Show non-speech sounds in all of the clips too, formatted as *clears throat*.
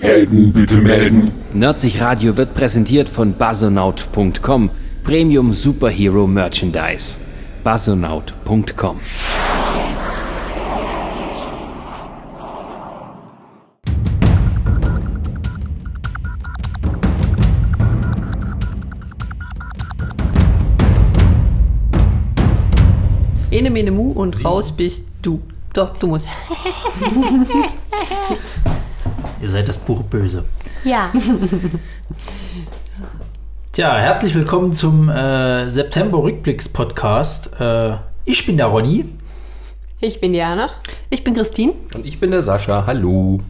Helden bitte melden. Nerdsich Radio wird präsentiert von basonaut.com, Premium Superhero Merchandise. basonaut.com. Ene mene mu und raus bist du. Doch, du musst. *laughs* Ihr seid das pure Böse. Ja. *laughs* Tja, herzlich willkommen zum äh, September-Rückblicks-Podcast. Äh, ich bin der Ronny. Ich bin Diana. Ich bin Christine. Und ich bin der Sascha. Hallo.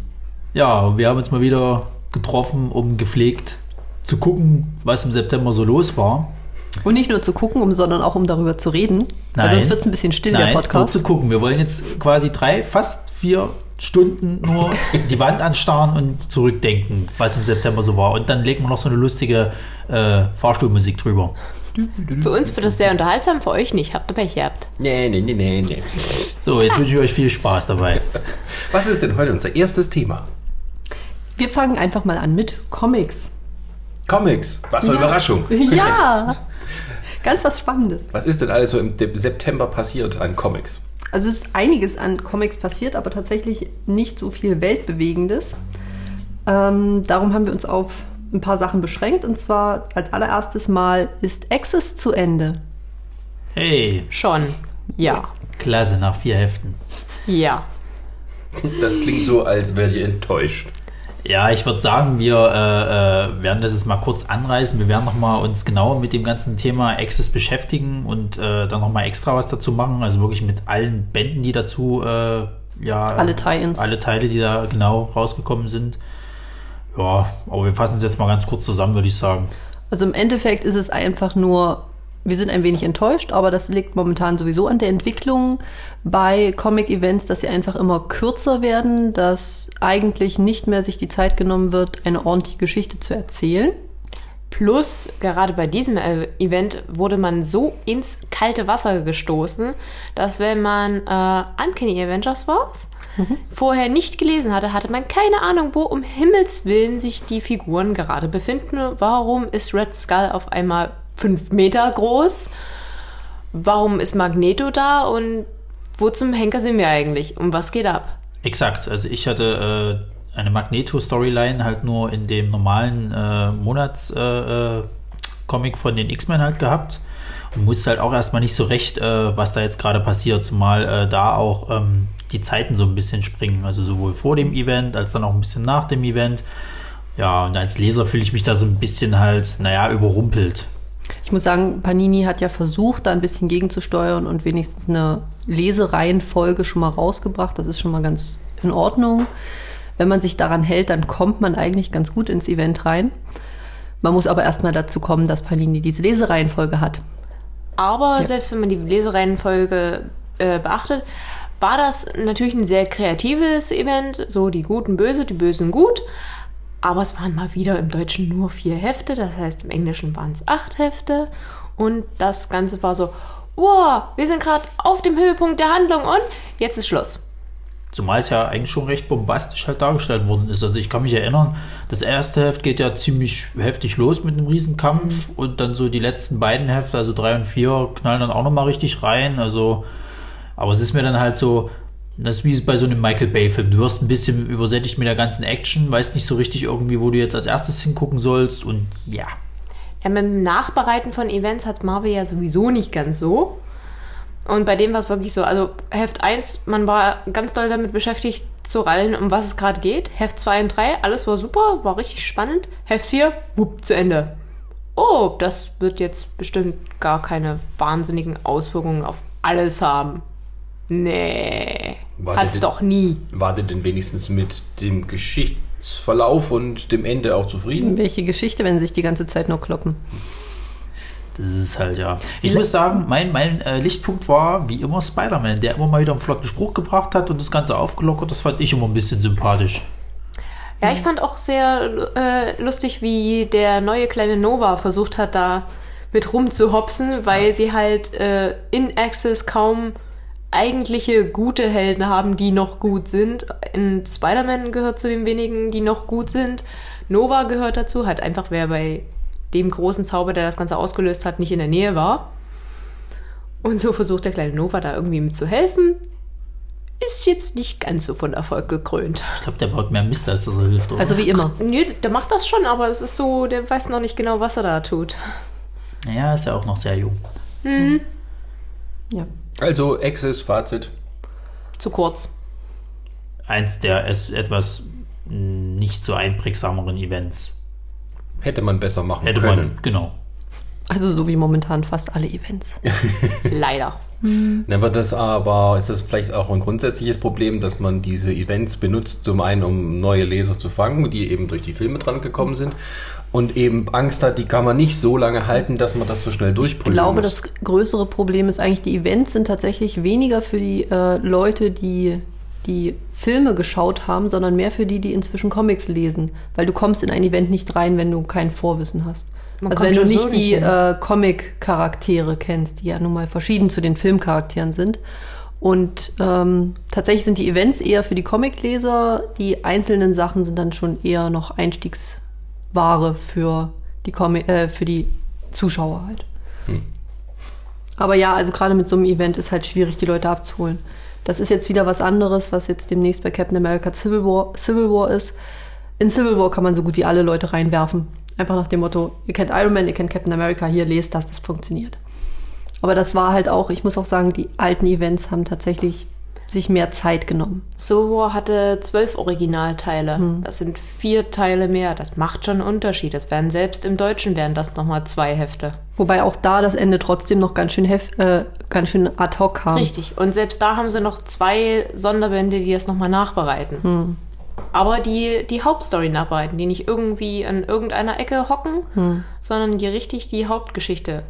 Ja, wir haben uns mal wieder getroffen, um gepflegt zu gucken, was im September so los war. Und nicht nur zu gucken, um, sondern auch um darüber zu reden. Weil Nein. sonst wird es ein bisschen still, Nein, der nur Podcast. zu gucken. Wir wollen jetzt quasi drei, fast vier Stunden nur *laughs* die Wand anstarren und zurückdenken, was im September so war. Und dann legen wir noch so eine lustige äh, Fahrstuhlmusik drüber. Für uns wird das sehr unterhaltsam, für euch nicht. Habt ihr Pech gehabt. Nee, nee, nee, nee, nee. So, jetzt wünsche ich euch viel Spaß dabei. *laughs* Was ist denn heute unser erstes Thema? Wir fangen einfach mal an mit Comics. Comics. Was für eine Überraschung. *laughs* Ja! Ganz was Spannendes. Was ist denn alles so im September passiert an Comics? Also es ist einiges an Comics passiert, aber tatsächlich nicht so viel Weltbewegendes. Ähm, darum haben wir uns auf ein paar Sachen beschränkt. Und zwar als allererstes Mal ist Access zu Ende. Hey, Schon. Ja. klasse, nach vier Heften. Ja. Das klingt so, als wärt ihr enttäuscht. Ja, ich würde sagen, wir äh, äh, werden das jetzt mal kurz anreißen. Wir werden noch mal uns genauer mit dem ganzen Thema Access beschäftigen und äh, dann noch mal extra was dazu machen. Also wirklich mit allen Bänden, die dazu, äh, ja, Alle Tie-ins. alle Teile, die da genau rausgekommen sind. Ja, aber wir fassen es jetzt mal ganz kurz zusammen, würde ich sagen. Also im Endeffekt ist es einfach nur, wir sind ein wenig enttäuscht, aber das liegt momentan sowieso an der Entwicklung bei Comic-Events, dass sie einfach immer kürzer werden, dass eigentlich nicht mehr sich die Zeit genommen wird, eine ordentliche Geschichte zu erzählen. Plus, gerade bei diesem äh, Event wurde man so ins kalte Wasser gestoßen, dass wenn man äh, Uncanny Avengers war, vorher nicht gelesen hatte, hatte man keine Ahnung, wo um Himmels Willen sich die Figuren gerade befinden. Warum ist Red Skull auf einmal fünf Meter groß? Warum ist Magneto da? Und wo zum Henker sind wir eigentlich? Um was geht ab? Exakt. Also ich hatte äh, eine Magneto-Storyline halt nur in dem normalen äh, Monats-Comic äh, äh, von den X-Men halt gehabt. Und wusste halt auch erstmal nicht so recht, äh, was da jetzt gerade passiert, zumal äh, da auch ähm, die Zeiten so ein bisschen springen. Also sowohl vor dem Event als dann auch ein bisschen nach dem Event. Ja, und als Leser fühle ich mich da so ein bisschen halt, naja, überrumpelt. Ich muss sagen, Panini hat ja versucht, da ein bisschen gegenzusteuern und wenigstens eine Lesereihenfolge schon mal rausgebracht. Das ist schon mal ganz in Ordnung. Wenn man sich daran hält, dann kommt man eigentlich ganz gut ins Event rein. Man muss aber erstmal dazu kommen, dass Panini diese Lesereihenfolge hat. Aber Ja. selbst wenn man die Lesereihenfolge äh, beachtet, war das natürlich ein sehr kreatives Event. So die Guten böse, die Bösen gut. Aber es waren mal wieder im Deutschen nur vier Hefte. Das heißt, im Englischen waren es acht Hefte. Und das Ganze war so, wow, wir sind gerade auf dem Höhepunkt der Handlung und jetzt ist Schluss. Zumal es ja eigentlich schon recht bombastisch halt dargestellt worden ist. Also ich kann mich erinnern, das erste Heft geht ja ziemlich heftig los mit einem Riesenkampf und dann so die letzten beiden Hefte, also drei und vier, knallen dann auch nochmal richtig rein. Also, aber es ist mir dann halt so, das ist wie bei so einem Michael Bay-Film. Du wirst ein bisschen übersättigt mit der ganzen Action, weißt nicht so richtig irgendwie, wo du jetzt als erstes hingucken sollst und ja. Ja, mit dem Nachbereiten von Events hat Marvel ja sowieso nicht ganz so. Und bei dem war es wirklich so, also Heft 1, man war ganz doll damit beschäftigt zu rallen, um was es gerade geht. Heft 2 und 3, alles war super, war richtig spannend. Heft 4, wupp, zu Ende. Oh, das wird jetzt bestimmt gar keine wahnsinnigen Auswirkungen auf alles haben. Nee, War hat's das- doch nie. Wart ihr denn wenigstens mit dem Geschichtsverlauf und dem Ende auch zufrieden? Welche Geschichte, wenn sie sich die ganze Zeit nur kloppen? Das ist halt, ja. Ich muss sagen, mein, mein äh, Lichtpunkt war wie immer Spider-Man, der immer mal wieder einen flotten Spruch gebracht hat und das Ganze aufgelockert. Das fand ich immer ein bisschen sympathisch. Ja, ich fand auch sehr äh, lustig, wie der neue kleine Nova versucht hat, da mit rumzuhopsen, weil sie halt äh, in Access kaum eigentliche gute Helden haben, die noch gut sind. In Spider-Man gehört zu den wenigen, die noch gut sind. Nova gehört dazu, halt einfach wer bei dem großen Zauber, der das Ganze ausgelöst hat, nicht in der Nähe war. Und so versucht der kleine Nova da irgendwie mitzuhelfen. Ist jetzt nicht ganz so von Erfolg gekrönt. Ich glaube, der baut mehr Mist, als dass er hilft, oder? Also wie immer. Nö, der macht das schon, aber es ist so, der weiß noch nicht genau, was er da tut. naja, ist ja auch noch sehr jung. Ja. Also, Access, Fazit. Zu kurz. Eins der es etwas mh, nicht so einprägsameren Events. Hätte man besser machen Hätte können. man, genau. Also so wie momentan fast alle Events. *laughs* Leider. Na, aber das aber ist das vielleicht auch ein grundsätzliches Problem, dass man diese Events benutzt, zum einen um neue Leser zu fangen, die eben durch die Filme dran gekommen sind und eben Angst hat, die kann man nicht so lange halten, dass man das so schnell Ich durchprüfen glaube, muss. das größere Problem ist eigentlich, die Events sind tatsächlich weniger für die äh, Leute, die die Filme geschaut haben, sondern mehr für die, die inzwischen Comics lesen. Weil du kommst in ein Event nicht rein, wenn du kein Vorwissen hast. Man also wenn du nicht so die äh, Comic-Charaktere kennst, die ja nun mal verschieden zu den Filmcharakteren sind. Und ähm, tatsächlich sind die Events eher für die Comicleser, die einzelnen Sachen sind dann schon eher noch Einstiegsware für die, Comic äh, für die Zuschauer halt. Aber ja, also gerade mit so einem Event ist halt schwierig, die Leute abzuholen. Das ist jetzt wieder was anderes, was jetzt demnächst bei Captain America Civil War, Civil War ist. In Civil War kann man so gut wie alle Leute reinwerfen. Einfach nach dem Motto, ihr kennt Iron Man, ihr kennt Captain America, hier lest das, das funktioniert. Aber das war halt auch, ich muss auch sagen, die alten Events haben tatsächlich sich mehr Zeit genommen. War hatte zwölf Originalteile. Das sind vier Teile mehr. Das macht schon einen Unterschied. Das wären selbst im Deutschen wären das nochmal zwei Hefte. Wobei auch da das Ende trotzdem noch ganz schön, hef äh, ganz schön ad hoc kam. Richtig. Und selbst da haben sie noch zwei Sonderbände, die das nochmal nachbereiten. Aber die die Hauptstory nachbereiten, die nicht irgendwie an irgendeiner Ecke hocken, sondern die richtig die Hauptgeschichte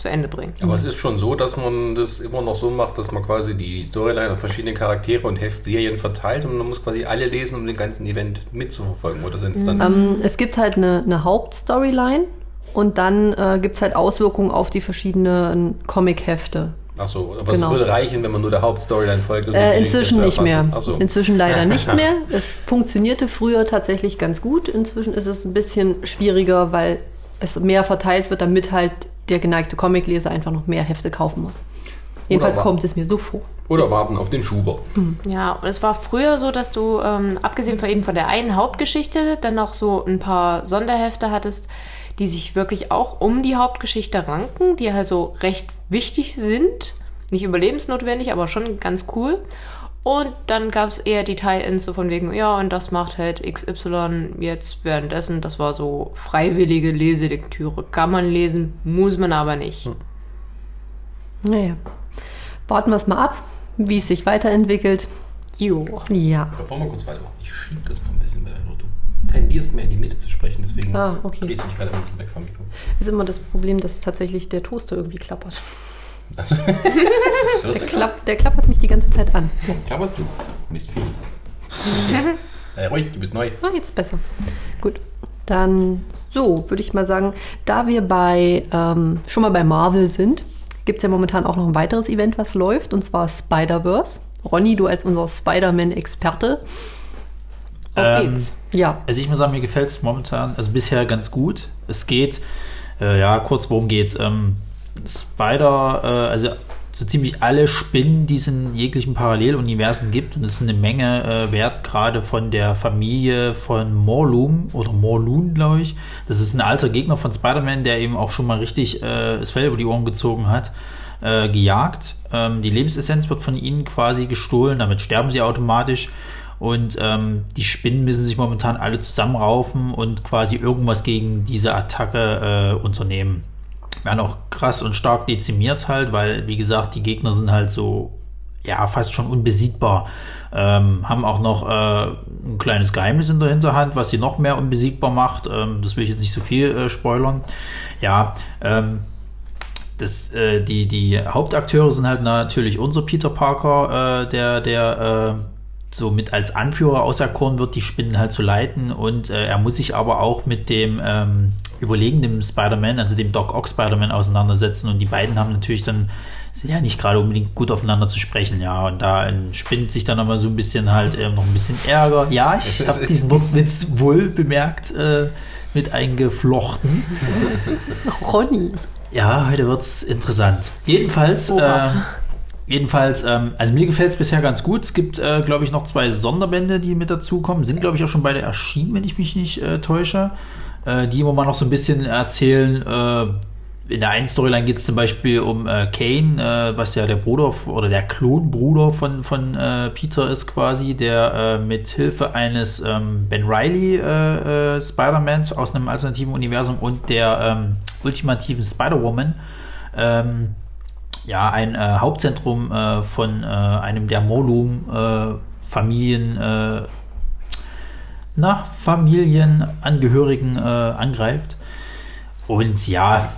zu Ende bringen. Aber es ist schon so, dass man das immer noch so macht, dass man quasi die Storyline auf verschiedene Charaktere und Heftserien verteilt und man muss quasi alle lesen, um den ganzen Event mitzuverfolgen. Oder sind es dann. Ähm, es gibt halt eine, eine Hauptstoryline und dann äh, gibt es halt Auswirkungen auf die verschiedenen Comic-Hefte. Achso, aber es genau. würde reichen, wenn man nur der Hauptstoryline folgt. Äh, inzwischen nicht mehr. so. Inzwischen leider nicht *laughs* mehr. Es funktionierte früher tatsächlich ganz gut. Inzwischen ist es ein bisschen schwieriger, weil es mehr verteilt wird, damit halt der geneigte Comicleser einfach noch mehr Hefte kaufen muss. Jedenfalls kommt es mir so vor. Oder warten auf den Schuber. Ja, und es war früher so, dass du, ähm, abgesehen von eben von der einen Hauptgeschichte, dann noch so ein paar Sonderhefte hattest, die sich wirklich auch um die Hauptgeschichte ranken, die also recht wichtig sind. Nicht überlebensnotwendig, aber schon ganz cool. Und dann gab es eher die Tie-Ins so von wegen, ja, und das macht halt XY jetzt währenddessen. Das war so freiwillige Leselektüre. Kann man lesen, muss man aber nicht. Naja. Warten wir es mal ab, wie es sich weiterentwickelt. Jo. Ja. Bevor wir kurz weitermachen, ich schiebe das mal ein bisschen bei deiner Du tendierst mehr in die Mitte zu sprechen, deswegen Ah, okay. drehst du dich gerade ein bisschen weg vom Mikro. Ist immer das Problem, dass tatsächlich der Toaster irgendwie klappert. Also, Der, klapp, der klappert mich die ganze Zeit an. Klapperst du? Mist viel. *laughs* äh, ruhig, du bist neu. Ah, jetzt besser. Gut. Dann so, würde ich mal sagen, da wir bei ähm, schon mal bei Marvel sind, gibt es ja momentan auch noch ein weiteres Event, was läuft, und zwar Spider-Verse. Ronny, du als unser Spider-Man-Experte. Auf Ähm, geht's. Ja, Also ich muss sagen, mir gefällt es momentan, also bisher ganz gut. Es geht, äh, ja, kurz, worum geht's? Ähm, Spider, äh, also so ziemlich alle Spinnen, die es in jeglichen Paralleluniversen gibt, und es ist eine Menge äh, wert, gerade von der Familie von Morlun oder Morlun, glaube ich. Das ist ein alter Gegner von Spider-Man, der eben auch schon mal richtig äh, das Fell über die Ohren gezogen hat, äh, gejagt. Ähm, die Lebensessenz wird von ihnen quasi gestohlen, damit sterben sie automatisch. Und ähm, die Spinnen müssen sich momentan alle zusammenraufen und quasi irgendwas gegen diese Attacke äh, unternehmen. Werden auch krass und stark dezimiert halt, weil, wie gesagt, die Gegner sind halt so, ja, fast schon unbesiegbar. Ähm, haben auch noch äh, ein kleines Geheimnis in der Hinterhand, was sie noch mehr unbesiegbar macht. Ähm, das will ich jetzt nicht so viel äh, spoilern. Ja, ähm, das, äh, die, die Hauptakteure sind halt natürlich unser Peter Parker, äh, der, der äh, so mit als Anführer auserkoren wird, die Spinnen halt zu leiten. Und äh, er muss sich aber auch mit dem ähm, überlegenem Spider-Man, also dem Doc Ock Spider-Man auseinandersetzen und die beiden haben natürlich dann, sind ja nicht gerade unbedingt gut aufeinander zu sprechen, ja, und da entspinnt sich dann nochmal so ein bisschen halt äh, noch ein bisschen Ärger. Ja, ich habe diesen Wortwitz wohl bemerkt äh, mit eingeflochten. Ronny. Ja, heute wird's interessant. Jedenfalls, äh, jedenfalls, ähm, also mir gefällt's bisher ganz gut. Es gibt, äh, glaube ich, noch zwei Sonderbände, die mit dazukommen. Sind, glaube ich, auch schon beide erschienen, wenn ich mich nicht äh, täusche. Äh, die immer mal noch so ein bisschen erzählen. Äh, in der einen Storyline geht es zum Beispiel um äh, Kane, äh, was ja der Bruder oder der Klonbruder von, von äh, Peter ist quasi, der äh, mit Hilfe eines ähm, Ben Riley äh, Spider-Mans aus einem alternativen Universum und der ähm, ultimativen Spider-Woman ähm, ja ein äh, Hauptzentrum äh, von äh, einem der Molum äh, Familien äh, na, Familienangehörigen äh, angreift. Und ja,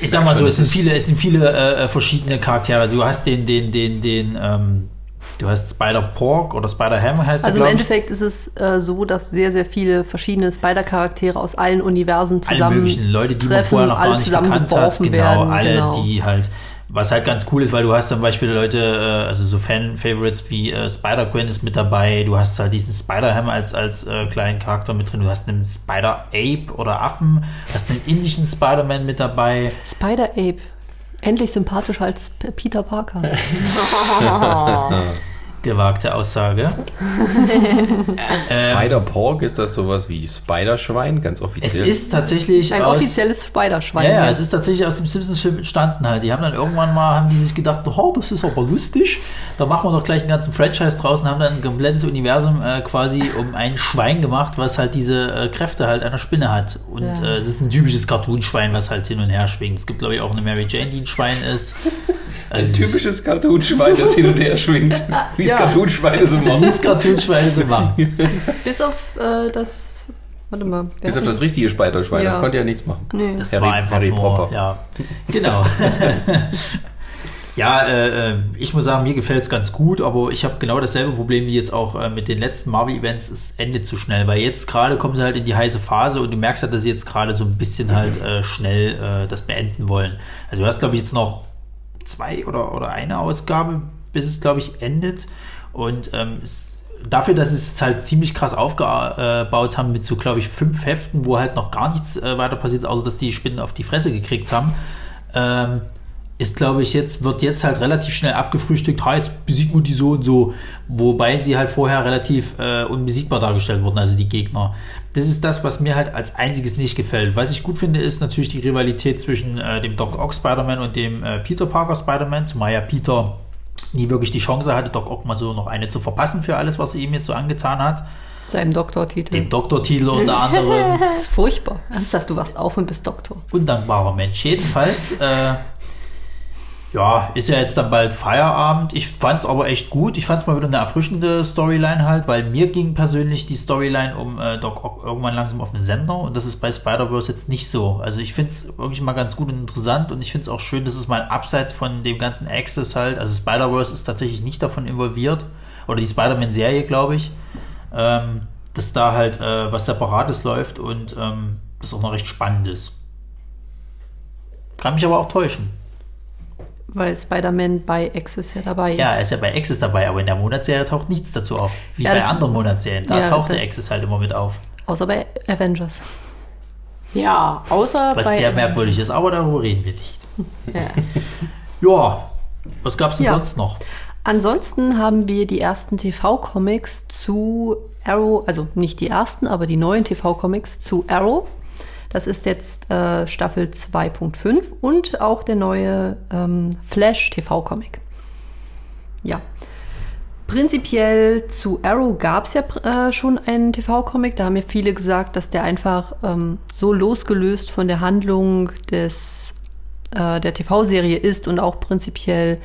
ich sag mal so, es sind viele, es sind viele äh, verschiedene Charaktere. Du hast den, den, den, den, ähm, du hast Spider-Pork oder Spider-Ham heißt Also er, im. Endeffekt ist es äh, so, dass sehr, sehr viele verschiedene Spider-Charaktere aus allen Universen alle zusammen möglichen Leute, die man treffen, vorher noch alle gar nicht zusammen gekannt hat. geworfen Genau, werden. alle, genau. die halt, was halt ganz cool ist, weil du hast zum Beispiel Leute, äh, also so Fan-Favorites wie äh, Spider-Gwen ist mit dabei, du hast halt diesen Spider-Ham als, als äh, kleinen Charakter mit drin, du hast einen Spider-Ape oder Affen, hast einen indischen Spider-Man mit dabei. Spider-Ape. Endlich sympathischer als P- Peter Parker. *laughs* *laughs* Gewagte Aussage. *laughs* Spider-Pork, ist das sowas wie Spider-Schwein, ganz Es offiziell? ist tatsächlich Ein aus, offizielles Spider-Schwein. Ja, ja, ja. es ist tatsächlich aus dem Simpsons-Film entstanden halt. Die haben dann irgendwann mal, haben die sich gedacht, oh, das ist aber lustig. Da machen wir doch gleich einen ganzen Franchise draus und haben dann ein komplettes Universum äh, quasi um ein Schwein gemacht, was halt diese äh, Kräfte halt einer Spinne hat. Und Ja. äh, es ist ein typisches Cartoon-Schwein, was halt hin und her schwingt. Es gibt, glaube ich, auch eine Mary Jane, die ein Schwein ist. Ein Also, typisches Cartoonschwein, das hin und her schwingt. *laughs* Wie es Ja. Cartoonschweine so machen. das Cartoon-Schwein so machen. *laughs* Bis auf äh, das. Warte mal. Bis auf das richtige Spider-Schwein, Ja. das konnte ja nichts machen. Nee. Das Harry- war einfach Harry nur, Popper. ja, genau. *laughs* ja, äh, äh, ich muss sagen, mir gefällt es ganz gut, aber ich habe genau dasselbe Problem wie jetzt auch äh, mit den letzten Marvel-Events. Es endet zu schnell, weil jetzt gerade kommen sie halt in die heiße Phase und du merkst halt, dass sie jetzt gerade so ein bisschen halt äh, schnell äh, das beenden wollen. Also du hast, glaube ich, jetzt noch zwei oder, oder eine Ausgabe, bis es, glaube ich, endet. Und ähm, es, dafür, dass sie es halt ziemlich krass aufgebaut haben mit so, glaube ich, fünf Heften, wo halt noch gar nichts äh, weiter passiert, außer dass die Spinnen auf die Fresse gekriegt haben, ähm, ist, glaube ich, jetzt, wird jetzt halt relativ schnell abgefrühstückt, ha, jetzt besiegt man die so und so, wobei sie halt vorher relativ äh, unbesiegbar dargestellt wurden, also die Gegner. Das ist das, was mir halt als einziges nicht gefällt. Was ich gut finde, ist natürlich die Rivalität zwischen äh, dem Doc Ock Spider-Man und dem äh, Peter Parker Spider-Man, zumal ja Peter nie wirklich die Chance hatte, Doc Ock mal so noch eine zu verpassen für alles, was er ihm jetzt so angetan hat. Seinem Doktortitel. Den Doktortitel unter *laughs* anderem. Das ist furchtbar. Ernsthaft, du wachst auf und bist Doktor. undankbarer Mensch. Jedenfalls, äh, ja, ist ja jetzt dann bald Feierabend. Ich fand's aber echt gut. Ich fand's mal wieder eine erfrischende Storyline halt, weil mir ging persönlich die Storyline um äh, Doc Ock irgendwann langsam auf den Sender und das ist bei Spider-Verse jetzt nicht so. Also ich find's wirklich mal ganz gut und interessant und ich find's auch schön, dass es mal abseits von dem ganzen Access halt, also Spider-Verse ist tatsächlich nicht davon involviert oder die Spider-Man-Serie, glaube ich, ähm, dass da halt äh, was Separates läuft und ähm, das auch noch recht spannend ist. Kann mich aber auch täuschen. Weil Spider-Man bei Access ja dabei ist. Ja, er ist ja bei Access dabei, aber in der Monatsserie taucht nichts dazu auf. Wie Ja, bei anderen Monatsserien. Da Ja, taucht der Access halt immer mit auf. Außer bei Avengers. Ja, außer Was bei. sehr merkwürdig ist, aber darüber reden wir nicht. Ja. *laughs* Ja, was gab's denn Ja. sonst noch? Ansonsten haben wir die ersten TV-Comics zu Arrow, also nicht die ersten, aber die neuen TV-Comics zu Arrow. Das ist jetzt äh, Staffel 2.5 und auch der neue ähm, Flash TV-Comic. Ja. Prinzipiell zu Arrow gab es ja äh, schon einen TV-Comic. Da haben ja viele gesagt, dass der einfach ähm, so losgelöst von der Handlung des, äh, der TV-Serie ist und auch prinzipiell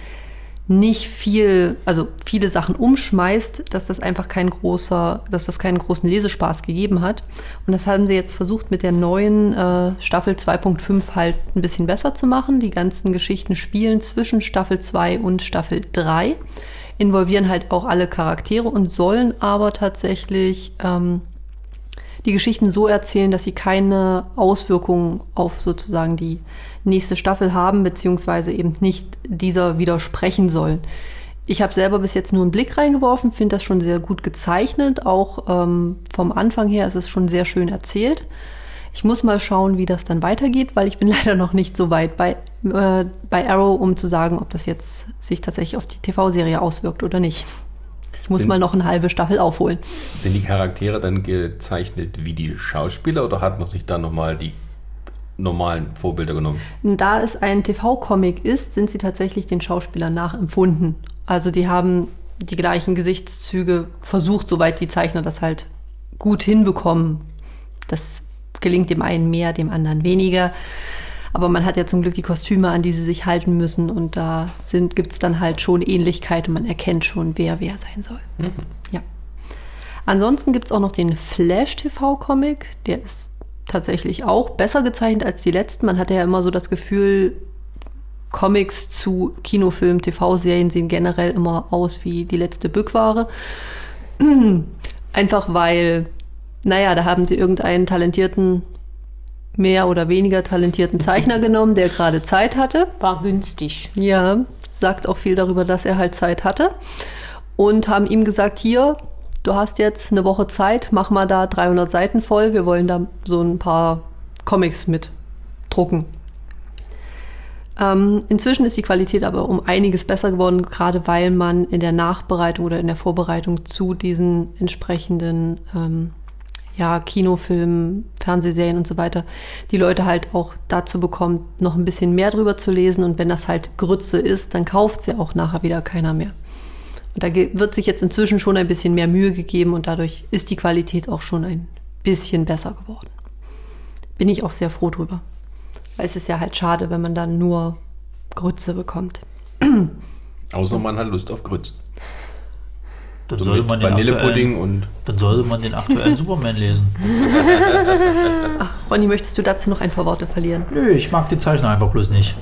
nicht viel, also viele Sachen umschmeißt, dass das einfach kein großer, dass das keinen großen Lesespaß gegeben hat. Und das haben sie jetzt versucht mit der neuen äh, Staffel 2.5 halt ein bisschen besser zu machen. Die ganzen Geschichten spielen zwischen Staffel 2 und Staffel 3, involvieren halt auch alle Charaktere und sollen aber tatsächlich ähm, die Geschichten so erzählen, dass sie keine Auswirkungen auf sozusagen die nächste Staffel haben, beziehungsweise eben nicht dieser widersprechen sollen. Ich habe selber bis jetzt nur einen Blick reingeworfen, finde das schon sehr gut gezeichnet. Auch ähm, vom Anfang her ist es schon sehr schön erzählt. Ich muss mal schauen, wie das dann weitergeht, weil ich bin *laughs* leider noch nicht so weit bei, äh, bei Arrow, um zu sagen, ob das jetzt sich tatsächlich auf die TV-Serie auswirkt oder nicht. Ich muss Sind- mal noch eine halbe Staffel aufholen. Sind die Charaktere dann gezeichnet wie die Schauspieler oder hat man sich da nochmal die normalen Vorbilder genommen? Da es ein TV-Comic ist, sind sie tatsächlich den Schauspielern nachempfunden. Also die haben die gleichen Gesichtszüge versucht, soweit die Zeichner das halt gut hinbekommen. Das gelingt dem einen mehr, dem anderen weniger. Aber man hat ja zum Glück die Kostüme, an die sie sich halten müssen. Und da gibt es dann halt schon Ähnlichkeit und man erkennt schon, wer wer sein soll. Ja. Ansonsten gibt es auch noch den Flash-TV-Comic. Der ist tatsächlich auch besser gezeichnet als die letzten. Man hatte ja immer so das Gefühl, Comics zu Kinofilmen, TV-Serien sehen generell immer aus wie die letzte Bückware. *clears throat* Einfach weil, naja, da haben sie irgendeinen talentierten, mehr oder weniger talentierten Zeichner genommen, der gerade Zeit hatte. War günstig. Ja, sagt auch viel darüber, dass er halt Zeit hatte. Und haben ihm gesagt, hier, du hast jetzt eine Woche Zeit, mach mal da 300 Seiten voll. Wir wollen da so ein paar Comics mit drucken. Ähm, inzwischen ist die Qualität aber um einiges besser geworden, gerade weil man in der Nachbereitung oder in der Vorbereitung zu diesen entsprechenden ähm, ja, Kinofilmen, Fernsehserien und so weiter, die Leute halt auch dazu bekommt, noch ein bisschen mehr drüber zu lesen. Und wenn das halt Grütze ist, dann kauft sie auch nachher wieder keiner mehr. Und da wird sich jetzt inzwischen schon ein bisschen mehr Mühe gegeben und dadurch ist die Qualität auch schon ein bisschen besser geworden. Bin ich auch sehr froh drüber. Weil es ist ja halt schade, wenn man dann nur Grütze bekommt. Außer man hat Lust auf Grütz. Dann So sollte, man den Vanillepudding aktuellen, und dann sollte man den aktuellen Superman lesen. Ronny, möchtest du dazu noch ein paar Worte verlieren? Nö, ich mag die Zeichner einfach bloß nicht.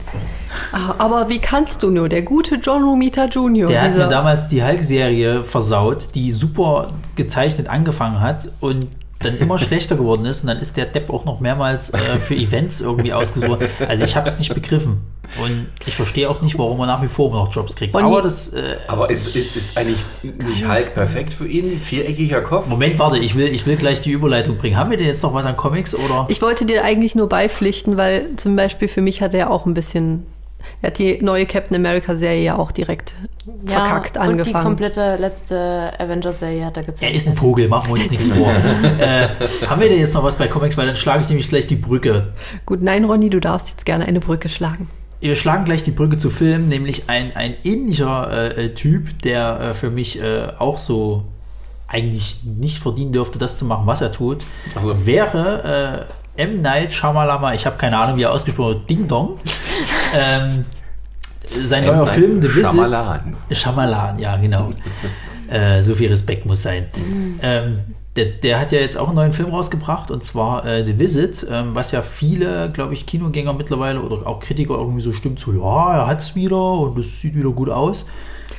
Ah, aber wie kannst du nur? Der gute John Romita Jr. Der hat mir damals die Hulk-Serie versaut, die super gezeichnet angefangen hat und dann immer schlechter geworden ist und dann ist der Depp auch noch mehrmals äh, für Events irgendwie ausgesucht. Also ich habe es nicht begriffen und ich verstehe auch nicht, warum er nach wie vor immer noch Jobs kriegt. Und Aber das äh, Aber ist, ist, ist eigentlich nicht Hulk perfekt für ihn? Viereckiger Kopf? Moment, warte, ich will, ich will gleich die Überleitung bringen. Haben wir denn jetzt noch was an Comics oder? Ich wollte dir eigentlich nur beipflichten, weil zum Beispiel für mich hat er auch ein bisschen. Er hat die neue Captain America-Serie ja auch direkt verkackt und die angefangen. komplette letzte Avengers-Serie hat er gezeigt. Er ist ein Vogel, machen wir uns nichts vor. *laughs* äh, haben wir denn jetzt noch was bei Comics? Weil dann schlage ich nämlich gleich die Brücke. Gut, nein, Ronny, du darfst jetzt gerne eine Brücke schlagen. Wir schlagen gleich die Brücke zu Film, nämlich ein, ein ähnlicher äh, Typ, der äh, für mich äh, auch so eigentlich nicht verdienen dürfte, das zu machen, was er tut, Ach so. wäre äh, M. Night Shyamalama, ich habe keine Ahnung, wie er ausgesprochen wird, Ding Dong. *laughs* ähm, sein neuer Film, The Visit. Shyamalan. Shyamalan, ja, genau. *laughs* äh, so viel Respekt muss sein. Ähm, der, der hat ja jetzt auch einen neuen Film rausgebracht und zwar äh, The Visit, ähm, was ja viele, glaube ich, Kinogänger mittlerweile oder auch Kritiker irgendwie so stimmt, so ja, er hat es wieder und es sieht wieder gut aus.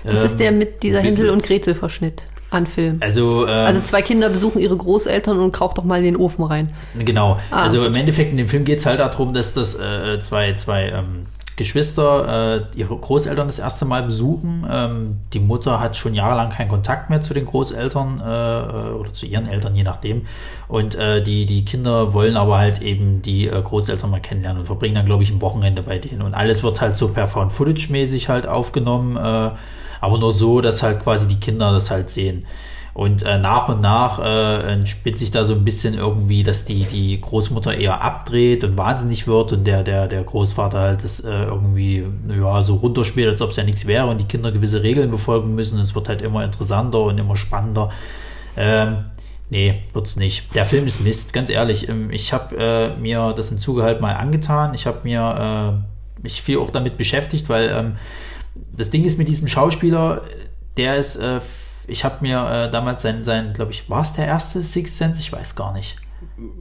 Das Ähm, ist der mit dieser. Hänsel- und Gretel-Verschnitt an Film. Also, ähm, Also zwei Kinder besuchen ihre Großeltern und kraucht doch mal in den Ofen rein. Genau. Ah. Also im Endeffekt in dem Film geht es halt darum, dass das äh, zwei, zwei ähm, Geschwister äh, ihre Großeltern das erste Mal besuchen. Ähm, die Mutter hat schon jahrelang keinen Kontakt mehr zu den Großeltern äh, äh, oder zu ihren Eltern, je nachdem. Und äh, die, die Kinder wollen aber halt eben die äh, Großeltern mal kennenlernen und verbringen dann, glaube ich, ein Wochenende bei denen. Und alles wird halt so per Found-Footage-mäßig halt aufgenommen, äh, aber nur so, dass halt quasi die Kinder das halt sehen. Und äh, nach und nach äh, entspinnt sich da so ein bisschen irgendwie, dass die, die Großmutter eher abdreht und wahnsinnig wird und der, der, der Großvater halt das äh, irgendwie ja, so runterspielt, als ob es ja nichts wäre und die Kinder gewisse Regeln befolgen müssen. Es wird halt immer interessanter und immer spannender. Ähm, nee, wird's nicht. Der Film ist Mist, ganz ehrlich. Ähm, Ich habe äh, mir das im Zuge halt mal angetan. Ich habe mir äh, mich viel auch damit beschäftigt, weil ähm, das Ding ist mit diesem Schauspieler, der ist, äh, ich habe mir äh, damals sein, sein glaube ich, war es der erste Sixth Sense? Ich weiß gar nicht.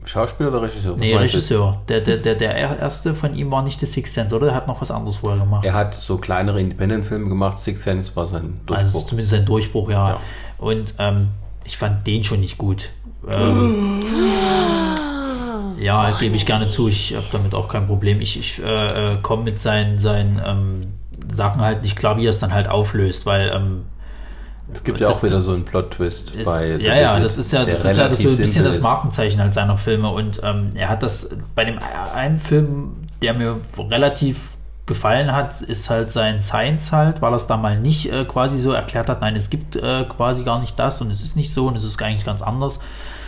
Schauspieler oder Regisseur? Was Nee? Regisseur. Der, der, der, der erste von ihm war nicht der Sixth Sense, oder? Der hat noch was anderes vorher gemacht. Er hat so kleinere Independent-Filme gemacht. Six Sense war sein Also Durchbruch. zumindest ein Durchbruch, ja. Ja. Und ähm, ich fand den schon nicht gut. Ähm, *gasps* ja, gebe ich gerne zu. Ich habe damit auch kein Problem. Ich, ich äh, komme mit seinen, seinen ähm, Sachen halt nicht klar, wie er es dann halt auflöst, weil ähm, Es gibt ja auch wieder ist- so einen Plot-Twist ist, bei ja, ja, das ist ja, das ist ja das so ein bisschen das. Markenzeichen halt seiner Filme und ähm, er hat das bei dem einen Film, der mir relativ gefallen hat, ist halt sein Science halt, weil er es da mal nicht äh, quasi so erklärt hat, nein, es gibt äh, quasi gar nicht das und es ist nicht so und es ist eigentlich ganz anders,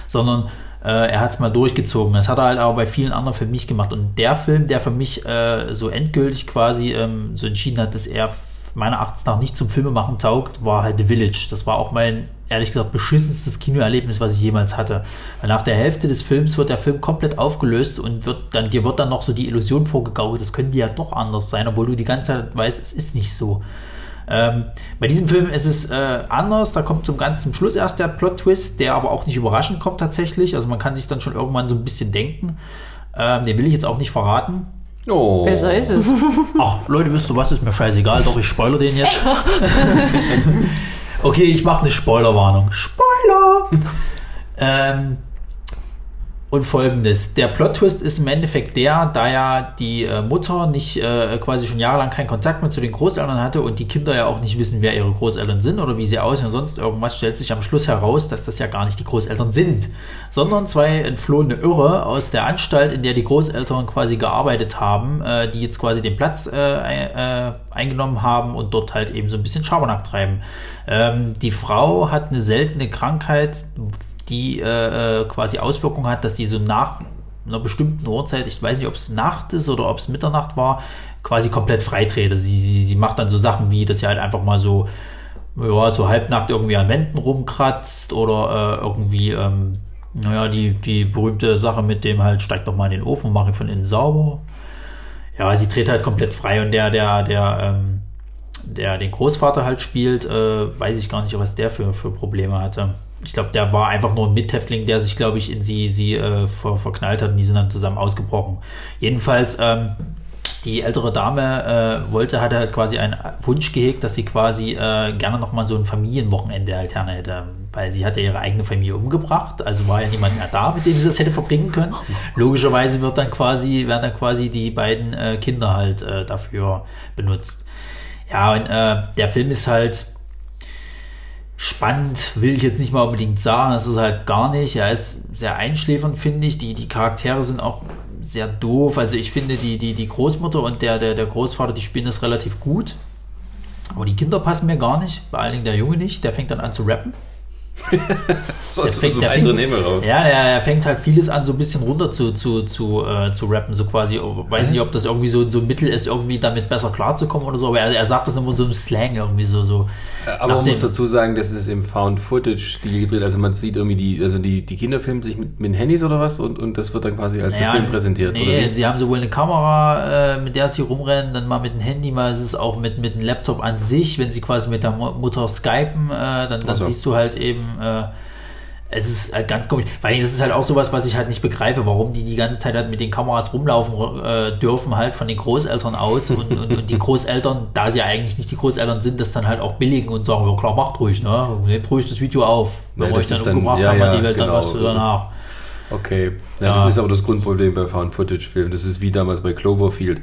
sondern äh, er hat es mal durchgezogen. Das hat er halt aber bei vielen anderen Filmen nicht gemacht. Und der Film, der für mich äh, so endgültig quasi ähm, so entschieden hat, dass er meiner Achtung nach nicht zum Filmemachen taugt, war halt The Village. Das war auch mein, ehrlich gesagt, beschissenstes Kinoerlebnis, was ich jemals hatte. Weil nach der Hälfte des Films wird der Film komplett aufgelöst und wird dann, dir wird dann noch so die Illusion vorgegaukelt, das könnte ja doch anders sein, obwohl du die ganze Zeit weißt, es ist nicht so. Ähm, bei diesem Film ist es äh, anders, da kommt zum ganz zum Schluss erst der Plot-Twist, der aber auch nicht überraschend kommt tatsächlich. Also man kann sich dann schon irgendwann so ein bisschen denken. Ähm, den will ich jetzt auch nicht verraten. Oh. Besser ist es. *laughs* Ach, Leute, wisst ihr was, ist mir scheißegal, doch, ich spoilere den jetzt. *laughs* okay, ich mache eine Spoilerwarnung. Spoiler! *laughs* ähm, und folgendes: Der Plot-Twist ist im Endeffekt der, da ja die äh, Mutter nicht äh, quasi schon jahrelang keinen Kontakt mehr zu den Großeltern hatte und die Kinder ja auch nicht wissen, wer ihre Großeltern sind oder wie sie aussehen und sonst irgendwas, stellt sich am Schluss heraus, dass das ja gar nicht die Großeltern sind, sondern zwei entflohene Irre aus der Anstalt, in der die Großeltern quasi gearbeitet haben, äh, die jetzt quasi den Platz äh, äh, eingenommen haben und dort halt eben so ein bisschen Schabernack treiben. Ähm, die Frau hat eine seltene Krankheit, die äh, äh, quasi Auswirkungen hat, dass sie so nach einer bestimmten Uhrzeit, ich weiß nicht, ob es Nacht ist oder ob es Mitternacht war, quasi komplett freidreht. Also sie, sie, sie macht dann so Sachen wie, dass sie halt einfach mal so, ja, so halbnackt irgendwie an Wänden rumkratzt oder äh, irgendwie, ähm, naja, die, die berühmte Sache mit dem halt, steigt doch mal in den Ofen und mach ihn von innen sauber. Ja, sie dreht halt komplett frei und der, der, der, ähm, der den Großvater halt spielt, äh, weiß ich gar nicht, was der für, für Probleme hatte. Ich glaube, der war einfach nur ein Mithäftling, der sich, glaube ich, in sie, sie äh, ver, verknallt hat und die sind dann zusammen ausgebrochen. Jedenfalls, ähm, die ältere Dame äh, wollte, hatte halt quasi einen Wunsch gehegt, dass sie quasi äh, gerne nochmal so ein Familienwochenende halt gerne hätte. Weil sie hatte ihre eigene Familie umgebracht, also war ja niemand mehr da, mit dem sie das hätte verbringen können. Logischerweise wird dann quasi, werden dann quasi die beiden äh, Kinder halt äh, dafür benutzt. Ja, und äh, der Film ist halt spannend, will ich jetzt nicht mal unbedingt sagen. Das ist halt gar nicht. Er ist sehr einschläfernd, finde ich. Die, die Charaktere sind auch sehr doof. Also ich finde, die, die, die Großmutter und der, der, der Großvater, die spielen das relativ gut. Aber die Kinder passen mir gar nicht. Vor allen Dingen der Junge nicht. Der fängt dann an zu rappen. *laughs* So, Der fängt- so der fängt- Himmel raus. Ja, der, der fängt halt vieles an, so ein bisschen runter zu, zu, zu, äh, zu rappen, so quasi. Weiß nicht, ob das irgendwie so, so ein Mittel ist, irgendwie damit besser klarzukommen oder so, aber er, er sagt das immer so im Slang irgendwie so. so Aber nach man muss dazu sagen, das ist im Found-Footage-Stil gedreht. Also man sieht irgendwie die, also die, die Kinder filmen sich mit, mit Handys oder was und, und das wird dann quasi als der Film präsentiert. Nee, sie haben sowohl eine Kamera, äh, mit der sie rumrennen, dann mal mit dem Handy, mal ist es auch mit, mit dem Laptop an sich. Wenn sie quasi mit der Mu- Mutter skypen, äh, dann, dann Ach so. siehst du halt eben, äh, es ist halt ganz komisch, weil das ist halt auch sowas, was ich halt nicht begreife, warum die die ganze Zeit halt mit den Kameras rumlaufen äh, dürfen, halt von den Großeltern aus und, und, und die Großeltern, da sie ja eigentlich nicht die Großeltern sind, das dann halt auch billigen und sagen, ja klar, macht ruhig, ne? Nehmt ruhig das Video auf. Wenn Ja, euch dann dann- umgebracht ja, haben, ja, die Welt dann genau. was danach. Okay. Ja, Ja. Das ist aber das Grundproblem bei Found-Footage-Filmen. Das ist wie damals bei Cloverfield.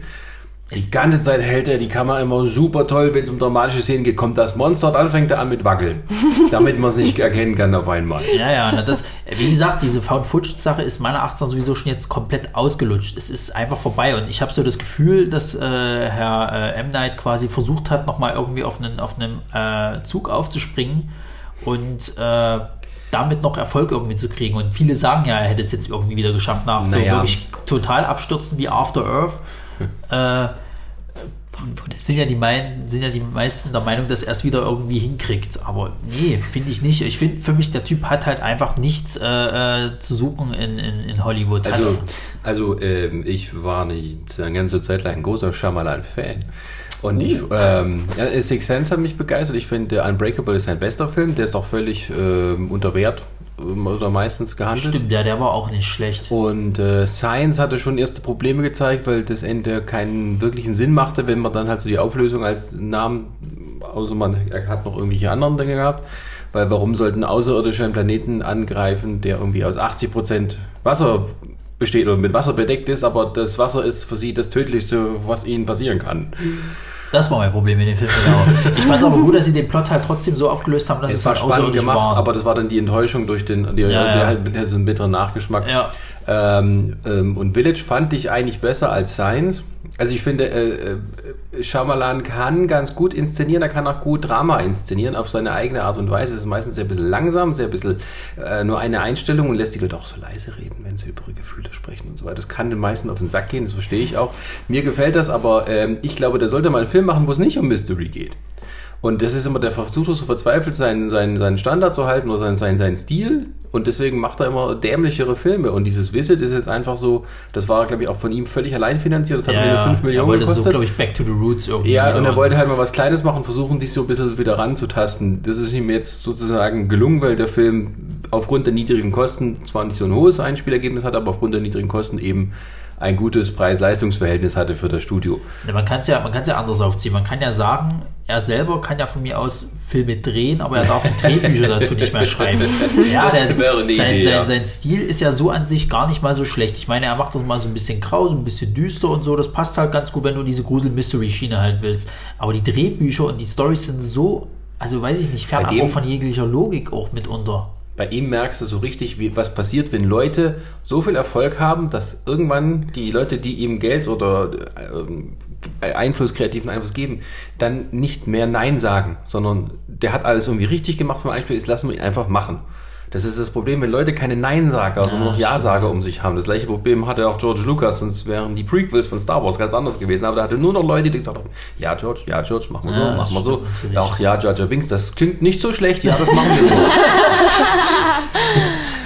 Die ganze Zeit hält er die Kamera immer super toll, wenn es um dramatische Szenen geht. Kommt das Monster und dann fängt er an mit Wackeln. *laughs* damit man es nicht erkennen kann auf einmal. Ja, ja, na das, wie gesagt, diese Found-Footage-Sache ist meiner Achtung nach sowieso schon jetzt komplett ausgelutscht. Es ist einfach vorbei und ich habe so das Gefühl, dass äh, Herr äh, M. Night quasi versucht hat, nochmal irgendwie auf einen, auf einen äh, Zug aufzuspringen und äh, damit noch Erfolg irgendwie zu kriegen. Und viele sagen ja, er hätte es jetzt irgendwie wieder geschafft nach so Naja. wirklich total abstürzen wie After Earth. Äh, sind ja, die mein, sind ja die meisten der Meinung, dass er es wieder irgendwie hinkriegt. Aber nee, finde ich nicht. Ich finde, für mich, der Typ hat halt einfach nichts äh, äh, zu suchen in, in, in Hollywood. Also, also ähm, ich war nicht eine ganze Zeit lang ein großer Shyamalan-Fan. Und ich, ähm, ja, Six Sense hat mich begeistert. Ich finde, Unbreakable ist sein bester Film. Der ist auch völlig ähm, unter Wert oder meistens gehandelt. Stimmt, der, der war auch nicht schlecht. Und äh, Science hatte schon erste Probleme gezeigt, weil das Ende keinen wirklichen Sinn machte, wenn man dann halt so die Auflösung als Namen, außer man hat noch irgendwelche anderen Dinge gehabt. Weil warum sollten Außerirdische einen Planeten angreifen, der irgendwie aus 80% Wasser besteht oder mit Wasser bedeckt ist, aber das Wasser ist für sie das Tödlichste, was ihnen passieren kann. Das war mein Problem mit dem Film, genau. Ich fand aber gut, dass sie den Plot halt trotzdem so aufgelöst haben, dass es, Es war halt spannend gemacht, war. aber das war dann die Enttäuschung durch den, die, Ja, der ja. halt mit so einem bitteren Nachgeschmack. Ja. Ähm, ähm, und Village fand ich eigentlich besser als Science. Also ich finde, äh, äh, Shyamalan kann ganz gut inszenieren, er kann auch gut Drama inszenieren auf seine eigene Art und Weise. Es ist meistens sehr ein bisschen langsam, sehr ein bisschen äh, nur eine Einstellung und lässt die Leute auch so leise reden, wenn sie über ihre Gefühle sprechen und so weiter. Das kann den meisten auf den Sack gehen, das verstehe ich auch. Mir gefällt das, aber ähm, ich glaube, der sollte mal einen Film machen, wo es nicht um Mystery geht. Und das ist immer der Versuch, so verzweifelt, seinen, seinen, seinen Standard zu halten oder seinen, seinen, seinen Stil. Und deswegen macht er immer dämlichere Filme. Und dieses Visit ist jetzt einfach so, das war, glaube ich, auch von ihm völlig allein finanziert. Das hat ja, mir nur ja. 5 Er Millionen wollte so, gekostet. glaube ich, back to the roots irgendwie. ja, und er wollte halt mal was Kleines machen, versuchen, sich so ein bisschen wieder ranzutasten. Das ist ihm jetzt sozusagen gelungen, weil der Film aufgrund der niedrigen Kosten zwar nicht so ein hohes Einspielergebnis hat, aber aufgrund der niedrigen Kosten eben ein gutes Preis-Leistungs-Verhältnis hatte für das Studio. Ja, man kann es ja, man kann's ja anders aufziehen. Man kann ja sagen, er selber kann ja von mir aus Filme drehen, aber er darf die Drehbücher *laughs* dazu nicht mehr schreiben. Ja, der, sein, Idee, sein, ja. sein Stil ist ja so an sich gar nicht mal so schlecht. Ich meine, er macht das mal so ein bisschen grau, so ein bisschen düster und so. Das passt halt ganz gut, wenn du diese Grusel-Mystery-Schiene halt willst. Aber die Drehbücher und die Storys sind so, also weiß ich nicht, fernab auch von jeglicher Logik auch mitunter. Bei ihm merkst du so richtig, wie, was passiert, wenn Leute so viel Erfolg haben, dass irgendwann die Leute, die ihm Geld oder ähm, Einfluss, kreativen Einfluss geben, dann nicht mehr Nein sagen, sondern der hat alles irgendwie richtig gemacht vom Einspiel, jetzt lassen wir ihn einfach machen. Das ist das Problem, wenn Leute keine Nein-Sager, sondern noch Ja-Sager um sich haben. Das gleiche Problem hatte auch George Lucas, sonst wären die Prequels von Star Wars ganz anders gewesen. Aber da hatte nur noch Leute, die gesagt haben, ja George, ja George, machen wir so, Ja, machen wir so. natürlich. Auch ja, Jar Binks, das klingt nicht so schlecht, ja, das machen wir so. *laughs*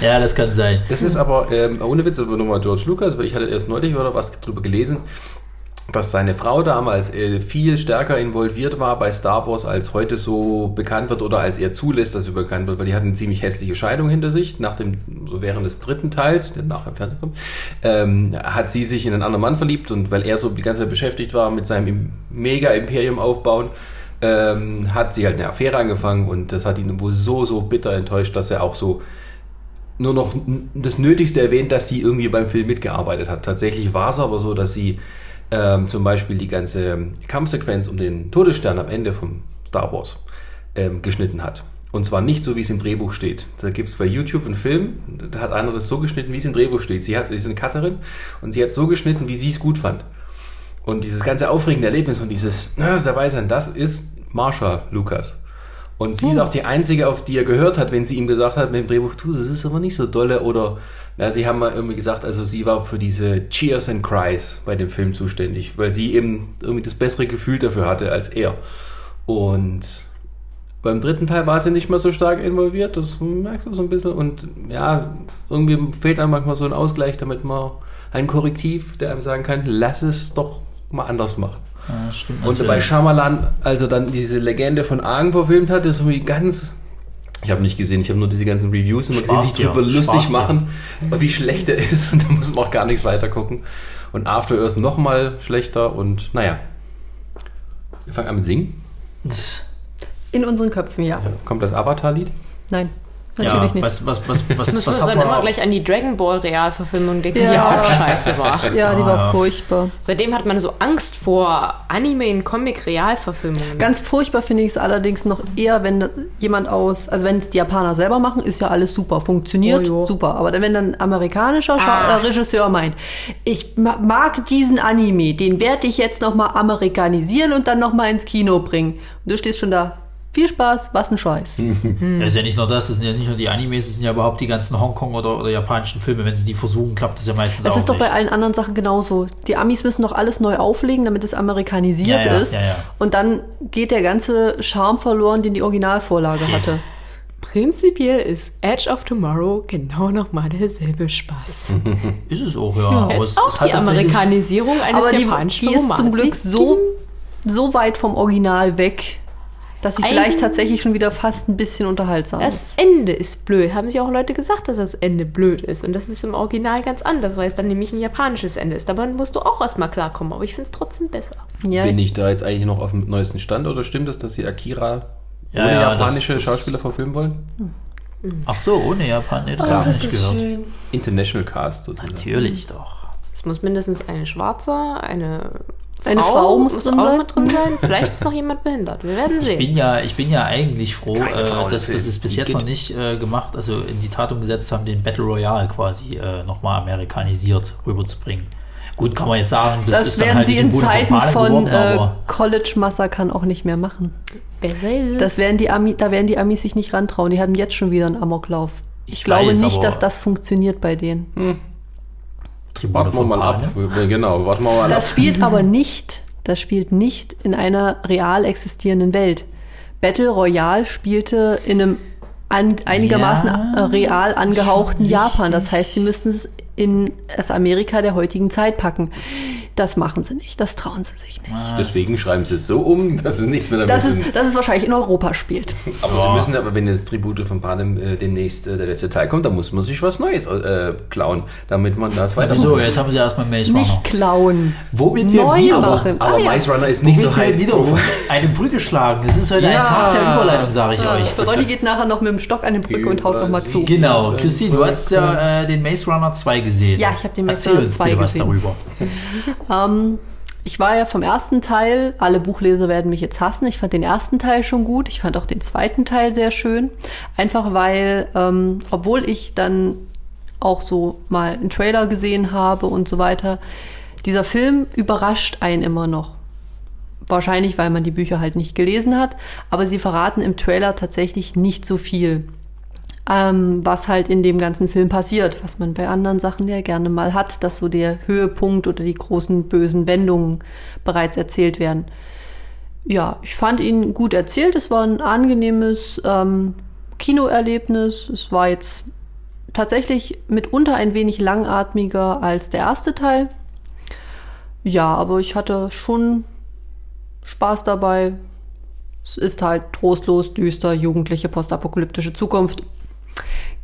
Ja, das kann sein. Das ist aber, ähm, ohne Witz, aber nur mal George Lucas, weil ich hatte erst neulich oder was drüber gelesen, dass seine Frau damals äh, viel stärker involviert war bei Star Wars, als heute so bekannt wird oder als er zulässt, dass sie bekannt wird, weil die hatten eine ziemlich hässliche Scheidung hinter sich, nach dem, so während des dritten Teils, der nachher im Fernsehen kommt, ähm, hat sie sich in einen anderen Mann verliebt und weil er so die ganze Zeit beschäftigt war mit seinem Mega-Imperium aufbauen, ähm, hat sie halt eine Affäre angefangen und das hat ihn wohl so, so bitter enttäuscht, dass er auch so nur noch das Nötigste erwähnt, dass sie irgendwie beim Film mitgearbeitet hat. Tatsächlich war es aber so, dass sie ähm, zum Beispiel die ganze Kampfsequenz um den Todesstern am Ende von Star Wars ähm, geschnitten hat. Und zwar nicht so, wie es im Drehbuch steht. Da gibt es bei YouTube einen Film, da hat einer das so geschnitten, wie es im Drehbuch steht. Sie, hat, sie ist eine Cutterin und sie hat so geschnitten, wie sie es gut fand. Und dieses ganze aufregende Erlebnis und dieses na, dabei sein, das ist Marsha Lucas. Und sie ist auch die einzige, auf die er gehört hat, wenn sie ihm gesagt hat mit dem Drehbuch, du, das ist aber nicht so dolle oder na, sie haben mal irgendwie gesagt, also sie war für diese Cheers and Cries bei dem Film zuständig, weil sie eben irgendwie das bessere Gefühl dafür hatte als er. Und beim dritten Teil war sie nicht mehr so stark involviert, das merkst du so ein bisschen. Und ja, irgendwie fehlt einem manchmal so ein Ausgleich, damit man ein Korrektiv, der einem sagen kann, lass es doch mal anders machen. Ja, stimmt Und bei. Shyamalan, als er dann diese Legende von Argen verfilmt hat, ist irgendwie ganz. Ich habe nicht gesehen, ich habe nur diese ganzen Reviews immer gesehen, die sich drüber dir, lustig Spaß dir. machen, wie schlecht er ist *laughs* und da muss man auch gar nichts weiter gucken. Und After Earth noch mal schlechter und naja. Wir fangen an mit Singen. In unseren Köpfen, ja. Kommt das Avatar-Lied? Nein, Ja, natürlich nicht. was, was, was, was, *laughs* Ich was, muss haben dann wir? immer gleich an die Dragon Ball Realverfilmung denken, Ja. die auch scheiße war. *laughs* ja, die Ah, war ja. furchtbar. Seitdem hat man so Angst vor Anime in Comic Realverfilmungen. Ganz furchtbar finde ich es allerdings noch eher, wenn jemand aus, also wenn es die Japaner selber machen, ist ja alles super, funktioniert Oh, super. Aber dann, wenn dann ein amerikanischer Scha Ah. äh, Regisseur meint, ich ma- mag diesen Anime, den werde ich jetzt nochmal amerikanisieren und dann nochmal ins Kino bringen. Und du stehst schon da, viel Spaß, was ein Scheiß. *laughs* Ja, ist ja nicht nur das, es sind ja nicht nur die Animes, es sind ja überhaupt die ganzen Hongkong- oder, oder japanischen Filme. Wenn sie die versuchen, klappt das ja meistens Das auch ist doch nicht. bei allen anderen Sachen genauso. Die Amis müssen doch alles neu auflegen, damit es amerikanisiert Ja, ja, ist. ja, ja. Und dann geht der ganze Charme verloren, den die Originalvorlage hatte. Prinzipiell ist Edge of Tomorrow genau nochmal derselbe Spaß. *laughs* Ist es auch, ja. aber Es ist auch hat die Amerikanisierung eines Aber die, japanischen die ist zum. Glück so, so weit vom Original weg, dass sie Ein- vielleicht tatsächlich schon wieder fast ein bisschen unterhaltsam Das ist. Ende ist blöd. Haben sich auch Leute gesagt, dass das Ende blöd ist. Und das ist im Original ganz anders, weil es dann nämlich ein japanisches Ende ist. Aber musst du auch erstmal klarkommen. Aber ich finde es trotzdem besser. Ja, Bin ich da jetzt eigentlich noch auf dem neuesten Stand oder stimmt es, dass sie Akira Ja, ohne ja, japanische das- das- Schauspieler verfilmen wollen? Ach so, ohne Japan. Nee, das habe ich nicht gehört. International Cast sozusagen. Natürlich doch. Es muss mindestens eine Schwarze, eine Eine Frau muss drin auch sein. mit drin sein. Vielleicht ist *laughs* noch jemand behindert. Wir werden Ich sehen. bin ja, ich bin ja eigentlich froh, äh, dass, dass es bis jetzt geht. noch nicht äh, gemacht, also in die Tat umgesetzt haben, den Battle Royale quasi äh, nochmal amerikanisiert rüberzubringen. Gut, kann man jetzt sagen, das, Das ist dann werden halt sie die in Zeiten von geworden, äh, aber College-Massakern auch nicht mehr machen. Das werden die Ami, da werden die Amis sich nicht rantrauen. Die haben jetzt schon wieder einen Amoklauf. Ich, Ich glaube weiß, nicht, dass das funktioniert bei denen. Tribute Warten wir mal ab. Genau, warten wir mal Das ab. spielt aber nicht, das spielt nicht in einer real existierenden Welt. Battle Royale spielte in einem an, einigermaßen Ja, äh, real angehauchten. Japan. Das heißt, sie müssten es in das Amerika der heutigen Zeit packen. Das machen sie nicht, das trauen sie sich nicht. Deswegen schreiben sie es so um, dass es nichts mehr damit Das ist. ist, das ist wahrscheinlich in Europa spielt. Aber sie müssen aber, wenn jetzt Tribute von Panem äh, demnächst äh, der letzte Teil kommt, dann muss man sich was Neues äh, klauen, damit man das weiter. Wieso, jetzt haben sie erstmal Maze Runner. Nicht klauen. Womit wir Neu wieder, machen. Aber Ah, ja. Maze Runner ist nicht so womit wir hype. wiederum *laughs* eine Brücke schlagen. Das ist heute Ja. ein Tag der Überleitung, sage ich euch. Ronny geht nachher noch mit dem Stock an die Brücke und haut nochmal zu. Genau, Christine, du hast ja äh, den Maze Runner 2 gesehen. Ja, ich habe den Maze Erzähl Runner uns 2 bitte was gesehen. darüber. *laughs* Ähm, ich war ja vom ersten Teil, alle Buchleser werden mich jetzt hassen, ich fand den ersten Teil schon gut, ich fand auch den zweiten Teil sehr schön. Einfach weil, ähm, obwohl ich dann auch so mal einen Trailer gesehen habe und so weiter, dieser Film überrascht einen immer noch. Wahrscheinlich, weil man die Bücher halt nicht gelesen hat, aber sie verraten im Trailer tatsächlich nicht so viel ähm, was halt in dem ganzen Film passiert, was man bei anderen Sachen ja gerne mal hat, dass so der Höhepunkt oder die großen bösen Wendungen bereits erzählt werden. Ja, ich fand ihn gut erzählt. Es war ein angenehmes ähm, Kinoerlebnis. Es war jetzt tatsächlich mitunter ein wenig langatmiger als der erste Teil. Ja, aber ich hatte schon Spaß dabei. Es ist halt trostlos, düster, jugendliche, postapokalyptische Zukunft.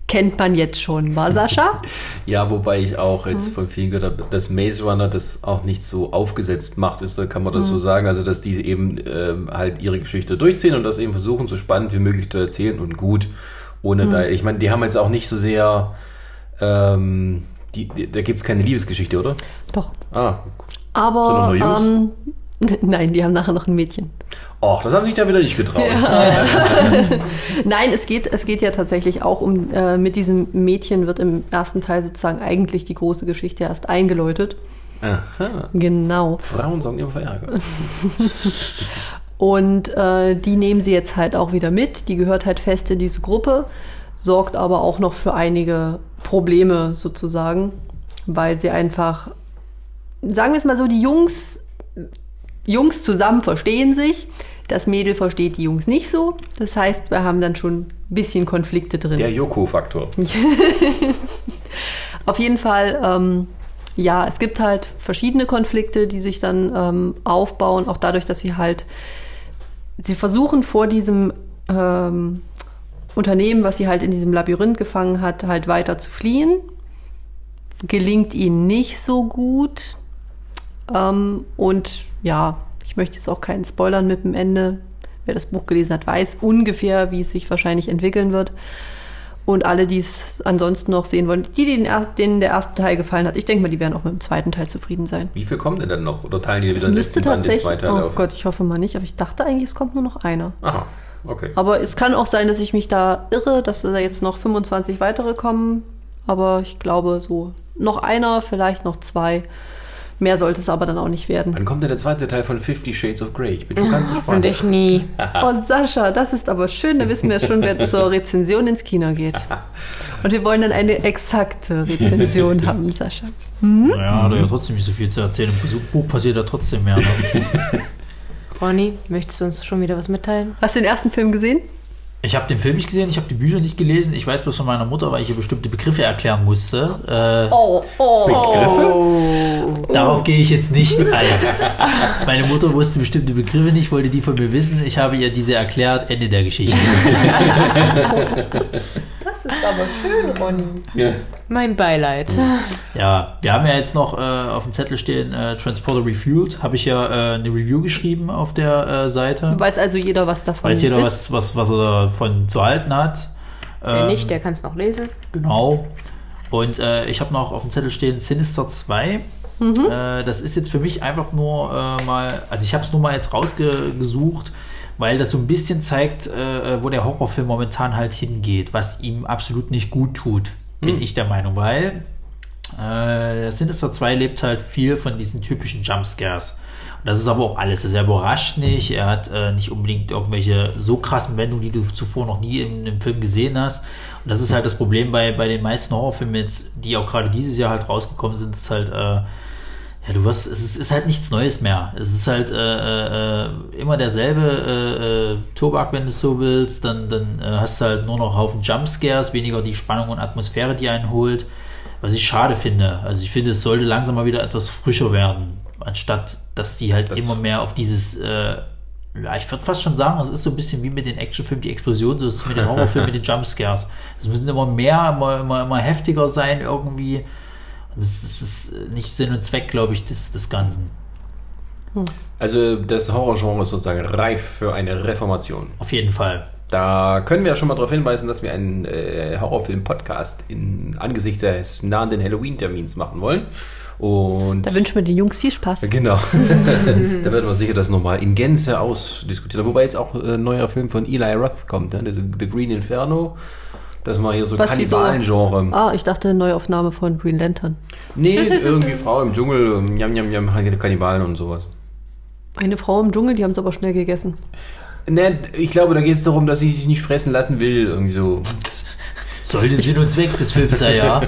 Kennt man jetzt schon, war Sascha? *laughs* Ja, wobei ich auch jetzt Mhm. von vielen gehört habe, dass Maze Runner das auch nicht so aufgesetzt macht, ist, da kann man das Mhm. so sagen. Also, dass die eben ähm, halt ihre Geschichte durchziehen und das eben versuchen, so spannend wie möglich zu erzählen und gut. Ohne Mhm. da, ich meine, die haben jetzt auch nicht so sehr, ähm, die, die, da gibt es keine Liebesgeschichte, oder? Doch. Ah, Aber ähm, *laughs* nein, die haben nachher noch ein Mädchen. Och, das haben sich da wieder nicht getraut. *laughs* Nein, es geht, es geht ja tatsächlich auch um, äh, mit diesem Mädchen wird im ersten Teil sozusagen eigentlich die große Geschichte erst eingeläutet. Aha. Genau. Frauen sorgen immer für Ärger. *laughs* Und äh, die nehmen sie jetzt halt auch wieder mit. Die gehört halt fest in diese Gruppe, sorgt aber auch noch für einige Probleme sozusagen, weil sie einfach, sagen wir es mal so, die Jungs, Jungs zusammen verstehen sich. Das Mädel versteht die Jungs nicht so. Das heißt, wir haben dann schon ein bisschen Konflikte drin. Der Joko-Faktor. *laughs* Auf jeden Fall, ähm, ja, es gibt halt verschiedene Konflikte, die sich dann ähm, aufbauen, auch dadurch, dass sie halt, sie versuchen vor diesem ähm, Unternehmen, was sie halt in diesem Labyrinth gefangen hat, halt weiter zu fliehen. Gelingt ihnen nicht so gut. Ähm, und ja, ich möchte jetzt auch keinen Spoilern mit dem Ende. Wer das Buch gelesen hat, weiß ungefähr, wie es sich wahrscheinlich entwickeln wird. Und alle, die es ansonsten noch sehen wollen, die, denen, erst, denen der erste Teil gefallen hat, ich denke mal, die werden auch mit dem zweiten Teil zufrieden sein. Wie viel kommt denn dann noch? Oder teilen die wieder Es den letzten Band in tatsächlich, zwei Teile oh auf? Gott, ich hoffe mal nicht, aber ich dachte eigentlich, es kommt nur noch einer. Aha, okay. Aber es kann auch sein, dass ich mich da irre, dass da jetzt noch 25 weitere kommen. Aber ich glaube, so noch einer, vielleicht noch zwei. Mehr sollte es aber dann auch nicht werden. Wann kommt denn der zweite Teil von Fifty Shades of Grey? Ich bin schon ganz gespannt. Hoffentlich nie. *laughs* Oh, Sascha, das ist aber schön. Da wissen wir schon, wer zur Rezension ins Kino geht. *laughs* Und wir wollen dann eine exakte Rezension *laughs* haben, Sascha. Naja, da ja trotzdem nicht so viel zu erzählen. Im Buch passiert ja trotzdem mehr. Ronny, möchtest du uns schon wieder was mitteilen? Hast du den ersten Film gesehen? Ich habe den Film nicht gesehen, ich habe die Bücher nicht gelesen. Ich weiß bloß von meiner Mutter, weil ich ihr bestimmte Begriffe erklären musste. Äh, Oh, oh. Begriffe? Darauf gehe ich jetzt nicht ein. Meine Mutter wusste bestimmte Begriffe nicht, wollte die von mir wissen. Ich habe ihr diese erklärt. Ende der Geschichte. *laughs* Das ist aber schön, Ronny. Ja. Mein Beileid. Ja, wir haben ja jetzt noch äh, auf dem Zettel stehen äh, Transporter Refueled. Habe ich ja äh, eine Review geschrieben auf der äh, Seite. Weiß also jeder was davon. Weiß jeder, ist. was, was, was er davon zu halten hat. Wer Ähm, nicht, der kann es noch lesen. Genau. Und äh, ich habe noch auf dem Zettel stehen Sinister 2. Äh, das ist jetzt für mich einfach nur äh, mal, also ich habe es nur mal jetzt rausgesucht, weil das so ein bisschen zeigt, äh, wo der Horrorfilm momentan halt hingeht, was ihm absolut nicht gut tut, bin ich der Meinung, weil äh, Sinister 2 lebt halt viel von diesen typischen Jumpscares. Und das ist aber auch alles. Er überrascht nicht, er hat äh, nicht unbedingt irgendwelche so krassen Wendungen, die du zuvor noch nie in einem Film gesehen hast. Und das ist halt das Problem bei, bei den meisten Horrorfilmen, jetzt, die auch gerade dieses Jahr halt rausgekommen sind, ist halt, äh, ja, du wirst, es ist, ist halt nichts Neues mehr. Es ist halt äh, äh, immer derselbe äh, äh, Tobak, wenn du es so willst. Dann, dann äh, hast du halt nur noch einen Haufen Jumpscares, weniger die Spannung und Atmosphäre, die einen holt. Was ich schade finde. Also ich finde, es sollte langsam mal wieder etwas frischer werden, anstatt dass die halt Das- immer mehr auf dieses, äh, ja, ich würde fast schon sagen, es ist so ein bisschen wie mit den Actionfilmen, die Explosion, so ist es mit den Horrorfilmen, *laughs* mit den Jumpscares. Es müssen immer mehr, immer, immer, immer heftiger sein irgendwie. Das ist, das ist nicht Sinn und Zweck, glaube ich, des, des Ganzen. Also das Horrorgenre ist sozusagen reif für eine Reformation. Auf jeden Fall. Da können wir ja schon mal darauf hinweisen, dass wir einen äh, Horrorfilm-Podcast in angesichts des nahenden Halloween-Termins machen wollen. Und Da wünschen wir den Jungs viel Spaß. genau, *laughs* da werden wir sicher das nochmal in Gänze ausdiskutieren. Wobei jetzt auch äh, ein neuer Film von Eli Roth kommt, ne? The Green Inferno. Das mal hier so wie so- Kannibalen-Genre. Ah, ich dachte Neuaufnahme von Green Lantern. Nee, *laughs* irgendwie Frau im Dschungel, ähm, Jam, Jam, Jam, Kannibalen und sowas. Eine Frau im Dschungel, die haben es aber schnell gegessen. Ne, ich glaube, da geht es darum, dass sie sich nicht fressen lassen will. Irgendwie so. *laughs* Sollte Sinn und Zweck des Films sein, ja.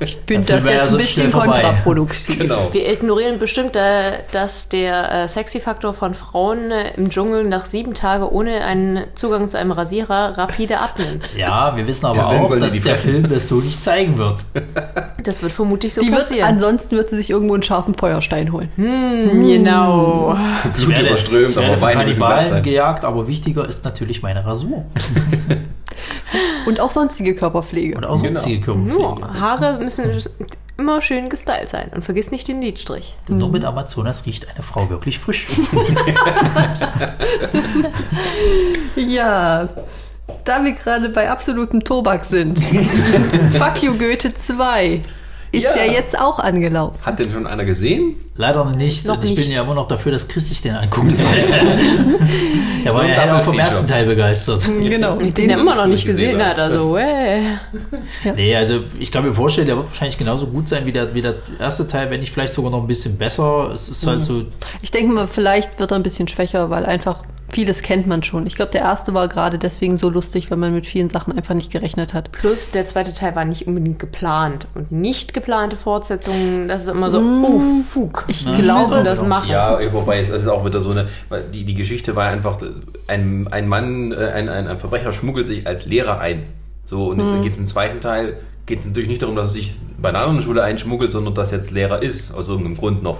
Ich finde Der das jetzt ein bisschen kontraproduktiv. Genau. Wir ignorieren bestimmt, äh, dass der äh, Sexy-Faktor von Frauen äh, im Dschungel nach sieben Tagen ohne einen Zugang zu einem Rasierer rapide abnimmt. Ja, wir wissen aber Deswegen auch, dass die der. Film das so nicht zeigen wird. Das wird vermutlich so Die wird, passieren. ansonsten wird sie sich irgendwo einen scharfen Feuerstein holen. genau. Ich Blut werde, überströmt, ich werde aber von Wein Kannibalen gejagt, aber wichtiger ist natürlich meine Rasur. *laughs* Und auch sonstige Körperpflege. Und auch sonstige Körperpflege. Nur, Haare müssen immer schön gestylt sein. Und vergiss nicht den Lidstrich. Denn nur mit Amazonas riecht eine Frau wirklich frisch. *laughs* Ja, da wir gerade bei absolutem Tobak sind. *laughs* Fuck you Goethe 2 ist ja. Ja. jetzt auch angelaufen. Hat denn schon einer gesehen? Leider noch nicht. Noch und ich bin nicht. ja immer noch dafür, dass Chris sich den angucken sollte. *laughs* er war Und ja Double eher vom Feature. ersten Teil begeistert. *laughs* Genau. Den er immer noch nicht gesehen gesehen hat. Also, äh. *laughs* Nee, also ich kann mir vorstellen, der wird wahrscheinlich genauso gut sein wie der, wie der erste Teil, wenn nicht vielleicht sogar noch ein bisschen besser. Es ist halt so, Ich denke mal, vielleicht wird er ein bisschen schwächer, weil einfach vieles kennt man schon. Ich glaube, der erste war gerade deswegen so lustig, weil man mit vielen Sachen einfach nicht gerechnet hat. Plus, der zweite Teil war nicht unbedingt geplant. Und nicht geplante Fortsetzungen, das ist immer so, oh, Fug. Ich Wir glaube, müssen das machen. Ja, wobei es, es ist auch wieder so eine, die, die Geschichte war einfach, ein, ein Mann, äh, ein, ein, ein Verbrecher schmuggelt sich als Lehrer ein. So, und jetzt geht es im zweiten Teil, geht es natürlich nicht darum, dass er sich bei einer anderen Schule einschmuggelt, sondern dass er jetzt Lehrer ist, aus irgendeinem Grund noch.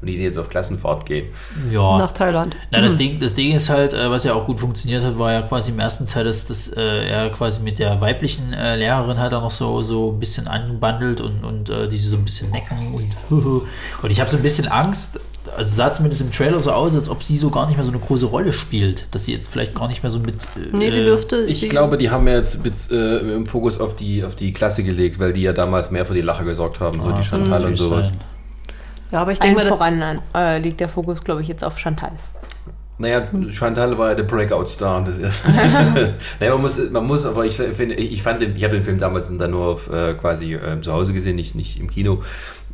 Und die jetzt auf Klassenfahrt gehen. ja. nach Thailand. Na, das, Ding, das Ding ist halt, äh, was ja auch gut funktioniert hat, war ja quasi im ersten Teil, dass, dass äh, er quasi mit der weiblichen äh, Lehrerin halt auch noch so, so ein bisschen anbandelt und, und äh, die so ein bisschen necken und *laughs* und ich habe so ein bisschen Angst, also sah zumindest im Trailer so aus, als ob sie so gar nicht mehr so eine große Rolle spielt, dass sie jetzt vielleicht gar nicht mehr so mit äh, Nee, sie dürfte. Ich sie, glaube, die haben jetzt mit, äh, im Fokus auf die, auf die Klasse gelegt, weil die ja damals mehr für die Lache gesorgt haben, so Ah, die kann Chantal und sowas. sein. Ja, aber ich denke mal, das, voran äh, liegt der Fokus, glaube ich, jetzt auf Chantal. Naja, Chantal war ja der Breakout-Star des ersten. *laughs* *laughs* naja, man muss, man muss, aber ich finde, ich fand den, ich habe den Film damals dann nur auf, äh, quasi äh, zu Hause gesehen, nicht, nicht im Kino.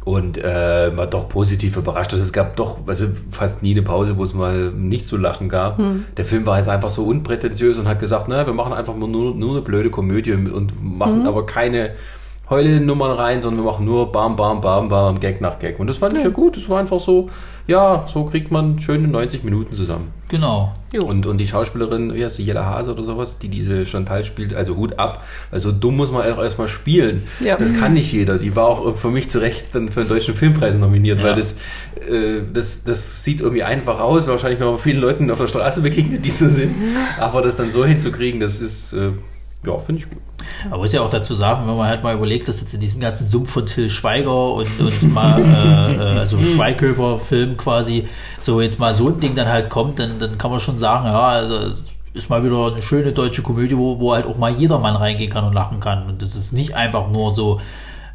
Und äh, war doch positiv überrascht. Also es gab doch also fast nie eine Pause, wo es mal nicht zu lachen gab. Der Film war jetzt einfach so unprätentiös und hat gesagt, na, wir machen einfach nur, nur eine blöde Komödie und machen aber keine Heule-Nummern rein, sondern wir machen nur Bam, Bam, Bam, Bam, Gag nach Gag. Und das fand ich ja gut. Das war einfach so, ja, so kriegt man schöne 90 Minuten zusammen. Genau. Und, und die Schauspielerin, wie heißt die, Jella Hase oder sowas, die diese Chantal spielt, also Hut ab. Also dumm muss man auch erstmal spielen. Ja. Das kann nicht jeder. Die war auch für mich zu Recht dann für den Deutschen Filmpreis nominiert, Ja. weil das, äh, das, das sieht irgendwie einfach aus. Wahrscheinlich, wenn man vielen Leuten auf der Straße begegnet, die so sind. Aber das dann so hinzukriegen, das ist, äh, Ja, finde ich gut. Aber muss ja auch dazu sagen, wenn man halt mal überlegt, dass jetzt in diesem ganzen Sumpf von Till Schweiger und, und *laughs* mal, äh, äh, also Schweighöfer-Film quasi, so jetzt mal so ein Ding dann halt kommt, dann, dann kann man schon sagen, ja, also ist mal wieder eine schöne deutsche Komödie, wo, wo halt auch mal jedermann reingehen kann und lachen kann. Und das ist nicht einfach nur so,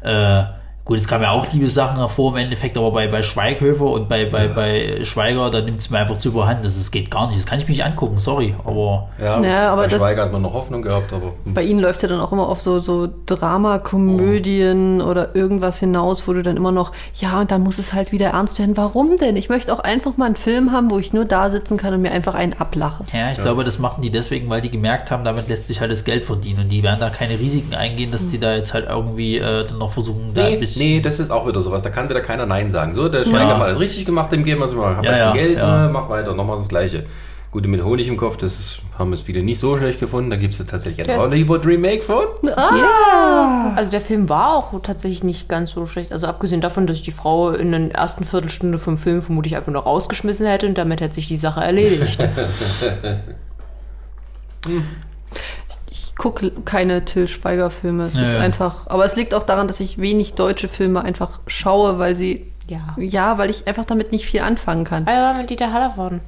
äh, Gut, es kamen ja auch Liebessachen hervor im Endeffekt, aber bei, bei Schweighöfer und bei, bei, ja. bei Schweiger, da nimmt es mir einfach zu überhand. Das, das geht gar nicht. Das kann ich mich nicht angucken, sorry. Aber, ja, ja aber bei Schweiger hat man noch Hoffnung gehabt. aber hm. Bei ihnen läuft es ja dann auch immer auf so, so Dramakomödien oh. oder irgendwas hinaus, wo du dann immer noch, ja, und dann muss es halt wieder ernst werden. Warum denn? Ich möchte auch einfach mal einen Film haben, wo ich nur da sitzen kann und mir einfach einen ablache. Ja, ich ja. glaube, das machen die deswegen, weil die gemerkt haben, damit lässt sich halt das Geld verdienen. Und die werden da keine Risiken eingehen, dass die da jetzt halt irgendwie äh, dann noch versuchen, da ein bisschen. Nee, das ist auch wieder sowas. Da kann wieder keiner Nein sagen. So, der Schweiger ja. hat alles richtig gemacht, dem geben wir es mal. Hab ja, jetzt ja, Geld, ja. Ne, mach weiter, nochmal das Gleiche. Gute mit Honig im Kopf, das haben es viele nicht so schlecht gefunden. Da gibt es tatsächlich ein Hollywood-Remake von. Ah! Ja. Also der Film war auch tatsächlich nicht ganz so schlecht. Also abgesehen davon, dass ich die Frau in der ersten Viertelstunde vom Film vermutlich einfach nur rausgeschmissen hätte und damit hätte sich die Sache erledigt. *laughs* hm gucke keine Till Schweiger-Filme. Es ja, ist ja. einfach, aber es liegt auch daran, dass ich wenig deutsche Filme einfach schaue, weil sie, ja, ja weil ich einfach damit nicht viel anfangen kann. Aber war mit Dieter Hallervorden.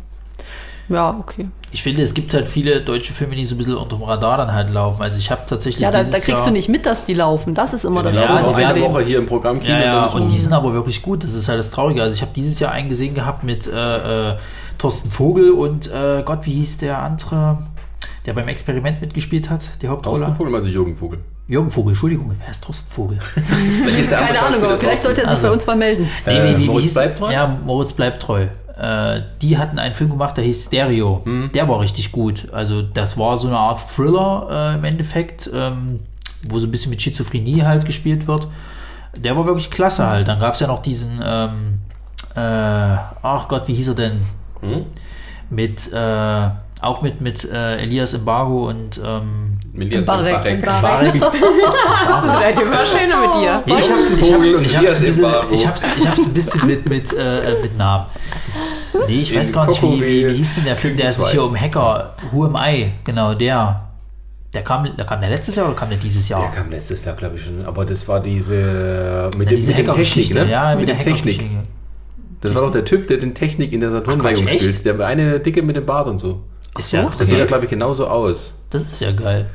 Ja, okay. Ich finde, es gibt halt viele deutsche Filme, die so ein bisschen unter dem Radar dann halt laufen. Also ich habe tatsächlich. Ja, da, da kriegst Jahr, du nicht mit, dass die laufen. Das ist immer das Ja, sie werden Woche hier im Programm Ja, ja und die sind aber wirklich gut. Das ist halt das Traurige. Also ich habe dieses Jahr einen gesehen gehabt mit äh, äh, Thorsten Vogel und äh, Gott, wie hieß der andere? Der beim Experiment mitgespielt hat, die Hauptrolle. Thorsten Vogel, also Jürgen Vogel. Jürgen Vogel, Entschuldigung, wer ist Thorsten Vogel? *laughs* Keine Ahnung, aber vielleicht sollte er sich also, bei uns mal melden. Nee, wie, wie, Moritz bleibt treu? Ja, Moritz bleibt treu. Äh, die hatten einen Film gemacht, der hieß Stereo. Hm. Der war richtig gut. Also das war so eine Art Thriller äh, im Endeffekt, ähm, wo so ein bisschen mit Schizophrenie halt gespielt wird. Der war wirklich klasse halt. Dann gab es ja noch diesen, ähm, äh, ach Gott, wie hieß er denn? Hm? Mit, äh, auch mit, mit äh, Elias Embargo und ähm, Elias Embarek. Embarek. Embarek. *laughs* das immer schöner mit dir. Ja, ich, hab, ich, hab's, ich, hab's ein bisschen, ich, hab's, ich hab's ein bisschen mit, mit, äh, mit Namen. Nee, ich weiß gar nicht, wie, wie, wie hieß denn der Film, der sich hier um Hacker, Who Am I, genau, der. Der kam, der kam der letztes Jahr oder kam der dieses Jahr? Der kam letztes Jahr, glaube ich schon. Aber das war diese mit, ja, diese mit der Technik, ne? Ja, mit, mit der Technik. Das war doch der Typ, der den Technik in der Saturn-Weihung spielt. Der eine Dicke mit dem Bart und so. Ist so? ja das sieht ja, glaube ich, genauso aus. Das ist ja geil.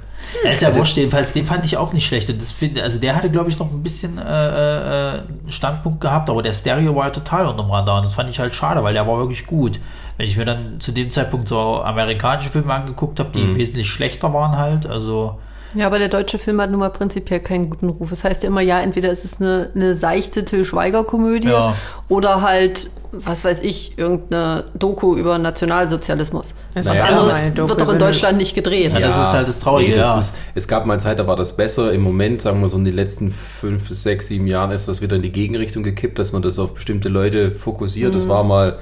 Er ist ja also, wurscht, jedenfalls, den fand ich auch nicht schlecht. Und das find, also der hatte, glaube ich, noch ein bisschen äh, äh, Standpunkt gehabt, aber der Stereo war ja total unterm Radar. Und das fand ich halt schade, weil der war wirklich gut. Wenn ich mir dann zu dem Zeitpunkt so amerikanische Filme angeguckt habe, die mhm. wesentlich schlechter waren halt, also ja, aber der deutsche Film hat nun mal prinzipiell keinen guten Ruf. Das heißt ja immer, ja, entweder ist es eine, eine seichte Till Schweiger-Komödie ja. oder halt, was weiß ich, irgendeine Doku über Nationalsozialismus. Das was anderes wird doch in Deutschland nicht gedreht. Ja, das ist halt das Traurige. Nee, das ja. ist, es gab mal eine Zeit, da war das besser. Im Moment, sagen wir so in den letzten fünf, sechs, sieben Jahren, ist das wieder in die Gegenrichtung gekippt, dass man das auf bestimmte Leute fokussiert. Mhm. Das war mal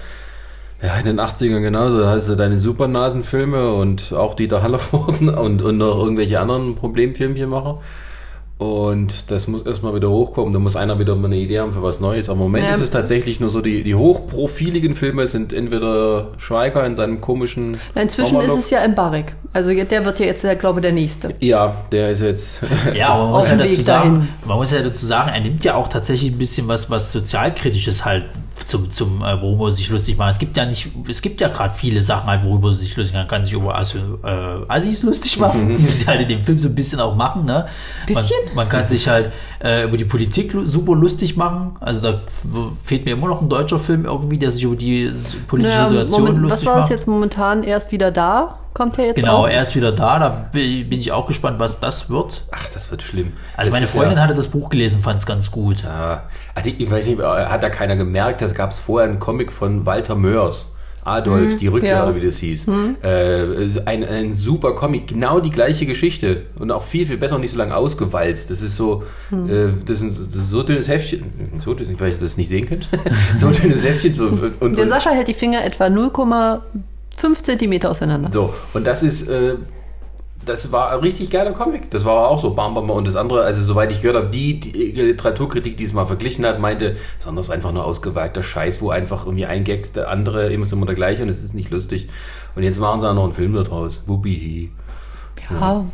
ja, in den 80ern genauso. Da hast du deine Supernasenfilme und auch Dieter Hallervorden *laughs* und, und noch irgendwelche anderen Problemfilmchen machen. Und das muss erstmal wieder hochkommen. Da muss einer wieder mal eine Idee haben für was Neues. Aber im Moment ja. ist es tatsächlich nur so, die, die hochprofiligen Filme sind entweder Schweiger in seinem komischen. Na, inzwischen ist es ja Embarek. Also der wird ja jetzt, der glaube der nächste. Ja, der ist jetzt. *laughs* ja, man muss, ja dazu sagen, man muss ja dazu sagen, er nimmt ja auch tatsächlich ein bisschen was, was sozialkritisches halt zum, zum äh, worüber sich lustig machen. Es gibt ja nicht, es gibt ja gerade viele Sachen halt, worüber sich lustig machen. Man kann sich über Assi, äh, Assis lustig *laughs* machen, die sie halt in dem Film so ein bisschen auch machen. Ne? Bisschen? Man, man kann sich halt äh, über die Politik super lustig machen. Also da fehlt mir immer noch ein deutscher Film irgendwie, der sich über die politische naja, Situation Moment, lustig macht. Was war es jetzt momentan erst wieder da? Kommt ja jetzt Genau, raus. er ist wieder da. Da bin ich auch gespannt, was das wird. Ach, das wird schlimm. Also das meine Freundin ja, hatte das Buch gelesen, fand es ganz gut. Ja, also ich weiß nicht, hat da keiner gemerkt, das gab es vorher einen Comic von Walter Mörs. Adolf, hm, die Rückkehr, ja. wie das hieß. Hm. Äh, ein, ein super Comic, genau die gleiche Geschichte und auch viel, viel besser und nicht so lange ausgewalzt. Das ist so, hm. äh, das, ist ein, das ist so dünnes Heftchen, so dünn, weil ihr das nicht sehen könnt, *laughs* so dünnes Heftchen. So, und, und, Der Sascha hält die Finger etwa 0,5 Zentimeter auseinander. So, und das ist, äh, das war ein richtig geiler Comic. Das war auch so, bam, bam, und das andere, also soweit ich gehört habe, die, die Literaturkritik, die es mal verglichen hat, meinte, das ist einfach nur ausgewagter Scheiß, wo einfach irgendwie ein Gag, der andere immer so immer der gleiche und es ist nicht lustig. Und jetzt machen sie auch noch einen Film daraus. Wubihi. Ja. ja.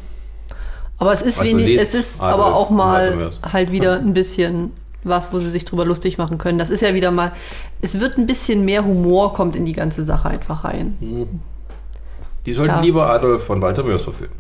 Aber es ist du wenig, es ist Adolf aber auch mal halt wieder ein bisschen was, wo sie sich drüber lustig machen können. Das ist ja wieder mal, es wird ein bisschen mehr Humor kommt in die ganze Sache einfach rein. Die sollten Ja. lieber Adolf von Walter Mörs verfilmen.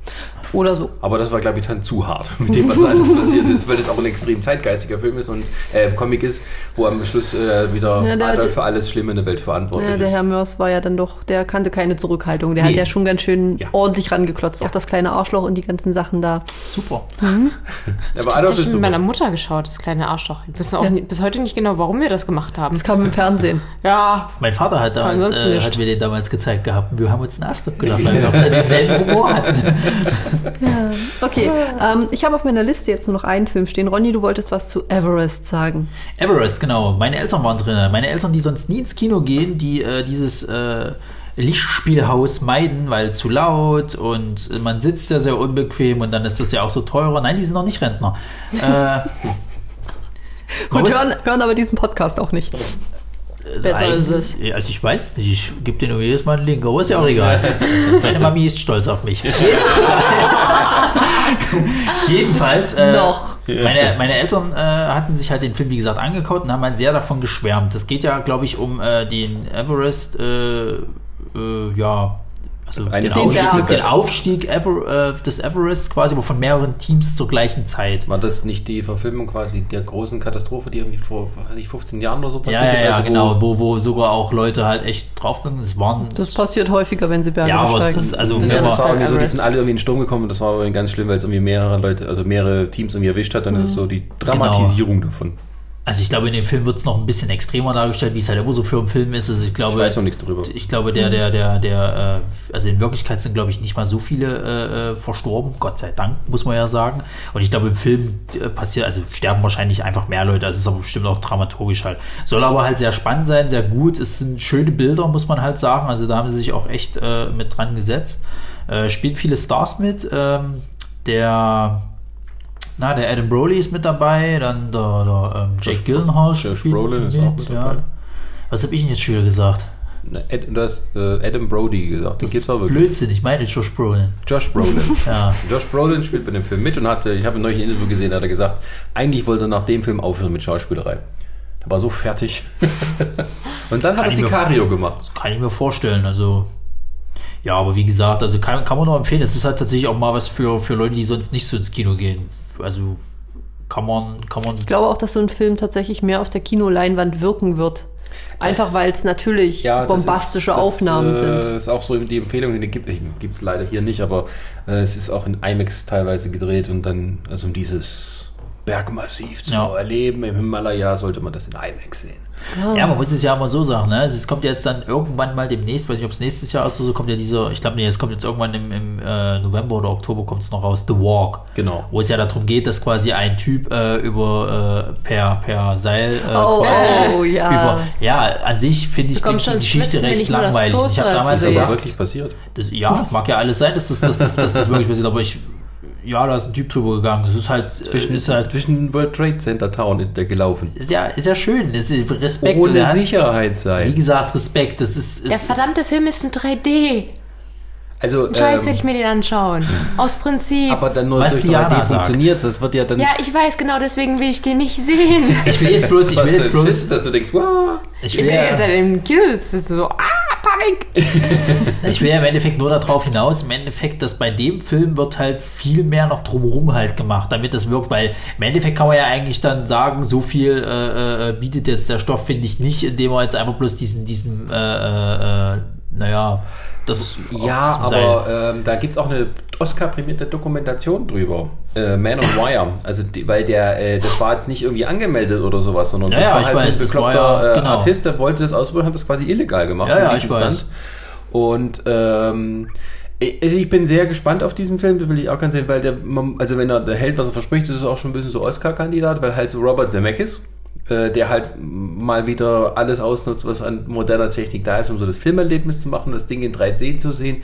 Oder so. Aber das war, glaube ich, dann zu hart *laughs* mit dem, was alles *laughs* passiert ist, weil das auch ein extrem zeitgeistiger Film ist und äh, Comic ist, wo am Schluss äh, wieder Ja, der- Adolf für alles Schlimme in der Welt verantwortlich Ja, der ist. Herr Mörs war ja dann doch, der kannte keine Zurückhaltung. Der hat Nee. ja schon ganz schön Ja. ordentlich rangeklotzt. Auch das kleine Arschloch und die ganzen Sachen da. Super. *laughs* Aber Adolf Tatsächlich ist mit super. meiner Mutter geschaut, das kleine Arschloch. Wir wissen auch Ja. nie, bis heute nicht genau, warum wir das gemacht haben. Das kam im Fernsehen. Ja, Mein Vater hat, damals, äh, hat mir den damals gezeigt gehabt wir haben uns einen Ast abgelacht, weil wir auch denselben Humor hatten. *laughs* Okay, ähm, ich habe auf meiner Liste jetzt nur noch einen Film stehen. Ronny, du wolltest was zu Everest sagen. Everest, genau. Meine Eltern waren drin. Meine Eltern, die sonst nie ins Kino gehen, die äh, dieses äh, Lichtspielhaus meiden, weil zu laut und man sitzt ja sehr unbequem und dann ist das ja auch so teurer. Nein, die sind noch nicht Rentner. Äh, *laughs* Und hören, hören aber diesen Podcast auch nicht. Besser ist es. Also ich weiß es nicht, ich gebe dir nur jedes Mal einen Link, aber ist ja auch egal. *laughs* Meine Mami ist stolz auf mich. *laughs* *laughs* Jedenfalls, äh, Noch. Meine, meine Eltern äh, hatten sich halt den Film, wie gesagt, angeguckt und haben halt sehr davon geschwärmt. Es geht ja, glaube ich, um äh, den Everest, äh, äh, ja, also Eine den, Den Aufstieg, den Aufstieg Ever, äh, des Everest quasi, aber von mehreren Teams zur gleichen Zeit. War das nicht die Verfilmung quasi der großen Katastrophe, die irgendwie vor ich, 15 Jahren oder so passiert Ja, ja, ist? ja, Also genau, wo, wo sogar auch Leute halt echt draufgegangen sind. Es Das passiert häufiger, wenn sie Berge Ja, aber es besteigen. ist- also- Das Ja, das war irgendwie so, die sind alle irgendwie in den Sturm gekommen und das war irgendwie ganz schlimm, weil es irgendwie mehrere Leute, also mehrere Teams irgendwie erwischt hat. Dann ist es so die Dramatisierung davon. Also ich glaube, in dem Film wird es noch ein bisschen extremer dargestellt, wie es halt immer so für einen Film ist. Also ich glaube, Ich weiß noch nichts drüber. Ich glaube, der, der, der, der, äh, also in Wirklichkeit sind, glaube ich, nicht mal so viele äh, äh, verstorben. Gott sei Dank, muss man ja sagen. Und ich glaube, im Film äh, passiert, also sterben wahrscheinlich einfach mehr Leute. Das ist aber bestimmt auch dramaturgisch halt. Soll aber halt sehr spannend sein, sehr gut. Es sind schöne Bilder, muss man halt sagen. Also da haben sie sich auch echt äh, mit dran gesetzt. Äh, spielen viele Stars mit. Ähm, der na, der Adam Brody ist mit dabei, dann der, der ähm, Jake Josh- Gyllenhaal Josh Brolin ist auch mit dabei. Was habe ich denn jetzt schon wieder gesagt? Ed, du hast äh, Adam Brody gesagt, den gibt's auch wirklich. Blödsinn, ich meine Josh Brolin. Josh Brolin. *laughs* Ja. Josh Brolin spielt bei dem Film mit und hatte, ich habe neulich ein Interview gesehen, hat er gesagt, eigentlich wollte er nach dem Film aufhören mit Schauspielerei. Er war so fertig. *laughs* und dann hat er Sicario gemacht. Das kann ich mir vorstellen. Also, ja, aber wie gesagt, also kann, kann man nur empfehlen. Es ist halt tatsächlich auch mal was für, für Leute, die sonst nicht so ins Kino gehen. Also kann man, kann man. Ich glaube auch, dass so ein Film tatsächlich mehr auf der Kinoleinwand wirken wird. Einfach weil es natürlich Ja, das bombastische ist, das, Aufnahmen äh, sind. ist auch so die Empfehlung, die gibt es leider hier nicht, aber äh, es ist auch in IMAX teilweise gedreht und dann, also um dieses Bergmassiv zu Ja. erleben im Himalaya, sollte man das in IMAX sehen. Ja, man muss es ja immer so sagen, ne? Also es kommt jetzt dann irgendwann mal demnächst, weiß nicht, ob es nächstes Jahr ist oder so, kommt ja dieser, ich glaube, nee, es kommt jetzt irgendwann im, im äh, November oder Oktober kommt es noch raus, The Walk. Genau. Wo es ja darum geht, dass quasi ein Typ äh, über äh, per, per Seil äh, Oh, quasi oh, ja. über. Ja, an sich finde ich die, die Geschichte Schwitzen, recht ich langweilig. Ich habe damals Das ist sehe. aber wirklich passiert. das, ja, mag ja alles sein, dass das, dass, das, dass das wirklich passiert, aber ich, ja, da ist ein Typ drüber gegangen. Es ist halt, Zwischen, ist halt, zwischen World Trade Center Town ist der gelaufen. ist ja, ist ja schön, ist Respekt. und Ohne er Sicherheit Wie sein. gesagt, Respekt, das ist, der ist, verdammte Film ist in 3D. Also, Scheiß, ähm, will ich mir den anschauen. Aus Prinzip. aber dann nur Was durch Diana 3D sagt. funktioniert Das wird ja dann ja, ich weiß genau, deswegen will ich den nicht sehen. Ich will jetzt bloß, ich will jetzt bloß, Schiss, dass du denkst, wow. ich Ich will, will ja, jetzt halt im Kino sitzen, so, ah, Panik. *laughs* ich will ja im Endeffekt nur darauf hinaus, im Endeffekt, dass bei dem Film wird halt viel mehr noch drumherum halt gemacht, damit das wirkt, weil im Endeffekt kann man ja eigentlich dann sagen, so viel äh, äh, bietet jetzt der Stoff, finde ich nicht, indem er jetzt einfach bloß diesen, diesen, äh, äh, äh, naja, das Ja, aber ähm, da gibt es auch eine Oscar-prämierte Dokumentation drüber. Äh, Man on Wire. Also, die, weil der, äh, das war jetzt nicht irgendwie angemeldet oder sowas, sondern Ja, das ja, war halt weiß, so ein bekloppter ja- äh, genau. Artist, der wollte das ausprobieren, hat das quasi illegal gemacht Ja, in ja, diesem ich weiß. Stunt. Und ähm, also ich bin sehr gespannt auf diesen Film, das will ich auch ganz sehen, weil der, also wenn er der hält, was er verspricht, ist es auch schon ein bisschen so Oscar-Kandidat, weil halt so Robert Zemeckis, äh, der halt mal wieder alles ausnutzt, was an moderner Technik da ist, um so das Filmerlebnis zu machen, das Ding in 3D zu sehen.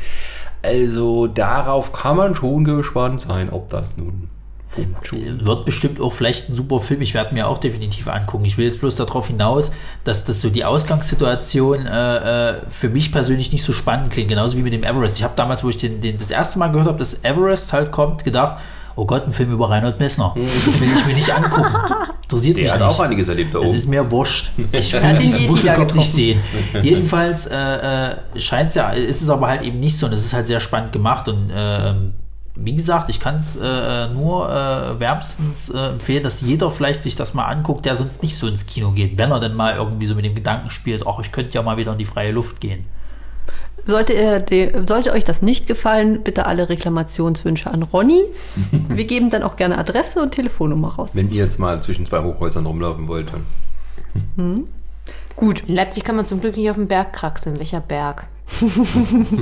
Also darauf kann man schon gespannt sein, ob das nun funktioniert. Wird bestimmt auch vielleicht ein super Film. Ich werde mir auch definitiv angucken. Ich will jetzt bloß darauf hinaus, dass das so die Ausgangssituation äh, äh, für mich persönlich nicht so spannend klingt. Genauso wie mit dem Everest. Ich habe damals, wo ich den, den das erste Mal gehört habe, dass Everest halt kommt, gedacht, oh Gott, ein Film über Reinhold Messner. Das will ich mir nicht angucken. Interessiert Der mich hat nicht. auch einiges erlebt da Es oben. ist mir wurscht. Ich *laughs* will diesen Wuschelkopf nicht sehen. *laughs* Jedenfalls äh, äh, scheint es ja, ist es aber halt eben nicht so und es ist halt sehr spannend gemacht und ähm, wie gesagt, ich kann es äh, nur äh, wärmstens äh, empfehlen, dass jeder vielleicht sich das mal anguckt, der sonst nicht so ins Kino geht, wenn er denn mal irgendwie so mit dem Gedanken spielt, ach, ich könnte ja mal wieder in die freie Luft gehen. Sollte, er de, sollte euch das nicht gefallen, bitte alle Reklamationswünsche an Ronny. *laughs* Wir geben dann auch gerne Adresse und Telefonnummer raus. Wenn ihr jetzt mal zwischen zwei Hochhäusern rumlaufen wollt, dann. Gut, In Leipzig kann man zum Glück nicht auf den Berg kraxeln. Welcher Berg? *laughs*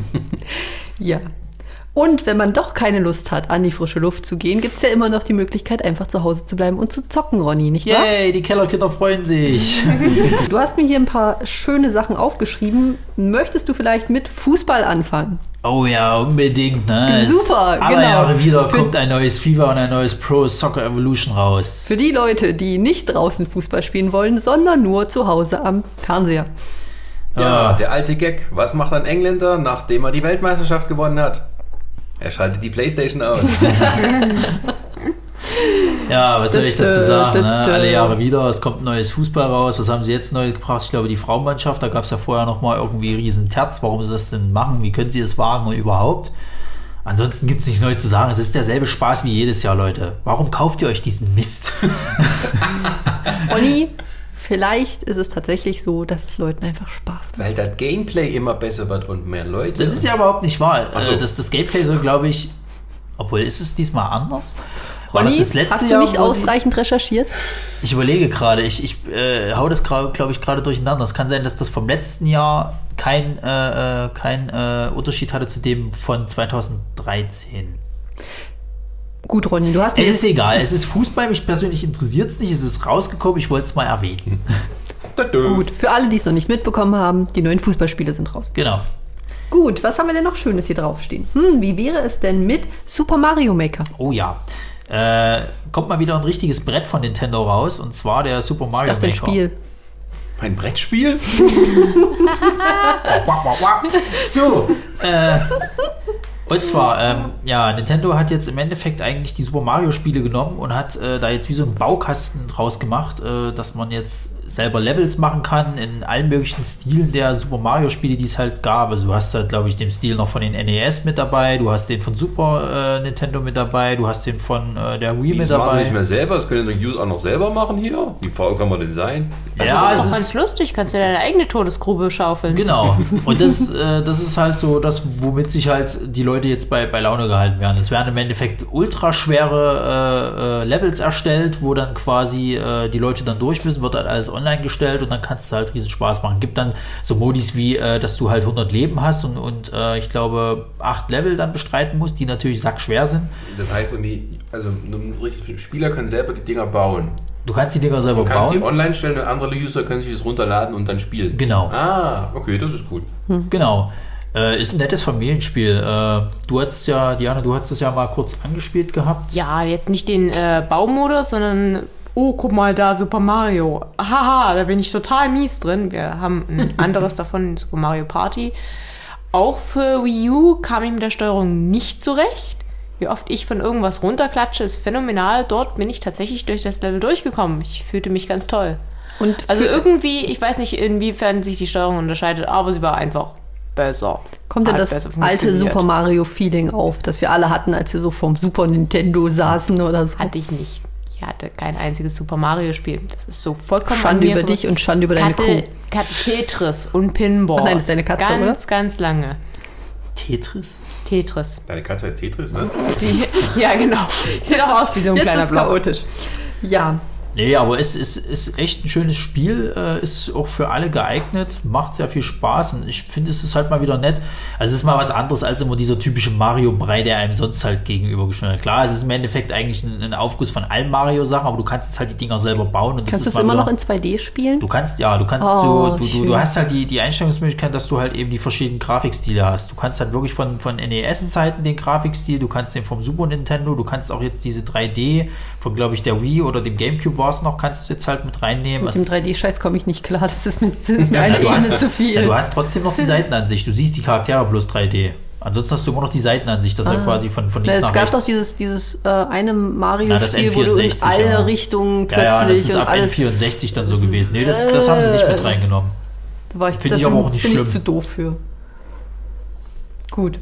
*laughs* ja. Und wenn man doch keine Lust hat, an die frische Luft zu gehen, gibt es ja immer noch die Möglichkeit, einfach zu Hause zu bleiben und zu zocken, Ronny, nicht wahr? Yay, die Kellerkinder freuen sich. *laughs* Du hast mir hier ein paar schöne Sachen aufgeschrieben. Möchtest du vielleicht mit Fußball anfangen? Oh ja, unbedingt. Ne? Super, Alle genau. Jahre wieder Für- kommt ein neues FIFA und ein neues Pro Soccer Evolution raus. Für die Leute, die nicht draußen Fußball spielen wollen, sondern nur zu Hause am Fernseher. Ja, Ah. der alte Gag. Was macht ein Engländer, nachdem er die Weltmeisterschaft gewonnen hat? Er schaltet die Playstation aus. *laughs* Ja, was soll ich dazu sagen? Ne? Alle Jahre wieder, es kommt ein neues Fußball raus. Was haben sie jetzt neu gebracht? Ich glaube, die Frauenmannschaft, da gab es ja vorher nochmal irgendwie riesen Terz, warum sie das denn machen, wie können sie es wagen und überhaupt. Ansonsten gibt es nichts Neues zu sagen. Es ist derselbe Spaß wie jedes Jahr, Leute. Warum kauft ihr euch diesen Mist? Ronny, *laughs* vielleicht ist es tatsächlich so, dass es Leuten einfach Spaß macht. Weil das Gameplay immer besser wird und mehr Leute. Das ist ja überhaupt nicht wahr. Ach so. Äh, Das, das Gameplay so, glaube ich, obwohl ist es diesmal anders? War Ronny, das das letzte hast du Jahr, nicht sie- ausreichend recherchiert? Ich überlege gerade, ich, ich äh, hau das, glaube ich, gerade durcheinander. Es kann sein, dass das vom letzten Jahr kein, äh, äh, kein äh, Unterschied hatte zu dem von 2013. Gut, Ronny, du hast mir Es ist egal, es ist Fußball, mich persönlich interessiert es nicht, es ist rausgekommen, ich wollte es mal erwähnen. Gut. Für alle, die es noch nicht mitbekommen haben, die neuen Fußballspiele sind raus. Genau. Gut, was haben wir denn noch Schönes hier draufstehen? Hm, wie wäre es denn mit Super Mario Maker? Oh ja. Äh, kommt mal wieder ein richtiges Brett von Nintendo raus und zwar der Super Ich Mario ein Maker. Spiel. Ein Brettspiel? *laughs* *laughs* So, äh, und zwar, ähm, ja, Nintendo hat jetzt im Endeffekt eigentlich die Super Mario Spiele genommen und hat äh, da jetzt wie so einen Baukasten draus gemacht, äh, dass man jetzt selber Levels machen kann in allen möglichen Stilen der Super Mario Spiele, die es halt gab. Also du hast halt, glaube ich, den Stil noch von den NES mit dabei, du hast den von Super äh, Nintendo mit dabei, du hast den von äh, der Wii Wie, mit das dabei. nicht mehr selber, das können die User auch noch selber machen hier. Wie faul kann man denn sein? Ja, Das es ist doch ganz lustig. Kannst du deine eigene Todesgrube schaufeln. Genau. *laughs* Und das, äh, das ist halt so das, womit sich halt die Leute jetzt bei, bei Laune gehalten werden. Es werden im Endeffekt ultraschwere äh, äh, Levels erstellt, wo dann quasi äh, die Leute dann durch müssen, wird halt alles online gestellt und dann kannst du halt riesen Spaß machen. Gibt dann so Modis wie, äh, dass du halt 100 Leben hast und, und äh, ich glaube 8 Level dann bestreiten musst, die natürlich sackschwer sind. Das heißt irgendwie, also ein richtiger Spieler kann selber die Dinger bauen. Du kannst die Dinger selber Man kann sie bauen. online stellen und andere User können sich das runterladen und dann spielen. Genau. Ah, okay, das ist gut. Genau. Äh, ist ein nettes Familienspiel. Äh, du hast ja, Diana, du hast es ja mal kurz angespielt gehabt. Ja, jetzt nicht den äh, Baumodus, sondern oh, guck mal da, Super Mario. Haha, da bin ich total mies drin. Wir haben ein *laughs* anderes davon, Super Mario Party. Auch für Wii U kam ich mit der Steuerung nicht zurecht. Wie oft ich von irgendwas runterklatsche, ist phänomenal. Dort bin ich tatsächlich durch das Level durchgekommen. Ich fühlte mich ganz toll. Und Also irgendwie, ich weiß nicht, inwiefern sich die Steuerung unterscheidet, aber sie war einfach besser. kommt denn das alte. Super Mario Feeling auf, das wir alle hatten, als wir so vom Super Nintendo saßen oder so? Hatte ich nicht. Ich hatte kein einziges Super Mario Spiel. Das ist so vollkommen an Schande mir über dich und Schande über deine ich hatte Tetris und Pinball. Ach nein, das ist deine Katze, Ganz, oder? ganz lange. Tetris? Tetris. Deine Katze heißt Tetris, ne? Die, *laughs* ja, genau. Sieht auch aus wie so ein Jetzt kleiner Block. chaotisch. Ja, Nee, aber es ist, ist echt ein schönes Spiel, äh, ist auch für alle geeignet, macht sehr viel Spaß und ich finde, es ist halt mal wieder nett. Also es ist mal was anderes als immer dieser typische Mario-Brei, der einem sonst halt gegenübergestellt wird. Klar, es ist im Endeffekt eigentlich ein, ein Aufguss von allen Mario-Sachen, aber du kannst jetzt halt die Dinger selber bauen. Und kannst du es immer noch in 2D spielen? Du kannst, ja, du kannst Oh, so, du, du, du hast halt die, die Einstellungsmöglichkeit, dass du halt eben die verschiedenen Grafikstile hast. Du kannst halt wirklich von, von NES-Zeiten den Grafikstil, du kannst den vom Super Nintendo, du kannst auch jetzt diese 3D von, glaube ich, der Wii oder dem Gamecube war es noch, kannst du jetzt halt mit reinnehmen. Mit dem Also es- 3D-Scheiß komme ich nicht klar. Das ist mir, das ist mir Ja, eine Ebene hast, zu viel. Ja, du hast trotzdem noch die Seitenansicht. Du siehst die Charaktere plus 3D. Ansonsten hast du immer noch die Seitenansicht, dass er quasi von, von Na, links es nach gab rechts. doch dieses, dieses äh, eine Na, das Mario-Spiel, wo du in N64, alle ja. Richtungen ja, ja, das plötzlich ist ab alles. N64 dann so gewesen. Nee, das, das haben sie nicht mit reingenommen. Da war ich, Finde das ich aber auch nicht bin schlimm. ich zu doof für. Gut.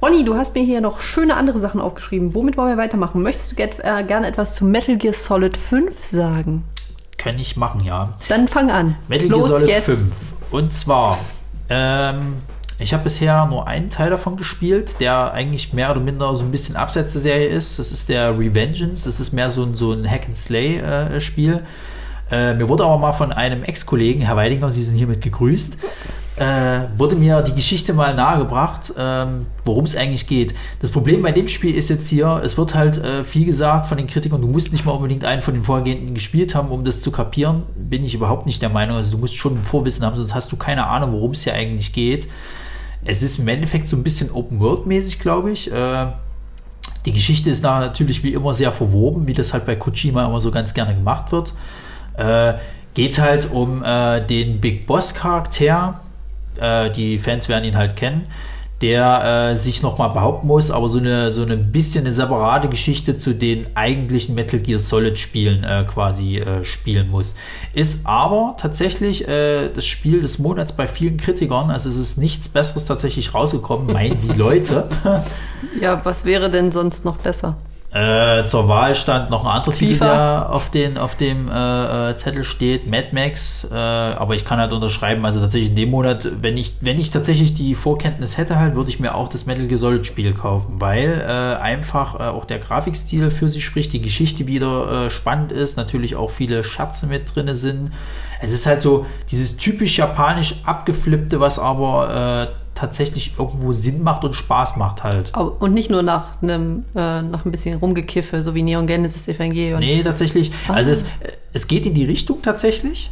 Ronny, du hast mir hier noch schöne andere Sachen aufgeschrieben. Womit wollen wir weitermachen? Möchtest du get, äh, gerne etwas zu Metal Gear Solid 5 sagen? Kann ich machen, ja. Dann fang an. Metal Gear Solid 5. Und zwar, ähm, ich habe bisher nur einen Teil davon gespielt, der eigentlich mehr oder minder so ein bisschen abseits der Serie ist. Das ist der Revengeance. Das ist mehr so ein, so ein Hack-and-Slay-Spiel. Äh, mir wurde aber mal von einem Ex-Kollegen, Herr Weidinger, Sie sind hiermit gegrüßt, äh, wurde mir die Geschichte mal nahegebracht, ähm, worum es eigentlich geht. Das Problem bei dem Spiel ist jetzt hier, es wird halt äh, viel gesagt von den Kritikern, du musst nicht mal unbedingt einen von den vorhergehenden gespielt haben, um das zu kapieren. Bin ich überhaupt nicht der Meinung. Also du musst schon ein Vorwissen haben, sonst hast du keine Ahnung, worum es hier eigentlich geht. Es ist im Endeffekt so ein bisschen Open-World-mäßig, glaube ich. Äh, die Geschichte ist natürlich wie immer sehr verwoben, wie das halt bei Kojima immer so ganz gerne gemacht wird. Äh, geht halt um äh, den Big Boss Charakter. Äh, die Fans werden ihn halt kennen, der äh, sich nochmal behaupten muss, aber so eine so eine bisschen eine separate Geschichte zu den eigentlichen Metal Gear Solid Spielen äh, quasi äh, spielen muss. Ist aber tatsächlich äh, das Spiel des Monats bei vielen Kritikern. Also es ist nichts Besseres tatsächlich rausgekommen, meinen die Leute. *laughs* Ja, was wäre denn sonst noch besser? Äh, zur Wahl stand noch ein anderer Titel, FIFA. der auf, den, auf dem äh, äh, Zettel steht, Mad Max. Äh, aber ich kann halt unterschreiben, also tatsächlich in dem Monat, wenn ich, wenn ich tatsächlich die Vorkenntnis hätte, halt, würde ich mir auch das Metal Gear Solid Spiel kaufen, weil äh, einfach äh, auch der Grafikstil für sich spricht, die Geschichte wieder spannend ist, natürlich auch viele Schatze mit drinne sind. Es ist halt so dieses typisch japanisch abgeflippte, was aber tatsächlich irgendwo Sinn macht und Spaß macht halt. Und nicht nur nach einem, äh, nach ein bisschen Rumgekiffe, so wie Neon Genesis Evangelion. Nee, tatsächlich. Ah. Also es, es geht in die Richtung tatsächlich,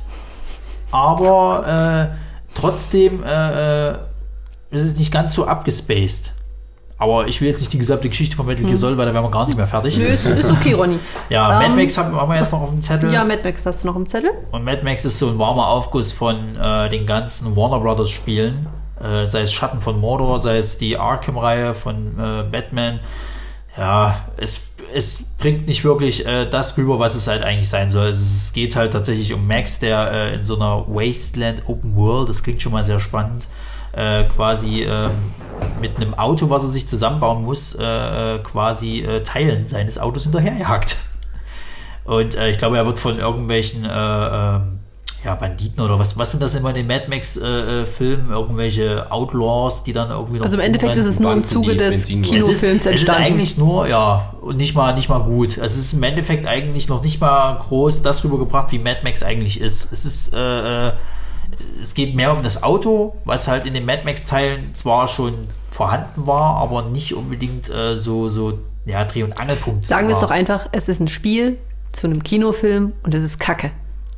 aber äh, trotzdem äh, äh, ist es nicht ganz so abgespaced. Aber ich will jetzt nicht die gesamte Geschichte von Metal Gear Solid, weil da wären wir gar nicht mehr fertig. Hm. Nö, ist, ist okay, Ronny. *laughs* Ja, Mad Ähm, Max haben, haben wir jetzt noch auf dem Zettel. Ja, Mad Max hast du noch im Zettel? Und Mad Max ist so ein warmer Aufguss von äh, den ganzen Warner Brothers Spielen. Äh, sei es Schatten von Mordor, sei es die Arkham-Reihe von äh, Batman. Ja, es, es bringt nicht wirklich äh, das rüber, was es halt eigentlich sein soll. Es, es geht halt tatsächlich um Max, der äh, in so einer Wasteland Open World, das klingt schon mal sehr spannend, äh, quasi ähm, mit einem Auto, was er sich zusammenbauen muss, äh, quasi Teilen seines Autos hinterherjagt. Und ich glaube, er wird von irgendwelchen äh, ähm, ja, Banditen oder was, was sind das immer in den Mad Max-Filmen? Irgendwelche Outlaws, die dann irgendwie noch. Also im Endeffekt ist es nur im Zuge des Kinofilms es ist entstanden. eigentlich nur, ja, und nicht mal, nicht mal gut. Es ist im Endeffekt eigentlich noch nicht mal groß das rübergebracht, wie Mad Max eigentlich ist. Es ist, äh, äh, es geht mehr um das Auto, was halt in den Mad Max-Teilen zwar schon vorhanden war, aber nicht unbedingt äh, so, so, ja, Dreh- und Angelpunkt. Sagen wir es doch einfach, es ist ein Spiel zu einem Kinofilm und es ist Kacke.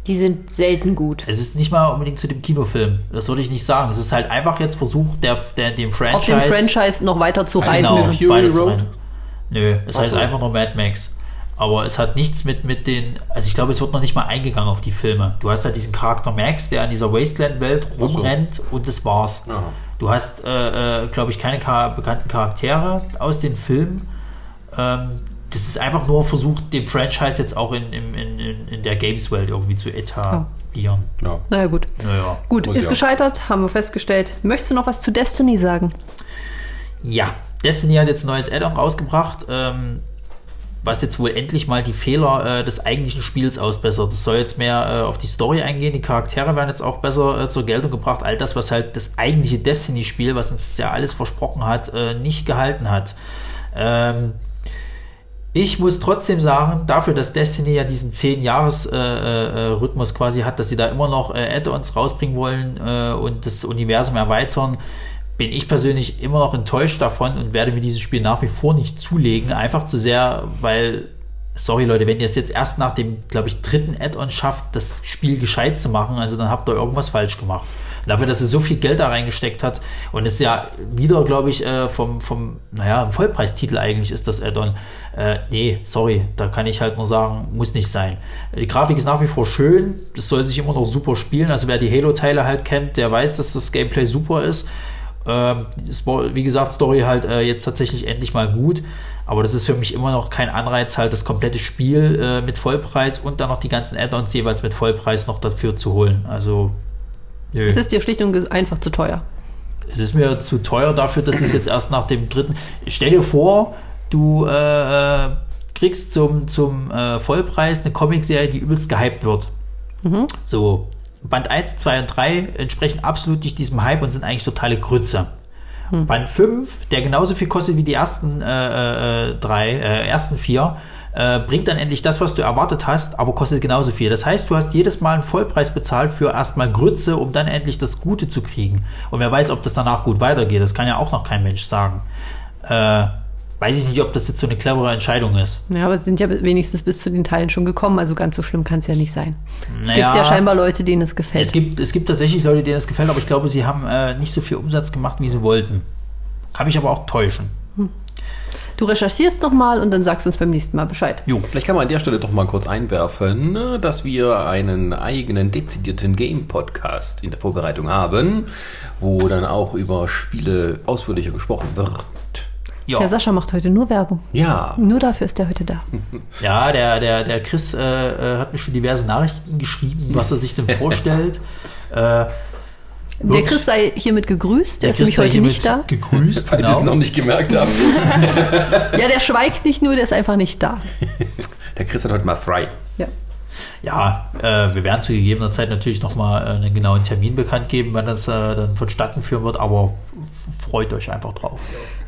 Die sind selten gut. Es ist nicht mal unbedingt zu dem Kinofilm. Das würde ich nicht sagen. Es ist halt einfach jetzt versucht, der, der, dem Franchise. Auf dem Franchise noch weiter zu reisen. Genau, Fury weiterzureiten. Road? Nö, es ist halt so. einfach nur Mad Max. Aber es hat nichts mit, mit den. Also ich glaube, es wird noch nicht mal eingegangen auf die Filme. Du hast halt diesen Charakter Max, der in dieser Wasteland-Welt Ach so. rumrennt und das war's. Aha. Du hast, äh, äh, glaube ich, keine Char bekannten Charaktere aus den Filmen. Ähm, das ist einfach nur versucht, dem Franchise jetzt auch in, in, in, in- der Games-Welt irgendwie zu etablieren. Ja. Naja, gut. Naja. Gut, Muss ist ja. gescheitert, haben wir festgestellt. Möchtest du noch was zu Destiny sagen? Ja, Destiny hat jetzt ein neues Add-on rausgebracht, ähm, was jetzt wohl endlich mal die Fehler äh, des eigentlichen Spiels ausbessert. Das soll jetzt mehr äh, auf die Story eingehen, die Charaktere werden jetzt auch besser äh, zur Geltung gebracht. All das, was halt das eigentliche Destiny-Spiel, was uns ja alles versprochen hat, äh, nicht gehalten hat. Ähm, ich muss trotzdem sagen, dafür, dass Destiny ja diesen 10-Jahres-Rhythmus quasi hat, dass sie da immer noch äh, Add-ons rausbringen wollen äh, und das Universum erweitern, bin ich persönlich immer noch enttäuscht davon und werde mir dieses Spiel nach wie vor nicht zulegen. Einfach zu sehr, weil, sorry Leute, wenn ihr es jetzt erst nach dem, glaube ich, dritten Add-on schafft, das Spiel gescheit zu machen, also dann habt ihr irgendwas falsch gemacht. Dafür, dass es so viel Geld da reingesteckt hat und es ja wieder, glaube ich, äh, vom, vom, naja, Vollpreistitel eigentlich ist das Add-on. Äh, nee, sorry, da kann ich halt nur sagen, muss nicht sein. Die Grafik ist nach wie vor schön, das soll sich immer noch super spielen. Also wer die Halo-Teile halt kennt, der weiß, dass das Gameplay super ist. Ähm, Spo- wie gesagt, Story halt äh, jetzt tatsächlich endlich mal gut. Aber das ist für mich immer noch kein Anreiz, halt das komplette Spiel äh, mit Vollpreis und dann noch die ganzen Add-ons jeweils mit Vollpreis noch dafür zu holen. Also, nö. Es ist dir schlicht und einfach zu teuer. Es ist mir zu teuer dafür, dass es jetzt erst nach dem dritten. Stell dir vor, du äh, äh, kriegst zum, zum äh, Vollpreis eine Comicserie, die übelst gehypt wird. So, Band 1, 2 und 3 entsprechen absolut nicht diesem Hype und sind eigentlich totale Grütze. Band 5, der genauso viel kostet wie die ersten äh, äh, drei, äh, ersten vier, äh, bringt dann endlich das, was du erwartet hast, aber kostet genauso viel. Das heißt, du hast jedes Mal einen Vollpreis bezahlt für erstmal Grütze, um dann endlich das Gute zu kriegen. Und wer weiß, ob das danach gut weitergeht. Das kann ja auch noch kein Mensch sagen. Äh, weiß ich nicht, ob das jetzt so eine clevere Entscheidung ist. Ja, aber sie sind ja wenigstens bis zu den Teilen schon gekommen, also ganz so schlimm kann es ja nicht sein. Es Naja. gibt ja scheinbar Leute, denen es gefällt. Es gibt, es gibt tatsächlich Leute, denen es gefällt, aber ich glaube, sie haben äh, nicht so viel Umsatz gemacht, wie sie wollten. Kann mich aber auch täuschen. Du recherchierst nochmal und dann sagst du uns beim nächsten Mal Bescheid. Jo. Vielleicht kann man an der Stelle doch mal kurz einwerfen, dass wir einen eigenen dezidierten Game-Podcast in der Vorbereitung haben, wo dann auch über Spiele ausführlicher gesprochen wird. Ja, Der Sascha macht heute nur Werbung. Ja, Nur dafür ist er heute da. *laughs* ja der, der, der Chris äh, äh, hat mir schon diverse Nachrichten geschrieben, was er sich denn *laughs* vorstellt. äh, Der Chris sei hiermit gegrüßt, der, ist Chris nämlich heute nicht da. Gegrüßt, falls Sie es noch genau. nicht gemerkt haben. Ja, der schweigt nicht nur, der ist einfach nicht da. *laughs* Der Chris hat heute mal frei. Ja. Ja, äh, wir werden zu gegebener Zeit natürlich nochmal äh, einen genauen Termin bekannt geben, wann das äh, dann vonstatten führen wird, aber freut euch einfach drauf.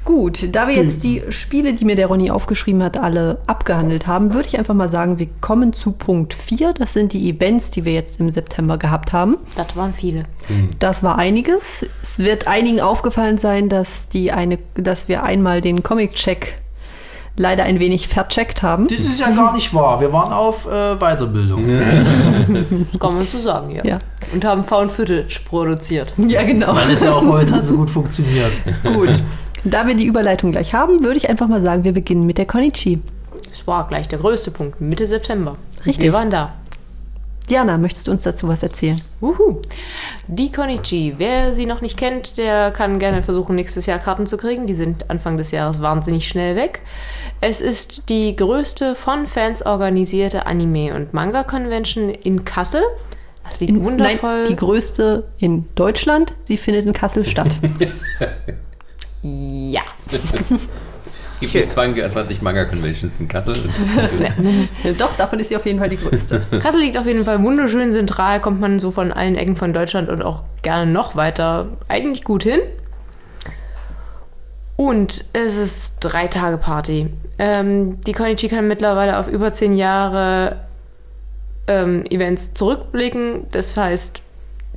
Gut, da wir jetzt die Spiele, die mir der Ronny aufgeschrieben hat, alle abgehandelt haben, würde ich einfach mal sagen, wir kommen zu Punkt 4. Das sind die Events, die wir jetzt im September gehabt haben. Das waren viele. Das war einiges. Es wird einigen aufgefallen sein, dass, die eine, dass wir einmal den Comic-Check leider ein wenig vercheckt haben. Das ist ja gar nicht wahr. Wir waren auf äh, Weiterbildung. Das kann man so sagen, ja. Ja. Und haben Found Footage produziert. Ja, genau. Weil es ja auch momentan so gut funktioniert. Gut. Da wir die Überleitung gleich haben, würde ich einfach mal sagen, wir beginnen mit der Konichi. Es war gleich der größte Punkt, Mitte September. Richtig. Wir waren da. Diana, möchtest du uns dazu was erzählen? Wuhu. Die Konichi. Wer sie noch nicht kennt, der kann gerne versuchen, nächstes Jahr Karten zu kriegen. Die sind Anfang des Jahres wahnsinnig schnell weg. Es ist die größte von Fans organisierte Anime- und Manga-Convention in Kassel. Das liegt In, wundervoll. Nein, die größte in Deutschland. Sie findet in Kassel statt. *laughs* ja. *laughs* Es gibt hier 20 Manga-Conventions in Kassel. *laughs* Doch, davon ist sie auf jeden Fall die größte. *laughs* Kassel liegt auf jeden Fall wunderschön zentral, kommt man so von allen Ecken von Deutschland und auch gerne noch weiter eigentlich gut hin. Und es ist drei Tage Party. Ähm, die Konichi kann mittlerweile auf über zehn Jahre ähm, Events zurückblicken. Das heißt,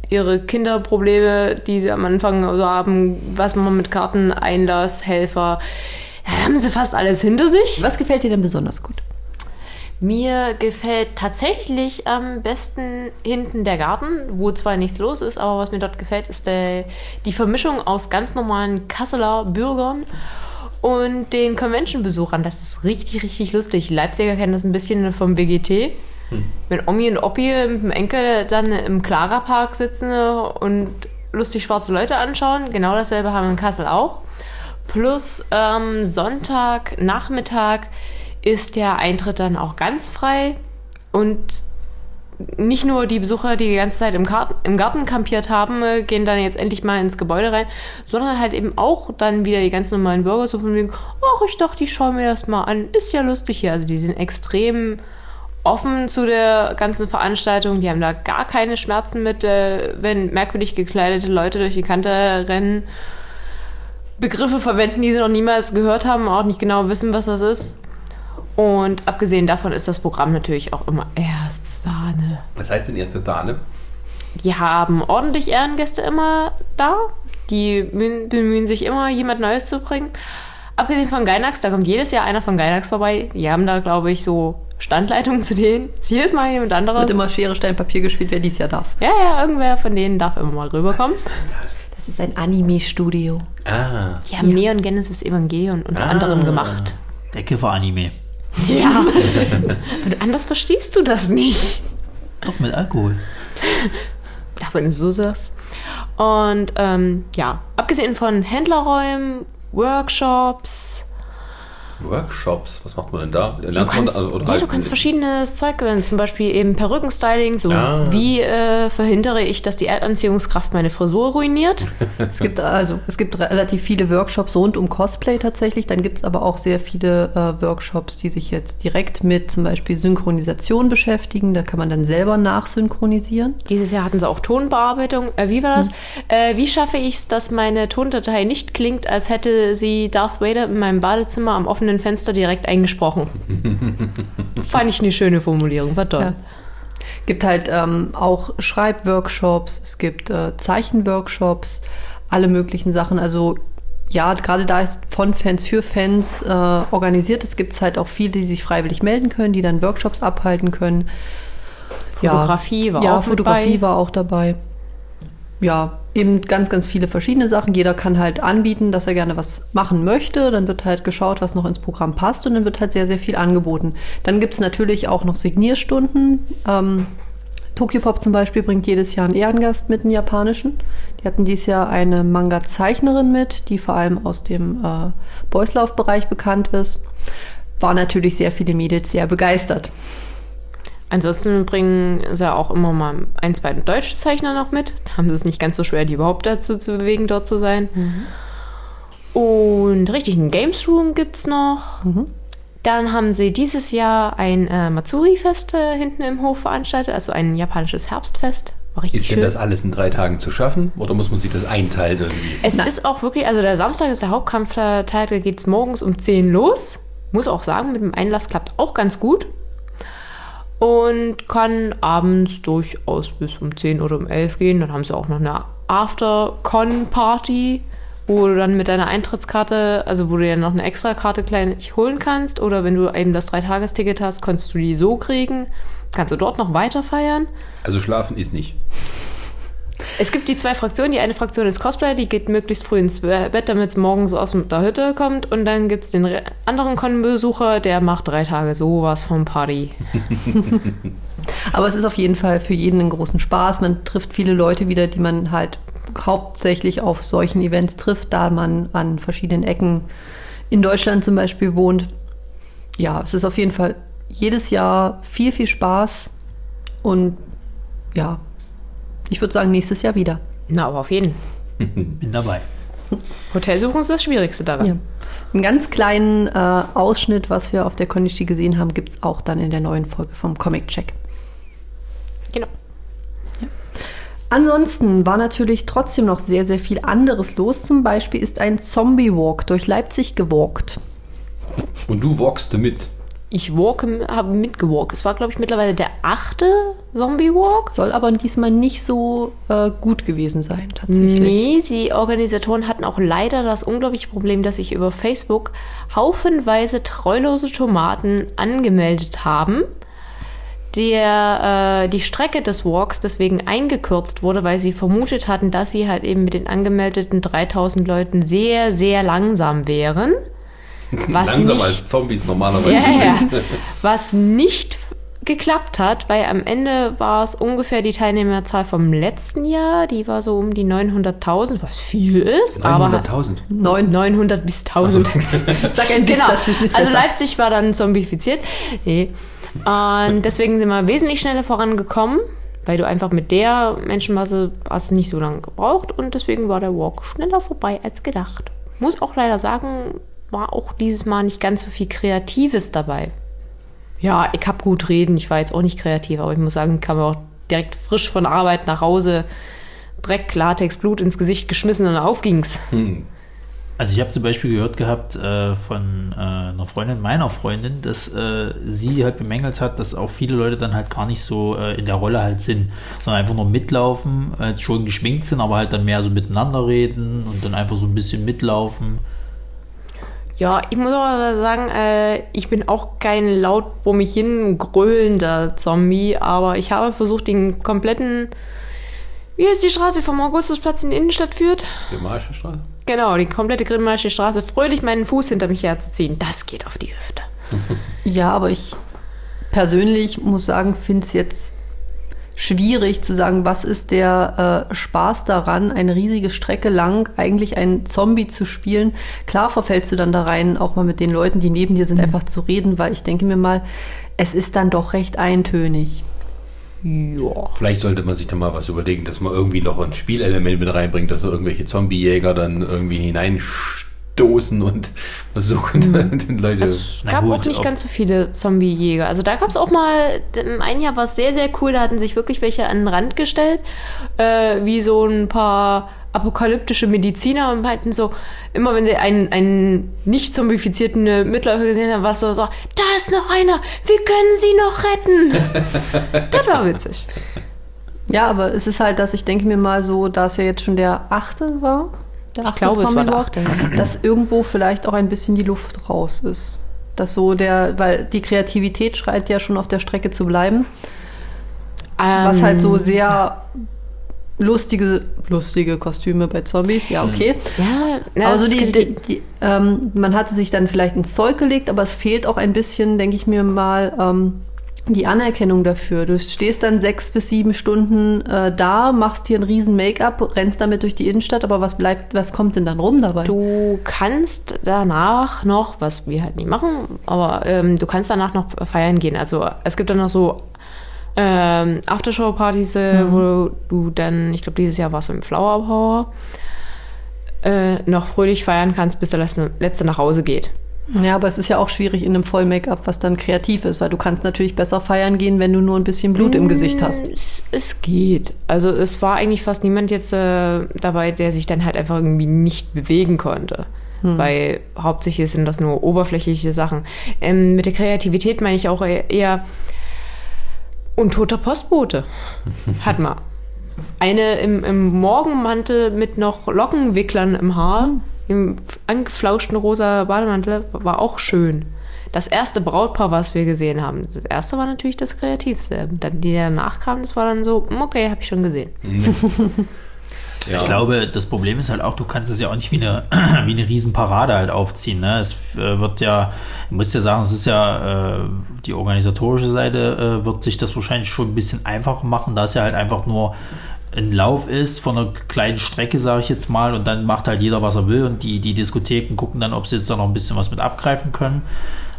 ihre Kinderprobleme, die sie am Anfang so haben, was man mit Karten, Einlass, Helfer, ja, haben sie fast alles hinter sich. Was gefällt dir denn besonders gut? Mir gefällt tatsächlich am besten hinten der Garten, wo zwar nichts los ist, aber was mir dort gefällt, ist der, die Vermischung aus ganz normalen Kasseler Bürgern und den Convention-Besuchern. Das ist richtig, richtig lustig. Leipziger kennen das ein bisschen vom BGT. Wenn Omi und Oppi mit dem Enkel dann im Clara Park sitzen und lustig schwarze Leute anschauen, genau dasselbe haben wir in Kassel auch. Plus ähm, Sonntag, Nachmittag ist der Eintritt dann auch ganz frei. Und nicht nur die Besucher, die die ganze Zeit im, Garten, im Garten kampiert haben, äh, gehen dann jetzt endlich mal ins Gebäude rein, sondern halt eben auch dann wieder die ganz normalen Bürger so von wegen, ach, ich dachte, ich schaue mir das mal an, ist ja lustig hier. Also die sind extrem offen zu der ganzen Veranstaltung, die haben da gar keine Schmerzen mit, äh, wenn merkwürdig gekleidete Leute durch die Kante rennen, Begriffe verwenden, die sie noch niemals gehört haben, auch nicht genau wissen, was das ist. Und abgesehen davon ist das Programm natürlich auch immer erst Sahne. Was heißt denn erste Sahne? Die haben ordentlich Ehrengäste immer da. Die mühen- bemühen sich immer, jemand Neues zu bringen. Abgesehen von Gainax, da kommt jedes Jahr einer von Gainax vorbei. Die haben da, glaube ich, so Standleitungen zu denen. Ist jedes Mal jemand anderes. Wird immer Schere, Stein, Papier gespielt, wer dies Jahr darf. ja, ja, irgendwer von denen darf immer mal rüberkommen. Das ist ein Anime-Studio. Ah, Die haben Neon Genesis Evangelion unter anderem gemacht. Der Kiffer-Anime. Ja. *laughs* Und anders verstehst du das nicht. Doch mit Alkohol. Ach, wenn du so sagst. Und ähm, ja, abgesehen von Händlerräumen, Workshops, Workshops, was macht man denn da? Du Lernt kannst, man, also, oder ja, du kannst verschiedenes Zeug gewinnen, zum Beispiel eben Perückenstyling, so Ah. wie äh, verhindere ich, dass die Erdanziehungskraft meine Frisur ruiniert. *laughs* Es gibt also es gibt relativ viele Workshops rund um Cosplay tatsächlich. Dann gibt es aber auch sehr viele äh, Workshops, die sich jetzt direkt mit zum Beispiel Synchronisation beschäftigen. Da kann man dann selber nachsynchronisieren. Dieses Jahr hatten sie auch Tonbearbeitung. Äh, wie war das? Hm. Äh, wie schaffe ich es, dass meine Tondatei nicht klingt, als hätte sie Darth Vader in meinem Badezimmer am offenen Fenster direkt eingesprochen? *laughs* Fand ich eine schöne Formulierung, war toll. Ja. Gibt halt ähm, auch Schreibworkshops, es gibt äh, Zeichenworkshops, alle möglichen Sachen. Also ja, gerade da ist von Fans für Fans äh, organisiert. Es gibt halt auch viele, die sich freiwillig melden können, die dann Workshops abhalten können. Fotografie war ja, auch Fotografie bei. war auch dabei. Ja, eben ganz, ganz viele verschiedene Sachen. Jeder kann halt anbieten, dass er gerne was machen möchte. Dann wird halt geschaut, was noch ins Programm passt und dann wird halt sehr, sehr viel angeboten. Dann gibt's natürlich auch noch Signierstunden. Ähm, Tokyopop zum Beispiel bringt jedes Jahr einen Ehrengast mit, einen japanischen. Die hatten dieses Jahr eine Manga-Zeichnerin mit, die vor allem aus dem äh, Boyslauf-Bereich bekannt ist. War natürlich sehr viele Mädels sehr begeistert. Ansonsten bringen sie auch immer mal ein, zwei deutsche Zeichner noch mit. Da haben sie es nicht ganz so schwer, die überhaupt dazu zu bewegen, dort zu sein. Und richtig, ein Games Room gibt's noch. Dann haben sie dieses Jahr ein äh, Matsuri-Fest äh, hinten im Hof veranstaltet, also ein japanisches Herbstfest. War richtig Ist schön. denn das alles in drei Tagen zu schaffen? Oder muss man sich das einteilen irgendwie? Es ist auch wirklich, also der Samstag ist der Hauptkampftag, da geht's morgens um 10 los. Muss auch sagen, mit dem Einlass klappt auch ganz gut. Und kann abends durchaus bis um 10 oder um 11 gehen. Dann haben sie auch noch eine After-Con-Party, wo du dann mit deiner Eintrittskarte, also wo du ja noch eine extra Karte klein holen kannst. Oder wenn du eben das Dreitagesticket hast, kannst du die so kriegen. Kannst du dort noch weiter feiern. Also schlafen ist nicht. Es gibt die zwei Fraktionen. Die eine Fraktion ist Cosplay, die geht möglichst früh ins Bett, damit es morgens aus der Hütte kommt. Und dann gibt es den re- anderen Con-Besucher, der macht drei Tage sowas von Party. *laughs* Aber es ist auf jeden Fall für jeden einen großen Spaß. Man trifft viele Leute wieder, die man halt hauptsächlich auf solchen Events trifft, da man an verschiedenen Ecken in Deutschland zum Beispiel wohnt. Ja, es ist auf jeden Fall jedes Jahr viel, viel Spaß. Und ja, ich würde sagen, nächstes Jahr wieder. Na, aber auf jeden. *laughs* Bin dabei. Hotelsuchen ist das Schwierigste daran. Ja. Einen ganz kleinen äh, Ausschnitt, was wir auf der Konichi gesehen haben, gibt es auch dann in der neuen Folge vom Comic Check. Genau. Ansonsten war natürlich trotzdem noch sehr, sehr viel anderes los. Zum Beispiel ist ein Zombie-Walk durch Leipzig gewalkt. Und du walkst mit. Ich walke, habe mitgewalkt. Es war, glaube ich, mittlerweile der achte Zombie-Walk. Soll aber diesmal nicht so äh, gut gewesen sein, tatsächlich. Nee, die Organisatoren hatten auch leider das unglaubliche Problem, dass sich über Facebook haufenweise treulose Tomaten angemeldet haben. Der, äh, die Strecke des Walks deswegen eingekürzt wurde, weil sie vermutet hatten, dass sie halt eben mit den angemeldeten 3000 Leuten sehr, sehr langsam wären. Was Langsam nicht, als Zombies normalerweise sind. *laughs* Was nicht geklappt hat, weil am Ende war es ungefähr die Teilnehmerzahl vom letzten Jahr. Die war so um die 900.000, was viel ist. aber 900.000. Neun. 900 bis 1000. *laughs* Sag ein Bis genau. dazwischen ist Also besser. Leipzig war dann zombifiziert. Nee. Und *laughs* deswegen sind wir wesentlich schneller vorangekommen, weil du einfach mit der Menschenmasse hast nicht so lange gebraucht und deswegen war der Walk schneller vorbei als gedacht. Muss auch leider sagen, war auch dieses Mal nicht ganz so viel Kreatives dabei. Ja, ich hab gut reden, ich war jetzt auch nicht kreativ, aber ich muss sagen, kam auch direkt frisch von Arbeit nach Hause, Dreck, Latex, Blut ins Gesicht geschmissen und auf ging's. Also ich habe zum Beispiel gehört gehabt äh, von äh, einer Freundin meiner Freundin, dass äh, sie halt bemängelt hat, dass auch viele Leute dann halt gar nicht so äh, in der Rolle halt sind, sondern einfach nur mitlaufen, äh, schon geschminkt sind, aber halt dann mehr so miteinander reden und dann einfach so ein bisschen mitlaufen. Ja, ich muss aber sagen, äh, ich bin auch kein laut vor mich hin gröhlender Zombie, aber ich habe versucht, den kompletten. Wie heißt die Straße vom Augustusplatz in die Innenstadt führt? Der Marschenstraße. Genau, die komplette Grimmaische Straße fröhlich meinen Fuß hinter mich herzuziehen. Das geht auf die Hüfte. *laughs* Ja, aber ich persönlich muss sagen, finde es jetzt schwierig zu sagen, was ist der äh, Spaß daran, eine riesige Strecke lang eigentlich einen Zombie zu spielen. Klar verfällst du dann da rein, auch mal mit den Leuten, die neben dir sind, einfach zu reden, weil ich denke mir mal, es ist dann doch recht eintönig. Ja. Vielleicht sollte man sich da mal was überlegen, dass man irgendwie noch ein Spielelement mit reinbringt, dass so irgendwelche Zombiejäger dann irgendwie hineinstoßen und versuchen, *laughs* den Leute. Es Na gab auch nicht ob- ganz so viele Zombie-Jäger. Also da gab es auch mal, im einen Jahr war es sehr, sehr cool, da hatten sich wirklich welche an den Rand gestellt, äh, wie so ein paar apokalyptische Mediziner und meinten so, immer wenn sie einen, einen nicht zombifizierten äh, Mitläufer gesehen haben, war es so, so, da ist noch einer, wir können sie noch retten. *laughs* das war witzig. Ja, aber es ist halt, dass ich denke mir mal so, da es ja jetzt schon der achte war, der Ich glaube, es war der achte, ja. dass irgendwo vielleicht auch ein bisschen die Luft raus ist. Dass so der, weil die Kreativität schreit ja schon auf der Strecke zu bleiben, was Ähm, halt so sehr lustige, lustige Kostüme bei Zombies, ja, okay. Ja, na, aber das so die, die, die ähm, man hatte sich dann vielleicht ins Zeug gelegt, aber es fehlt auch ein bisschen, denke ich mir mal, ähm, die Anerkennung dafür. Du stehst dann sechs bis sieben Stunden äh, da, machst dir ein riesen Make-up, rennst damit durch die Innenstadt, aber was bleibt, was kommt denn dann rum dabei? Du kannst danach noch, was wir halt nicht machen, aber ähm, du kannst danach noch feiern gehen. Also es gibt dann noch so ähm, Aftershow-Partys, äh, wo du dann, ich glaube dieses Jahr war es im Flower Power, äh, noch fröhlich feiern kannst, bis der letzte, letzte nach Hause geht. Ja, aber es ist ja auch schwierig in einem Voll-Make-up, was dann kreativ ist, weil du kannst natürlich besser feiern gehen, wenn du nur ein bisschen Blut im Gesicht hast. Es, es geht. Also es war eigentlich fast niemand jetzt äh, dabei, der sich dann halt einfach irgendwie nicht bewegen konnte. Weil hauptsächlich sind das nur oberflächliche Sachen. Ähm, mit der Kreativität meine ich auch eher- eher untoter Postbote. *laughs* Hat man. Eine im, im Morgenmantel mit noch Lockenwicklern im Haar, im angeflauschten rosa Bademantel, war auch schön. Das erste Brautpaar, was wir gesehen haben, das erste war natürlich das Kreativste. Dann, die danach kamen, das war dann so, hm, okay, habe ich schon gesehen. *laughs* ja. Ich glaube, das Problem ist halt auch, du kannst es ja auch nicht wie eine, *clears throat* wie eine Riesenparade halt aufziehen. Ne? Es äh, wird ja, du musst ja sagen, es ist ja, äh, die organisatorische Seite äh, wird sich das wahrscheinlich schon ein bisschen einfacher machen, da es ja halt einfach nur ein Lauf ist von einer kleinen Strecke, sage ich jetzt mal, und dann macht halt jeder, was er will und die, die Diskotheken gucken dann, ob sie jetzt da noch ein bisschen was mit abgreifen können.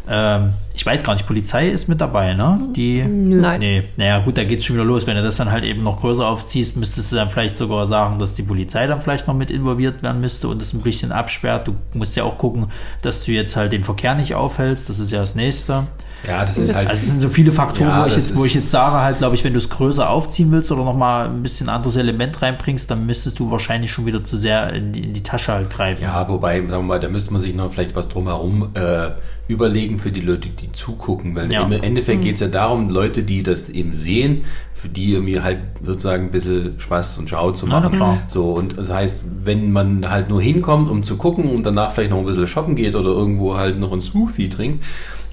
Ähm, ich weiß gar nicht, Polizei ist mit dabei, ne? Die, Nein. Nee, naja, gut, da geht's schon wieder los. Wenn du das dann halt eben noch größer aufziehst, müsstest du dann vielleicht sogar sagen, dass die Polizei dann vielleicht noch mit involviert werden müsste und das ein bisschen absperrt. Du musst ja auch gucken, dass du jetzt halt den Verkehr nicht aufhältst. Das ist ja das Nächste. Ja, das ist halt. Also es sind so viele Faktoren, Ja, wo, ich jetzt, wo ich jetzt sage, halt, glaube ich, wenn du es größer aufziehen willst oder nochmal ein bisschen anderes Element reinbringst, dann müsstest du wahrscheinlich schon wieder zu sehr in die, in die Tasche halt greifen. Ja, wobei, sagen wir mal, da müsste man sich noch vielleicht was drumherum äh, überlegen für die Leute, die zugucken. Weil Ja. im Endeffekt geht es ja darum, Leute, die das eben sehen, für die irgendwie halt sozusagen ein bisschen Spaß und Schau zu machen. klar. So, und das heißt, wenn man halt nur hinkommt, um zu gucken und danach vielleicht noch ein bisschen shoppen geht oder irgendwo halt noch ein Smoothie trinkt,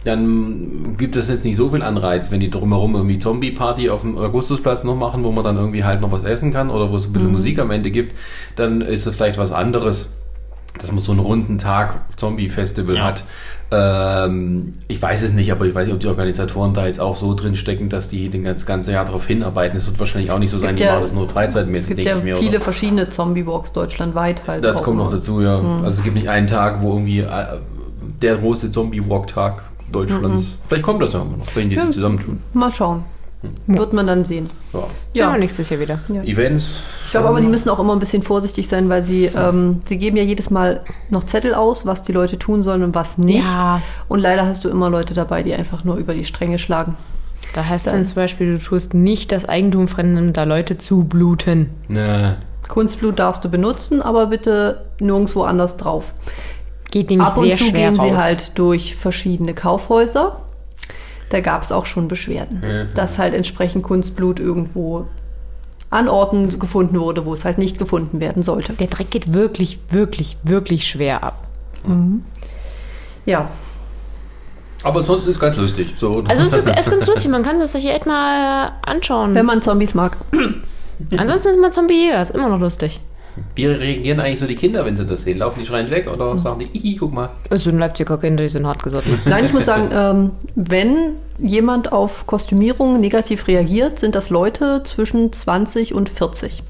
dann gibt es jetzt nicht so viel Anreiz, wenn die drumherum irgendwie Zombie-Party auf dem Augustusplatz noch machen, wo man dann irgendwie halt noch was essen kann oder wo es ein bisschen Musik am Ende gibt, dann ist es vielleicht was anderes, dass man so einen runden Tag Zombie-Festival Ja. hat. Ähm, ich weiß es nicht, aber ich weiß nicht, ob die Organisatoren da jetzt auch so drin stecken, dass die den ganz ganze Jahr darauf hinarbeiten. Es wird wahrscheinlich auch nicht so sein, gibt die ja- machen das nur Es freizeitmäßig, gibt denke ja ich mir. viele oder? verschiedene Zombie-Walks deutschlandweit halt. Das kommt noch dazu, ja. Mhm. Also es gibt nicht einen Tag, wo irgendwie äh, der große Zombie-Walk-Tag Deutschlands. Vielleicht kommt das ja immer noch, wenn die Mhm. Ja. sich zusammentun. Mal schauen. Wird man dann sehen. Ja. Ja. nächstes Jahr wieder. Events. Ich glaube aber, die müssen auch immer ein bisschen vorsichtig sein, weil sie, ähm, sie geben ja jedes Mal noch Zettel aus, was die Leute tun sollen und was nicht. Ja. Und leider hast du immer Leute dabei, die einfach nur über die Stränge schlagen. Da heißt Dann- dann zum Beispiel, du tust nicht das Eigentum fremder Leute zubluten. Ne, Kunstblut darfst du benutzen, aber bitte nirgendwo anders drauf. Geht nämlich Ab und sehr zu schwer gehen raus. sie halt durch verschiedene Kaufhäuser. Da gab es auch schon Beschwerden, Ja. dass halt entsprechend Kunstblut irgendwo an Orten gefunden wurde, wo es halt nicht gefunden werden sollte. Der Dreck geht wirklich, wirklich, wirklich schwer ab. Ja, aber ansonsten ist ganz lustig. So. Also es ist, ist ganz lustig, man kann das sich echt mal anschauen. wenn man Zombies mag. Ansonsten ist mal Zombie-Jäger, ist immer noch lustig. Wie reagieren eigentlich so die Kinder, wenn sie das sehen? Laufen die schreiend weg oder sagen die, Ihi, guck mal. Es sind Leipziger Kinder, die sind hartgesotten. *laughs* Nein, ich muss sagen, ähm, wenn jemand auf Kostümierung negativ reagiert, sind das Leute zwischen 20 und 40.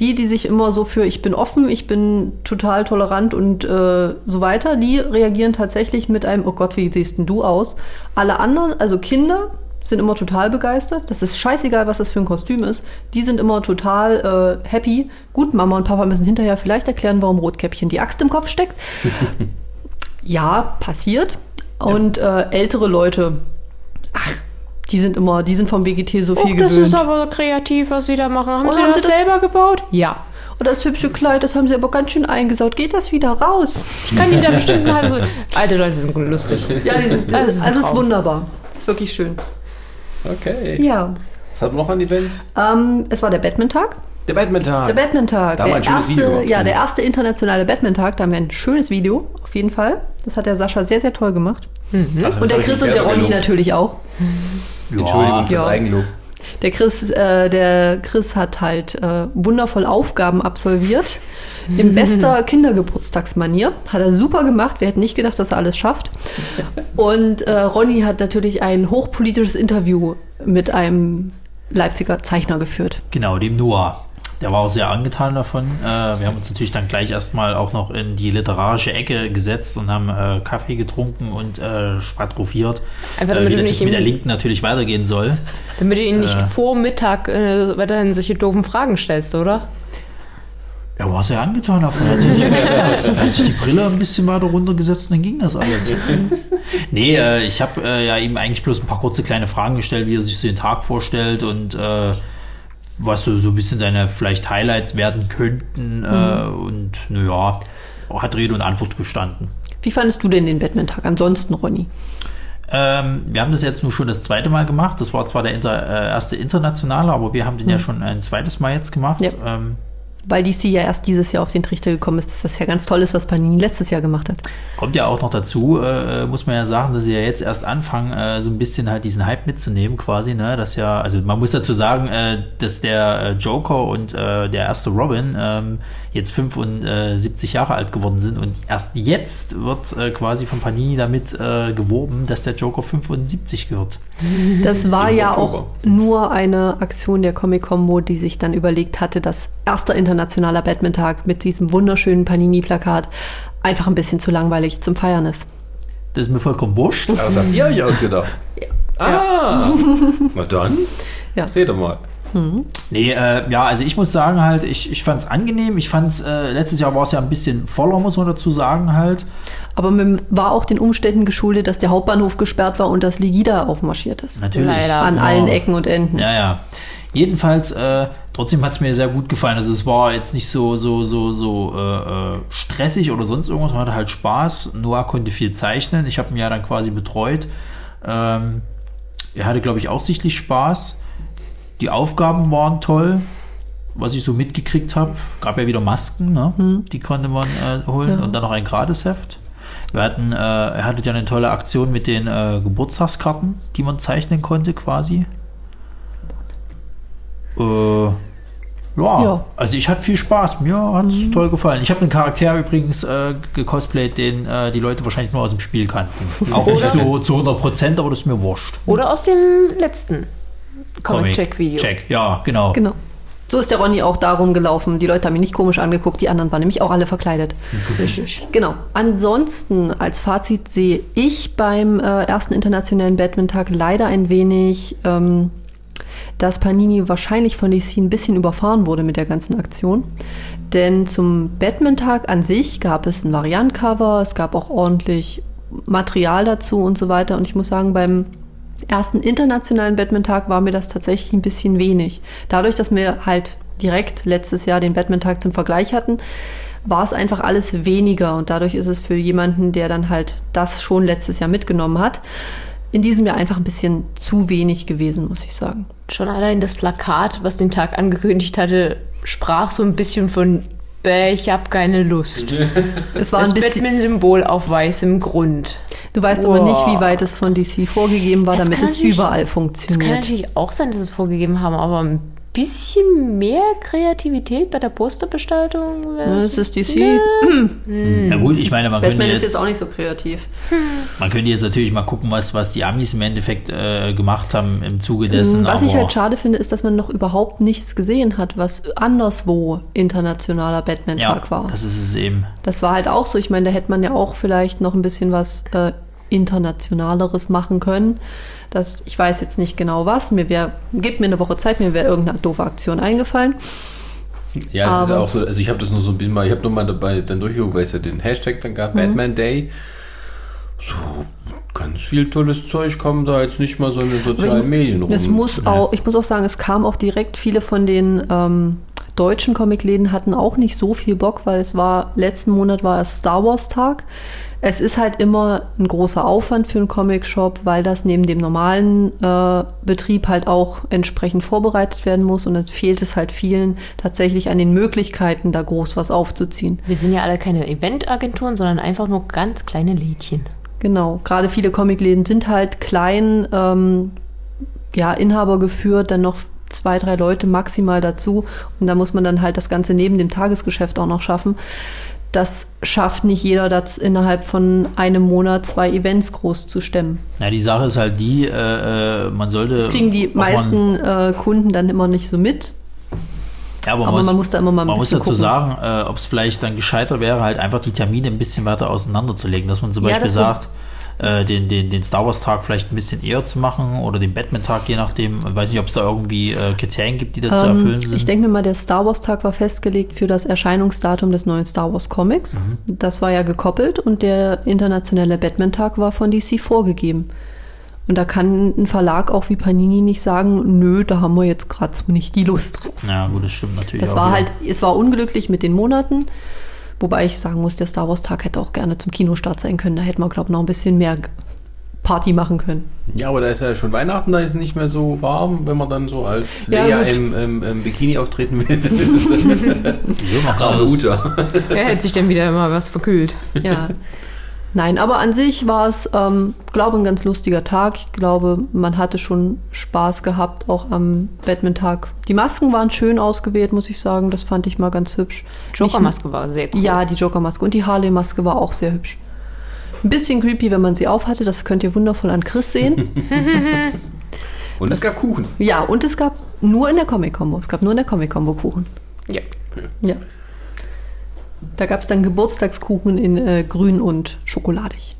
Die, die sich immer so für ich bin offen, ich bin total tolerant und äh, so weiter, die reagieren tatsächlich mit einem, oh Gott, wie siehst denn du aus? Alle anderen, also Kinder, sind immer total begeistert. Das ist scheißegal, was das für ein Kostüm ist. Die sind immer total äh, happy. Gut, Mama und Papa müssen hinterher vielleicht erklären, warum Rotkäppchen die Axt im Kopf steckt. *laughs* ja, passiert. Und äh, ältere Leute, ach, die sind immer, die sind vom WGT so viel Och, das gewöhnt. ist aber kreativ, was sie da machen. Haben Oh, sie haben das sie das- selber gebaut? Ja. Und das hübsche Kleid, das haben sie aber ganz schön eingesaut. Geht das wieder raus? Ich kann die da bestimmt eine halbe so. Alte Leute sind lustig. Ja, die sind, Das also ist es ist wunderbar. Das ist wirklich schön. Okay. Ja. Was hat man noch an Events? Ähm, es war der Batman-Tag. Der Batman-Tag. Der Batman-Tag. Da haben wir Der ein schönes erste, Video ja, der erste internationale Batman-Tag. Da haben wir ein schönes Video, auf jeden Fall. Das hat der Sascha sehr, sehr toll gemacht. Ach, das Und der Chris und der Ronny gelobt. natürlich auch. Entschuldigung fürs Ja. Eigenlob. Der Chris, äh, der Chris hat halt äh, wundervoll Aufgaben absolviert. In bester Kindergeburtstagsmanier. Hat er super gemacht. Wir hätten nicht gedacht, dass er alles schafft. Und äh, Ronny hat natürlich ein hochpolitisches Interview mit einem Leipziger Zeichner geführt. Genau, dem Noah. Der war auch sehr angetan davon. Äh, wir haben uns natürlich dann gleich erstmal auch noch in die literarische Ecke gesetzt und haben äh, Kaffee getrunken und äh, strophiert, Einfach äh, damit wie du das nicht jetzt mit der Linken natürlich weitergehen soll. Damit du ihn nicht Äh. vor Mittag äh, weiterhin solche doofen Fragen stellst, oder? Er war sehr angetan davon. Er hat sich, nicht beschwert. Er hat sich die Brille ein bisschen weiter runtergesetzt und dann ging das alles. *laughs* nee, äh, ich habe äh, ja ihm eigentlich bloß ein paar kurze kleine Fragen gestellt, wie er sich so den Tag vorstellt und äh, was so, so ein bisschen seine vielleicht Highlights werden könnten. Äh, und naja, hat Rede und Antwort gestanden. Wie fandest du denn den Batman-Tag ansonsten, Ronny? Ähm, wir haben das jetzt nur schon das zweite Mal gemacht. Das war zwar der inter, äh, erste internationale, aber wir haben den ja schon ein zweites Mal jetzt gemacht. Ja. Ähm, Weil DC ja erst dieses Jahr auf den Trichter gekommen ist, dass das ja ganz toll ist, was Panini letztes Jahr gemacht hat. Kommt ja auch noch dazu, äh, muss man ja sagen, dass sie ja jetzt erst anfangen, äh, so ein bisschen halt diesen Hype mitzunehmen, quasi, ne? Das ja, also man muss dazu sagen, äh, dass der äh, Joker und äh, der erste Robin ähm, jetzt 75 Jahre alt geworden sind und erst jetzt wird äh, quasi von Panini damit äh, geworben, dass der Joker 75 wird. Das war ja auch nur eine Aktion der Comic-Combo, die sich dann überlegt hatte, dass erster internationaler Batman-Tag mit diesem wunderschönen Panini-Plakat einfach ein bisschen zu langweilig zum Feiern ist. Das ist mir vollkommen wurscht. Aber Was habt ihr euch ausgedacht? Ah, na dann. Ja. Seht ihr mal. Nee, äh, ja, also ich muss sagen halt, ich, ich fand es angenehm. Ich fand es, äh, letztes Jahr war es ja ein bisschen voller, muss man dazu sagen halt. Aber man war auch den Umständen geschuldet, dass der Hauptbahnhof gesperrt war und dass Legida aufmarschiert ist. Natürlich. Leider. An Ja. allen Ecken und Enden. Ja, ja. Jedenfalls, äh, trotzdem hat es mir sehr gut gefallen. Also es war jetzt nicht so, so, so, so äh, äh, stressig oder sonst irgendwas. Man hatte halt Spaß. Noah konnte viel zeichnen. Ich habe ihn ja dann quasi betreut. Ähm, er hatte, glaube ich, auch sichtlich Spaß. Die Aufgaben waren toll. Was ich so mitgekriegt habe, gab ja wieder Masken, ne? die konnte man äh, holen Ja. und dann noch ein Gradesheft. Wir hatten, äh, er hatte ja eine tolle Aktion mit den äh, Geburtstagskarten, die man zeichnen konnte quasi. Äh, ja, Ja. also ich hatte viel Spaß. Mir hat es toll gefallen. Ich habe einen Charakter übrigens äh, gecosplayt, den äh, die Leute wahrscheinlich nur aus dem Spiel kannten. Auch nicht zu, zu 100 Prozent, aber das ist mir wurscht. Oder aus dem letzten Comic-Check-Video. Check, ja, genau. Genau. So ist der Ronny auch darum gelaufen. Die Leute haben ihn nicht komisch angeguckt, die anderen waren nämlich auch alle verkleidet. Richtig. Genau. Ansonsten, als Fazit sehe ich beim äh, ersten internationalen Batman-Tag leider ein wenig, ähm, dass Panini wahrscheinlich von DC ein bisschen überfahren wurde mit der ganzen Aktion. Denn zum Batman-Tag an sich gab es ein Variant-Cover, es gab auch ordentlich Material dazu und so weiter. Und ich muss sagen, beim ersten internationalen Batman-Tag war mir das tatsächlich ein bisschen wenig. Dadurch, dass wir halt direkt letztes Jahr den Batman-Tag zum Vergleich hatten, war es einfach alles weniger. Und dadurch ist es für jemanden, der dann halt das schon letztes Jahr mitgenommen hat, in diesem Jahr einfach ein bisschen zu wenig gewesen, muss ich sagen. Schon allein das Plakat, was den Tag angekündigt hatte, sprach so ein bisschen von Bäh, ich hab keine Lust. *laughs* Es war Das ein bisschen, Batman-Symbol auf weißem Grund. du weißt aber nicht, wie Wow. weit es von DC vorgegeben war, Es damit es überall Es kann funktioniert. natürlich auch sein, dass es vorgegeben haben, aber ein bisschen mehr Kreativität bei der Postergestaltung. Ja, das ist DC. Ja gut, ich meine, man könnte, Batman ist jetzt, jetzt auch nicht so kreativ. man könnte jetzt natürlich mal gucken, was, was die Amis im Endeffekt äh, gemacht haben im Zuge dessen. Was ich halt schade finde, ist, dass man noch überhaupt nichts gesehen hat, was anderswo internationaler ja, Batman-Tag war. das ist es eben. Das war halt auch so. Ich meine, da hätte man ja auch vielleicht noch ein bisschen was äh, internationaleres machen können. Das, ich weiß jetzt nicht genau was. Mir wäre, gebt mir eine Woche Zeit, mir wäre irgendeine doofe Aktion eingefallen. Ja, es ist Aber- auch so, also ich habe das nur so ein bisschen mal, ich habe nur mal dabei dann durchgeguckt, weil es ja den Hashtag dann gab, Batman Day. So, ganz viel tolles Zeug kommt da jetzt nicht mal so in den sozialen Medien rum. Es muss auch, ich muss auch sagen, es kam auch direkt viele von den ähm, deutschen Comicläden hatten auch nicht so viel Bock, weil es war, letzten Monat war es Star Wars Tag. Es ist halt immer ein großer Aufwand für einen Comic-Shop, weil das neben dem normalen äh, Betrieb halt auch entsprechend vorbereitet werden muss und es fehlt es halt vielen tatsächlich an den Möglichkeiten, da groß was aufzuziehen. Wir sind ja alle keine Eventagenturen, sondern einfach nur ganz kleine Lädchen. Genau, gerade viele Comicläden sind halt klein, ähm, ja, Inhaber geführt, dann noch zwei, drei Leute maximal dazu. Und da muss man dann halt das Ganze neben dem Tagesgeschäft auch noch schaffen. Das schafft nicht jeder, das innerhalb von einem Monat zwei Events groß zu stemmen. Ja, die Sache ist halt die, äh, äh, man sollte. Das kriegen die man- meisten äh, Kunden dann immer nicht so mit. Ja, aber, Aber man muss da immer mal ein man muss dazu gucken. sagen, äh, ob es vielleicht dann gescheiter wäre, halt einfach die Termine ein bisschen weiter auseinanderzulegen, dass man zum Ja, Beispiel sagt, äh, den, den, den Star Wars Tag vielleicht ein bisschen eher zu machen oder den Batman Tag, je nachdem. Ich weiß nicht, ob es da irgendwie äh, Kriterien gibt, die da zu erfüllen Ähm, sind. ich denke mir mal, der Star Wars Tag war festgelegt für das Erscheinungsdatum des neuen Star Wars Comics. Mhm. Das war ja gekoppelt und der internationale Batman Tag war von DC vorgegeben. Und da kann ein Verlag auch wie Panini nicht sagen, nö, da haben wir jetzt gerade so nicht die Lust drauf. ja, gut, das stimmt natürlich. Das auch war wieder. halt, es war unglücklich mit den Monaten. Wobei ich sagen muss, der Star Wars Tag hätte auch gerne zum Kinostart sein können. Da hätte man, glaube ich, noch ein bisschen mehr Party machen können. Ja, aber da ist ja schon Weihnachten, da ist es nicht mehr so warm, wenn man dann so als Ja, Leia im, im, im Bikini auftreten will. Dann ist es *laughs* Wieso macht. Er hält sich dann wieder immer was verkühlt. Ja. Nein, aber an sich war es, ähm, glaube ein ganz lustiger Tag. Ich glaube, man hatte schon Spaß gehabt, auch am Batman-Tag. Die Masken waren schön ausgewählt, muss ich sagen. Das fand ich mal ganz hübsch. Joker-Maske war sehr cool. Ja, die Joker-Maske und die Harley-Maske war auch sehr hübsch. Ein bisschen creepy, wenn man sie aufhatte. Das könnt ihr wundervoll an Chris sehen. *laughs* Und es gab Kuchen. ja, und es gab nur in der Comic-Combo. Es gab nur in der Comic-Combo Kuchen. Ja. Ja. Da gab es dann Geburtstagskuchen in äh, grün und schokoladig.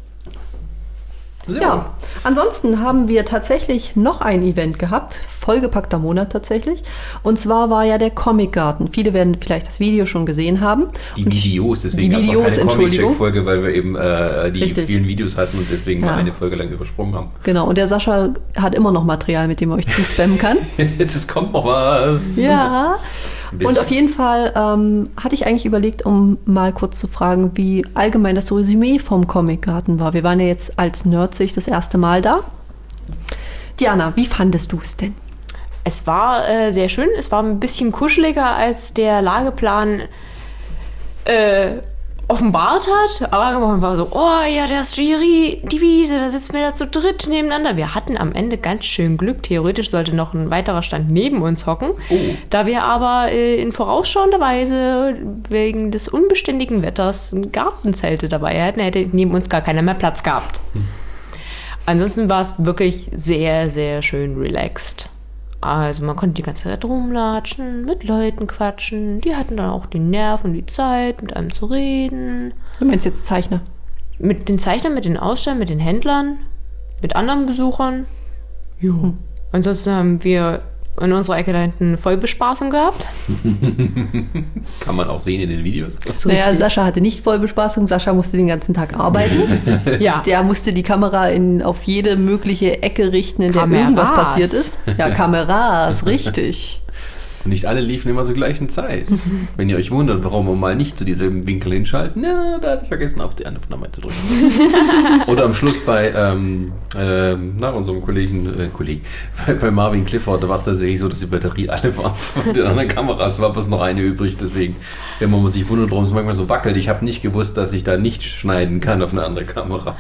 Sehr Ja, ansonsten haben wir tatsächlich noch ein Event gehabt, vollgepackter Monat tatsächlich. Und zwar war ja der Comic Garden. Viele werden vielleicht das Video schon gesehen haben. Die Und Videos, deswegen die Videos, keine. Comic-Check-Folge, weil wir eben äh, die Richtig. vielen Videos hatten und deswegen Ja. mal eine Folge lang übersprungen haben. Genau, und der Sascha hat immer noch Material, mit dem er euch zuspammen kann. *laughs* Jetzt kommt noch was. ja. Und auf jeden Fall ähm, hatte ich eigentlich überlegt, um mal kurz zu fragen, wie allgemein das Resümee vom Comic Garden war. Wir waren ja jetzt als Nerdsicht das erste Mal da. Diana, wie fandest du es denn? Es war äh, sehr schön. Es war ein bisschen kuscheliger, als der Lageplan äh, offenbart hat. Aber war so, oh ja, der ist die, die Wiese, da sitzen wir da zu dritt nebeneinander. Wir hatten am Ende ganz schön Glück. Theoretisch sollte noch ein weiterer Stand neben uns hocken. Da wir aber äh, in vorausschauender Weise wegen des unbeständigen Wetters Gartenzelte dabei hatten, hätte neben uns gar keiner mehr Platz gehabt. Ansonsten war es wirklich sehr, sehr schön relaxed. Also man konnte die ganze Zeit rumlatschen, mit Leuten quatschen. Die hatten dann auch die Nerven und die Zeit, mit einem zu reden. Du meinst jetzt Zeichner? Mit den Zeichnern, mit den Ausstellern, mit den Händlern, mit anderen Besuchern. Jo. Ansonsten haben wir in unserer Ecke da hinten Vollbespaßung gehabt. *laughs* Kann man auch sehen in den Videos. Naja, Sascha hatte nicht Vollbespaßung. Sascha musste den ganzen Tag arbeiten. *laughs* Ja. Der musste die Kamera in, auf jede mögliche Ecke richten, in der Kameras. irgendwas passiert ist. Ja, *laughs* Kameras, richtig. Und nicht alle liefen immer zur gleichen Zeit. *laughs* Wenn ihr euch wundert, warum wir mal nicht zu diesem Winkel hinschalten, ja, da habe ich vergessen, auf die Aufnahme zu drücken. *laughs* Oder am Schluss bei ähm, ähm, na, unserem Kollegen, äh, Kollegen, *laughs* bei, bei Marvin Clifford, da war es tatsächlich so, dass die Batterie alle waren von den anderen Kameras, war bloß noch eine übrig. Deswegen, wenn man sich wundert, warum es manchmal so wackelt, ich habe nicht gewusst, dass ich da nicht schneiden kann auf eine andere Kamera.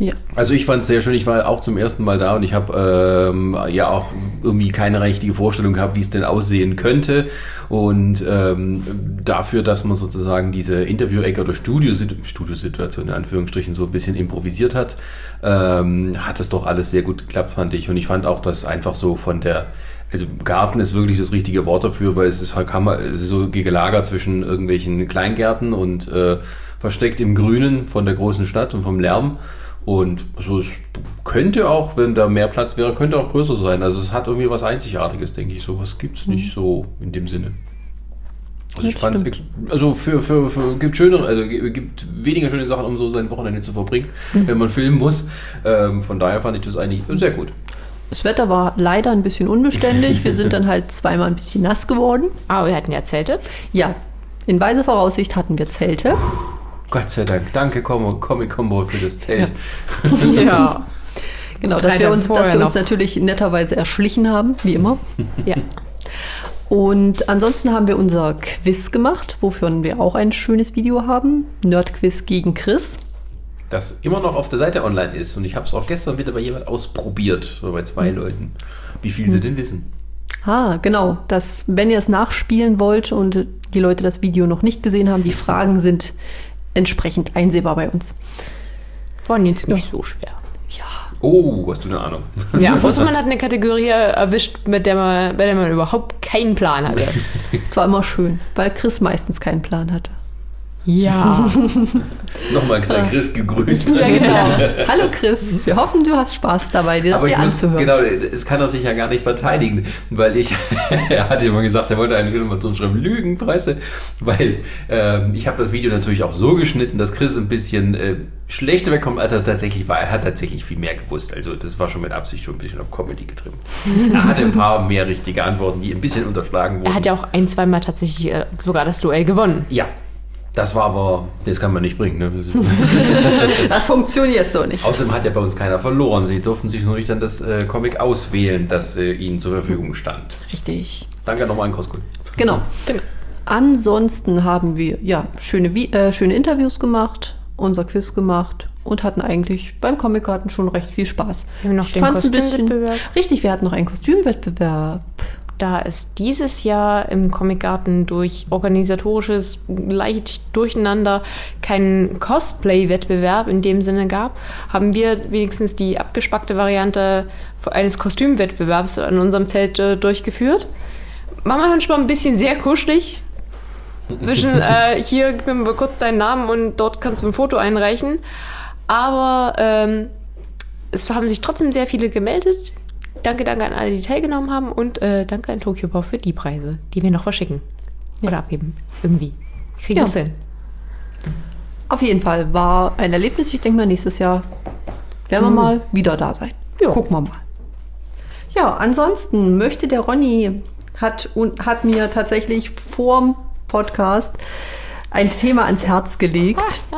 Ja. Also ich fand es sehr schön, ich war auch zum ersten Mal da und ich habe ähm, ja auch irgendwie keine richtige Vorstellung gehabt, wie es denn aussehen könnte. Und ähm, dafür, dass man sozusagen diese Interview-Ecke oder Studiosit Studiosituation in Anführungsstrichen so ein bisschen improvisiert hat, ähm, hat es doch alles sehr gut geklappt, fand ich. Und ich fand auch, dass einfach so von der also Garten ist wirklich das richtige Wort dafür, weil es ist halt kann man, es ist so gelagert zwischen irgendwelchen Kleingärten und äh, versteckt im Grünen von der großen Stadt und vom Lärm. Und so es könnte auch, wenn da mehr Platz wäre, könnte auch größer sein. Also es hat irgendwie was Einzigartiges, denke ich. Sowas gibt es nicht so in dem Sinne. Also ich Das fand's stimmt. ex- also für, für, für gibt schönere, also gi- gibt weniger schöne Sachen, um so sein Wochenende zu verbringen, wenn man filmen muss. Ähm, von daher fand ich das eigentlich sehr gut. Das Wetter war leider ein bisschen unbeständig. Wir sind *laughs* dann halt zweimal ein bisschen nass geworden. Aber wir hatten ja Zelte. Ja, in weise Voraussicht hatten wir Zelte. Gott sei Dank. Danke Com- Comic Combo für das Zelt. *laughs* Ja. Genau, Drei dass wir uns, dass wir uns natürlich netterweise erschlichen haben, wie immer. *laughs* ja. Und ansonsten haben wir unser Quiz gemacht, wofür wir auch ein schönes Video haben. Nerdquiz gegen Chris. Das immer noch auf der Seite online ist. Und ich habe es auch gestern wieder bei jemand ausprobiert. Oder bei zwei Leuten. Wie viel sie denn wissen. Ah, genau. Das, wenn ihr es nachspielen wollt und die Leute das Video noch nicht gesehen haben, die Fragen sind entsprechend einsehbar bei uns. War jetzt nicht so schwer. Ja. Oh, hast du eine Ahnung? Ja, *laughs* außer man hat eine Kategorie erwischt, mit der man, bei der man überhaupt keinen Plan hatte. Es war immer schön, weil Chris meistens keinen Plan hatte. Ja. *laughs* Nochmal gesagt, Chris gegrüßt. ja, genau. *laughs* Hallo Chris, wir hoffen, du hast Spaß dabei, dir das hier muss, anzuhören. genau, es kann er sich ja gar nicht verteidigen, weil ich, *laughs* er hat immer gesagt, er wollte eine Information schreiben, Lügenpresse, weil ähm, ich habe das Video natürlich auch so geschnitten, dass Chris ein bisschen äh, schlechter wegkommt, als er tatsächlich war. Er hat tatsächlich viel mehr gewusst, also das war schon mit Absicht schon ein bisschen auf Comedy getrimmt. er hatte ein paar mehr richtige Antworten, die ein bisschen unterschlagen wurden. Er hat ja auch ein, zweimal tatsächlich äh, sogar das Duell gewonnen. ja, das war aber, das kann man nicht bringen. Ne? *laughs* Das funktioniert so nicht. Außerdem hat ja bei uns keiner verloren. Sie durften sich nur nicht dann das äh, Comic auswählen, das äh, ihnen zur Verfügung stand. Richtig. Danke nochmal an Koskul. Genau. Genau. Ansonsten haben wir ja schöne, Vi- äh, schöne Interviews gemacht, unser Quiz gemacht und hatten eigentlich beim Comicgarten schon recht viel Spaß. Wir haben noch Ich den Kostümwettbewerb. Richtig, wir hatten noch einen Kostümwettbewerb. Da es dieses Jahr im Comicgarten durch organisatorisches leicht Durcheinander keinen Cosplay-Wettbewerb in dem Sinne gab, haben wir wenigstens die abgespackte Variante eines Kostümwettbewerbs in unserem Zelt äh, durchgeführt. War manchmal ein bisschen sehr kuschelig. Zwischen *laughs* äh, hier, gib mir mal kurz deinen Namen und dort kannst du ein Foto einreichen. Aber ähm, es haben sich trotzdem sehr viele gemeldet. Danke, danke an alle, die teilgenommen haben und äh, danke an Tokyo Pop für die Preise, die wir noch verschicken. Oder abgeben. Irgendwie. Wir kriegen Ja. das hin. Auf jeden Fall war ein Erlebnis. Ich denke mal, nächstes Jahr werden wir mal wieder da sein. Ja. Gucken wir mal. Ja, ansonsten möchte der Ronny, hat, und, hat mir tatsächlich vorm Podcast ein Thema ans Herz gelegt, *laughs*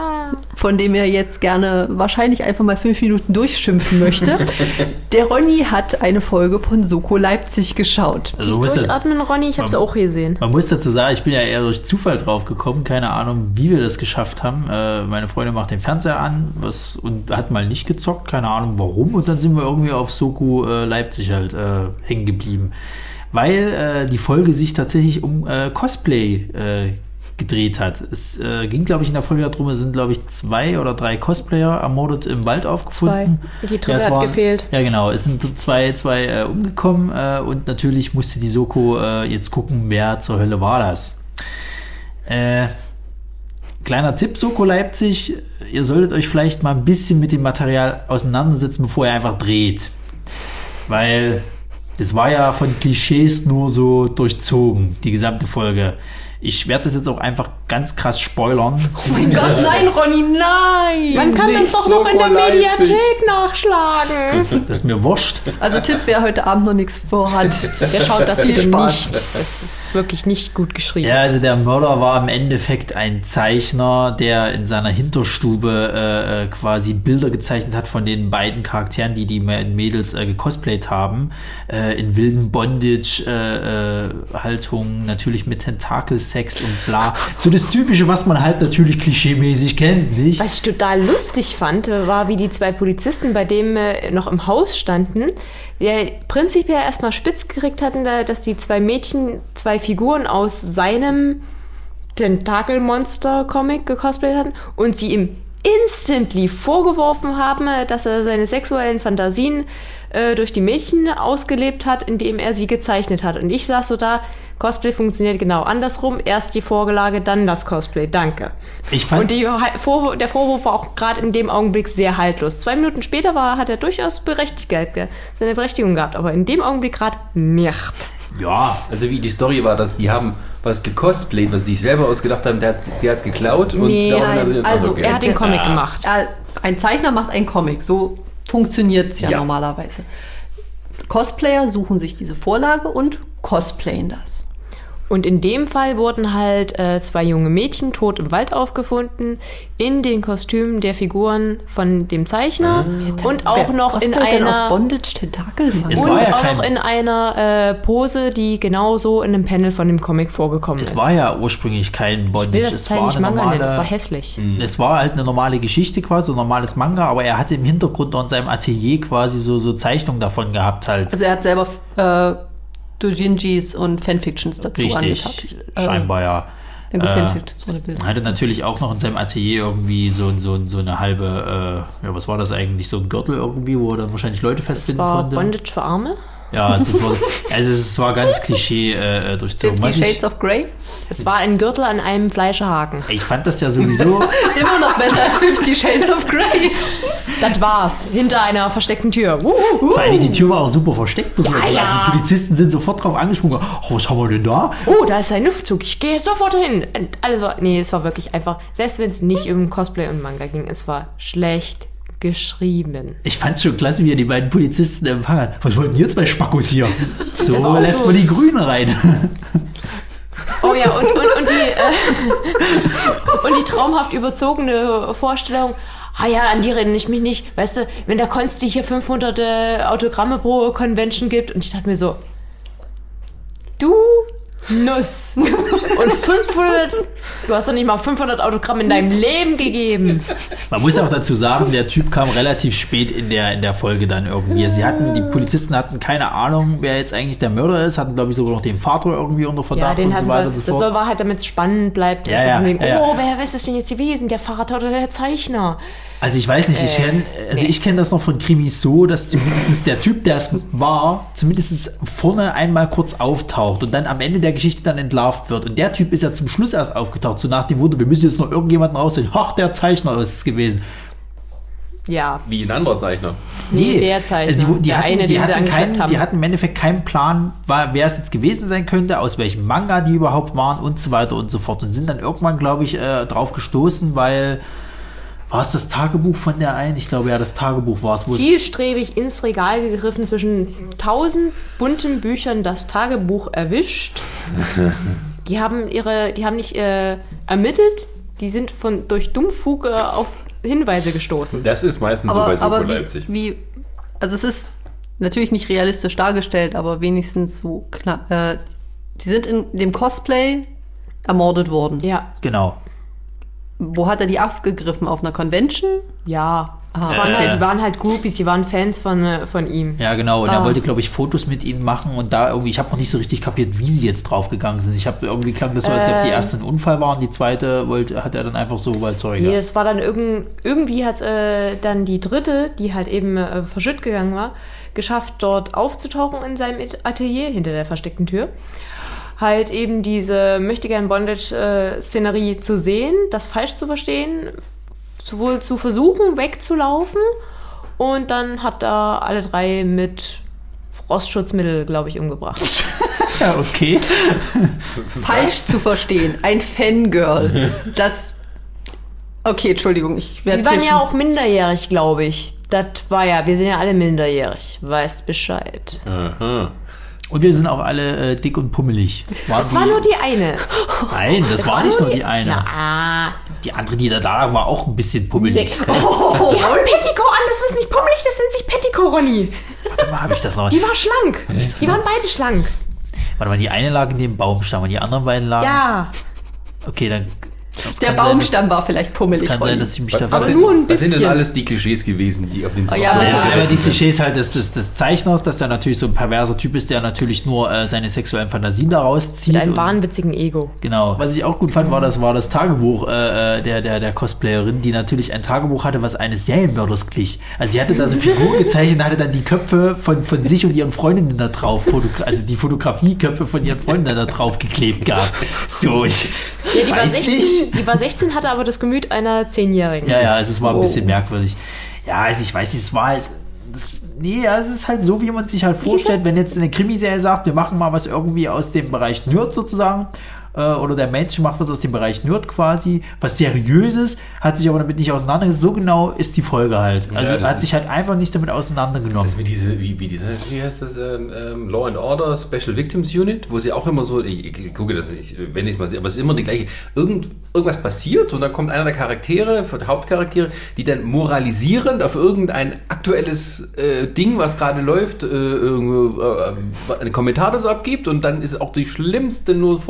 von dem er jetzt gerne wahrscheinlich einfach mal fünf Minuten durchschimpfen möchte. *laughs* Der Ronny hat eine Folge von Soko Leipzig geschaut. Also, muss das- Durchatmen, Ronny, ich hab's Man- auch gesehen. Man muss dazu sagen, ich bin ja eher durch Zufall drauf gekommen, keine Ahnung, wie wir das geschafft haben. Äh, meine Freundin macht den Fernseher an was, und hat mal nicht gezockt, keine Ahnung warum. Und dann sind wir irgendwie auf Soku äh, Leipzig halt äh, hängen geblieben. Weil äh, die Folge sich tatsächlich um äh, Cosplay äh, gedreht hat. Es äh, ging, glaube ich, in der Folge darum, es sind, glaube ich, zwei oder drei Cosplayer ermordet im Wald aufgefunden. Zwei. Die dritte es hat gefehlt. Ja, genau. Es sind zwei, zwei äh, umgekommen äh, und natürlich musste die Soko äh, jetzt gucken, wer zur Hölle war das. Äh, kleiner Tipp, Soko Leipzig, ihr solltet euch vielleicht mal ein bisschen mit dem Material auseinandersetzen, bevor ihr einfach dreht. Weil das war ja von Klischees nur so durchzogen, die gesamte Folge. Ich werde das jetzt auch einfach ganz krass spoilern. Oh mein Gott, nein, Ronny, nein! Man kann das doch noch in der. Mediathek nachschlagen. *laughs* Das ist mir wurscht. Also Tipp, wer heute Abend noch nichts vorhat. *laughs* Der schaut das Viel *laughs* bitte Spaß. nicht. Das ist wirklich nicht gut geschrieben. Ja, also der Mörder war im Endeffekt ein Zeichner, der in seiner Hinterstube äh, äh, quasi Bilder gezeichnet hat von den beiden Charakteren, die die Mädels äh, gecosplayt haben. Äh, in wilden Bondage-Haltungen, natürlich mit Tentakelszenen Sex und bla. So das Typische, was man halt natürlich klischeemäßig kennt, nicht? Was ich total lustig fand, war, wie die zwei Polizisten, bei dem äh, noch im Haus standen, der prinzipiell erstmal spitz gekriegt hatten, da- dass die zwei Mädchen zwei Figuren aus seinem Tentakelmonster-Comic gecosplayt hatten und sie ihm instantly vorgeworfen haben, äh, dass er seine sexuellen Fantasien äh, durch die Mädchen ausgelebt hat, indem er sie gezeichnet hat. Und ich saß so da, Cosplay funktioniert genau andersrum. Erst die Vorlage, dann das Cosplay. Danke. Ich fand, Und die, der Vorwurf war auch gerade in dem Augenblick sehr haltlos. Zwei Minuten später war, hat er durchaus berechtigt, ge- seine Berechtigung gehabt, aber in dem Augenblick gerade nicht. ja, Also wie die Story war, dass die haben was gecosplayt, was sie sich selber ausgedacht haben, der hat der hat's geklaut und Nee, nein, also okay. Er hat den Comic Ja. gemacht. Ein Zeichner macht einen Comic, so funktioniert es ja, Ja. normalerweise. Cosplayer suchen sich diese Vorlage und cosplayen das. Und in dem Fall wurden halt äh, zwei junge Mädchen tot im Wald aufgefunden, in den Kostümen der Figuren von dem Zeichner und auch Wer noch in einer Bondage Tentakelmann? Es und war ja auch in einer äh, Pose, die genauso in einem Panel von dem Comic vorgekommen es ist. war ja ursprünglich kein Bondage. ich will das es Teil war nicht Manga normale, nennen, das war hässlich. Es war halt eine normale Geschichte quasi, ein normales Manga, aber er hatte im Hintergrund in seinem Atelier quasi so, so Zeichnungen davon gehabt halt. Also er hat selber äh, Dojinjis und Fanfictions dazu Richtig, angefertigt. Äh, scheinbar ja. Äh. Er hatte natürlich auch noch in seinem Atelier irgendwie so, so, so eine halbe, äh, ja, was war das eigentlich, so ein Gürtel irgendwie, wo er dann wahrscheinlich Leute Das festbinden war konnte. Bondage für Arme. Ja, also also es war ganz Klischee äh, durchzogen. Fifty Shades of Grey? Es war ein Gürtel an einem Fleischehaken. ich fand das ja sowieso, *laughs* Immer noch besser als Fifty Shades of Grey. Das war's. Hinter einer versteckten Tür. Wuhu. vor allem die Tür war auch super versteckt, muss man Ja, sagen. ja. Die Polizisten sind sofort drauf angesprungen. Oh, was haben wir denn da? Oh, da ist ein Luftzug. Ich gehe sofort hin. War, nee, es war wirklich einfach, selbst wenn es nicht um Cosplay und Manga ging, es war schlecht geschrieben. Ich fand schon klasse, wie er die beiden Polizisten empfangen hat. Was wollten ihr zwei Spackos hier? *laughs* So lässt so. man die Grüne rein. Oh ja, und, und, und, die, äh, *laughs* und die traumhaft überzogene Vorstellung, ah ja, an die erinnere ich mich nicht. Weißt du, wenn der Konsti hier 500 äh, Autogramme pro Convention gibt und ich dachte mir so, du Nuss. *laughs* Und 500, du hast doch nicht mal 500 Autogramme in deinem Leben gegeben. Man muss auch dazu sagen, der Typ kam relativ spät in der, in der Folge dann irgendwie. Sie hatten, die Polizisten hatten keine Ahnung, wer jetzt eigentlich der Mörder ist, hatten glaube ich sogar noch den Vater irgendwie unter Ja, Verdacht den und so weiter sie, und so das soll war halt, damit es spannend bleibt. Ja, Also ja, wegen, ja, ja. oh, wer, ist das denn jetzt gewesen? Der Vater oder der Zeichner? Also ich weiß nicht, ich Äh, kenn, also nee. ich kenne das noch von Krimis so, dass zumindest der Typ, der es war, zumindest vorne einmal kurz auftaucht und dann am Ende der Geschichte dann entlarvt wird. Und der Typ ist ja zum Schluss erst aufgetaucht, so nach dem Motto, wir müssen jetzt noch irgendjemanden rausholen. Ach, der Zeichner ist es gewesen. Ja, Wie ein anderer Zeichner. Nee, der Zeichner. Also die, die Der hatten, eine, die, den sie hatten angeschleppt keinen, haben. die hatten im Endeffekt keinen Plan, war, wer es jetzt gewesen sein könnte, aus welchem Manga die überhaupt waren und so weiter und so fort. Und sind dann irgendwann, glaube ich, äh, drauf gestoßen, weil war es das Tagebuch von der einen? Ich glaube ja, das Tagebuch war es- zielstrebig ins Regal gegriffen, zwischen tausend bunten Büchern das Tagebuch erwischt. *laughs* Die haben ihre, die haben nicht äh, ermittelt, die sind von durch Dummfug äh, auf Hinweise gestoßen. Das ist meistens so bei Aber, Soko aber Leipzig. wie, wie, also es ist natürlich nicht realistisch dargestellt, aber wenigstens so klar. Äh, die sind in dem Cosplay ermordet worden. Ja, Genau. Wo hat er die aufgegriffen? Auf einer Convention? ja. Ah, Es waren okay. halt, die waren halt Groupies, die waren Fans von, äh, von ihm. Ja, genau. Und er Ah. wollte, glaube ich, Fotos mit ihnen machen und da irgendwie, ich habe noch nicht so richtig kapiert, wie sie jetzt draufgegangen sind. Ich habe irgendwie klang das so, als ob die Ähm. erste ein Unfall war und die zweite wollte, hat er dann einfach so, sorry. Nee, ja. es war dann irgend, irgendwie hat äh, dann die dritte, die halt eben äh, verschütt gegangen war, geschafft, dort aufzutauchen in seinem Atelier hinter der versteckten Tür. Halt eben diese möchtegern Bondage-Szenerie zu sehen, das falsch zu verstehen, sowohl zu versuchen, wegzulaufen und dann hat er alle drei mit Frostschutzmittel, glaube ich, umgebracht. *laughs* ja, okay. Falsch zu verstehen. Ein Fangirl. Das. Okay, Entschuldigung, ich werde. Sie waren ja auch minderjährig, glaube ich. Das war ja, wir sind ja alle minderjährig. Weißt Bescheid. Aha. Und wir sind auch alle äh, dick und pummelig. War Das war nur die eine. Nein, das war nicht nur die eine. Na, Die andere, die da lag, war auch ein bisschen pummelig. Die haben Petticoat an, das ist nicht pummelig, das sind sich Petticoat, Ronny. Warte mal, habe ich das noch? Die war schlank. Die waren beide schlank. Warte mal, die eine lag in dem Baumstamm und die anderen beiden lagen. Ja, Okay, dann. Das Der kann sein, Baumstamm war vielleicht Das, pummelig. das kann sein, dass ich mich Was, da Aber nur ein was sind denn bisschen. alles die Klischees gewesen, die auf den Oh ja, so- bitte. Ja, ja, die Klischees halt des, des, des Zeichners, dass der natürlich so ein perverser Typ ist, der natürlich nur äh, seine sexuellen Fantasien daraus zieht. mit einem wahnwitzigen Ego. Genau. Was ich auch gut fand, war das, war das Tagebuch äh, äh, der, der, der Cosplayerin, die natürlich ein Tagebuch hatte, was eines Serienmörders glich. Also sie hatte da so Figuren gezeichnet und hatte dann die Köpfe von, von sich und ihren Freundinnen da drauf, also die Fotografieköpfe von ihren Freundinnen da drauf geklebt gehabt. So, ich Ja, die weiß 16, nicht. Die war 16, hatte aber das Gemüt einer Zehnjährigen. Ja, ja, es war ein Oh. bisschen merkwürdig. Ja, also ich weiß es war halt. Das, nee, ja, es ist halt so, wie man sich halt vorstellt, wenn jetzt eine Krimiserie sagt, wir machen mal was irgendwie aus dem Bereich Nerd sozusagen, äh, oder der Mensch macht was aus dem Bereich Nerd quasi, was Seriöses, hat sich aber damit nicht auseinandergesetzt. So genau ist die Folge halt. Also das hat sich halt einfach nicht damit auseinandergenommen. Das ist wie diese, wie, wie diese, wie heißt das, ähm, ähm, Law and Order Special Victims Unit, wo sie auch immer so, ich, ich gucke das nicht, wenn ich es mal sehe, aber es ist immer die gleiche, Irgend, irgendwas passiert und dann kommt einer der Charaktere, der Hauptcharaktere, die dann moralisierend auf irgendein aktuelles äh, Ding, was gerade läuft, äh, irgendwo, äh, einen Kommentar so abgibt und dann ist auch die schlimmste nur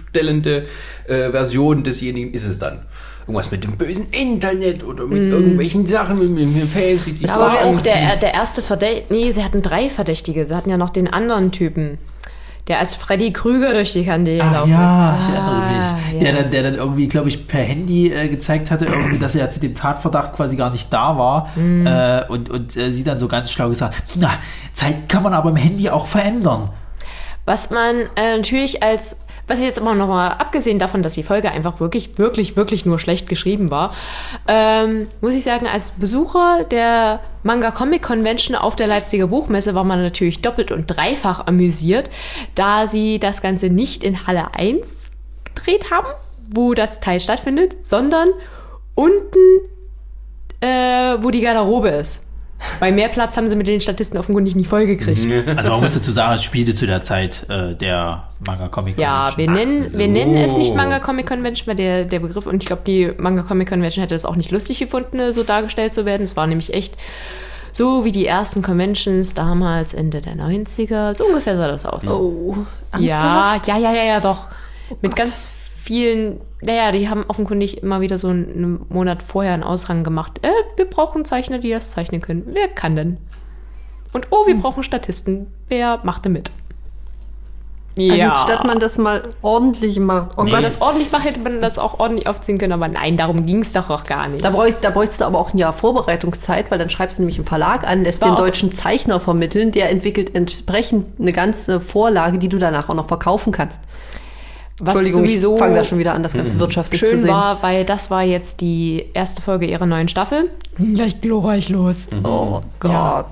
vorzustellende äh, Version desjenigen ist es dann. Irgendwas mit dem bösen Internet oder mit irgendwelchen Sachen, mit, mit Fans, die sich Das war auch der, der erste Verdächtige. Nee, sie hatten drei Verdächtige. Sie hatten ja noch den anderen Typen, der als Freddy Krüger durch die Kandele Ach gelaufen ja, ist. Ah, mich. ja. Der, dann, der dann irgendwie, glaube ich, per Handy äh, gezeigt hatte, irgendwie, dass er zu dem Tatverdacht quasi gar nicht da war. Mhm. Äh, und und äh, sie dann so ganz schlau gesagt, na, Zeit kann man aber im Handy auch verändern. Was man äh, natürlich als, was ich jetzt immer noch mal, abgesehen davon, dass die Folge einfach wirklich, wirklich, wirklich nur schlecht geschrieben war, ähm, muss ich sagen, als Besucher der Manga Comic Convention auf der Leipziger Buchmesse war man natürlich doppelt und dreifach amüsiert, da sie das Ganze nicht in Halle 1 gedreht haben, wo das Teil stattfindet, sondern unten, äh, wo die Garderobe ist. Bei mehr Platz haben sie mit den Statisten offenkundig nicht vollgekriegt. Also man muss dazu sagen, es spielte zu der Zeit äh, der Manga Comic Ja, wir Convention. nennen, so. wir nennen es nicht Manga Comic Convention, weil der, der Begriff, und ich glaube, die Manga Comic Convention hätte es auch nicht lustig gefunden, so dargestellt zu werden. Es war nämlich echt so wie die ersten Conventions damals, Ende der 90er. So ungefähr sah das aus. Oh, ja, ernsthaft? ja, ja, ja, ja, doch. Mit Gott. ganz vielen, naja, die haben offenkundig immer wieder so einen Monat vorher einen Aushang gemacht. Äh, wir brauchen Zeichner, die das zeichnen können. Wer kann denn? Und oh, wir brauchen Statisten. Wer macht denn mit? Anstatt man das mal ordentlich macht. Oh Wenn Gott, man das ordentlich macht, hätte man das auch ordentlich aufziehen können, aber nein, darum ging es doch auch gar nicht. Da, bräuch, da bräuchst du aber auch ein Jahr Vorbereitungszeit, weil dann schreibst du nämlich einen Verlag an, lässt den deutschen Zeichner vermitteln, der entwickelt entsprechend eine ganze Vorlage, die du danach auch noch verkaufen kannst. Was Entschuldigung, sowieso ich fange da schon wieder an, das Ganze wirtschaftlich zu schön sehen. war, weil das war jetzt die erste Folge ihrer neuen Staffel. Gleich glorreich los. Oh Gott. Ja.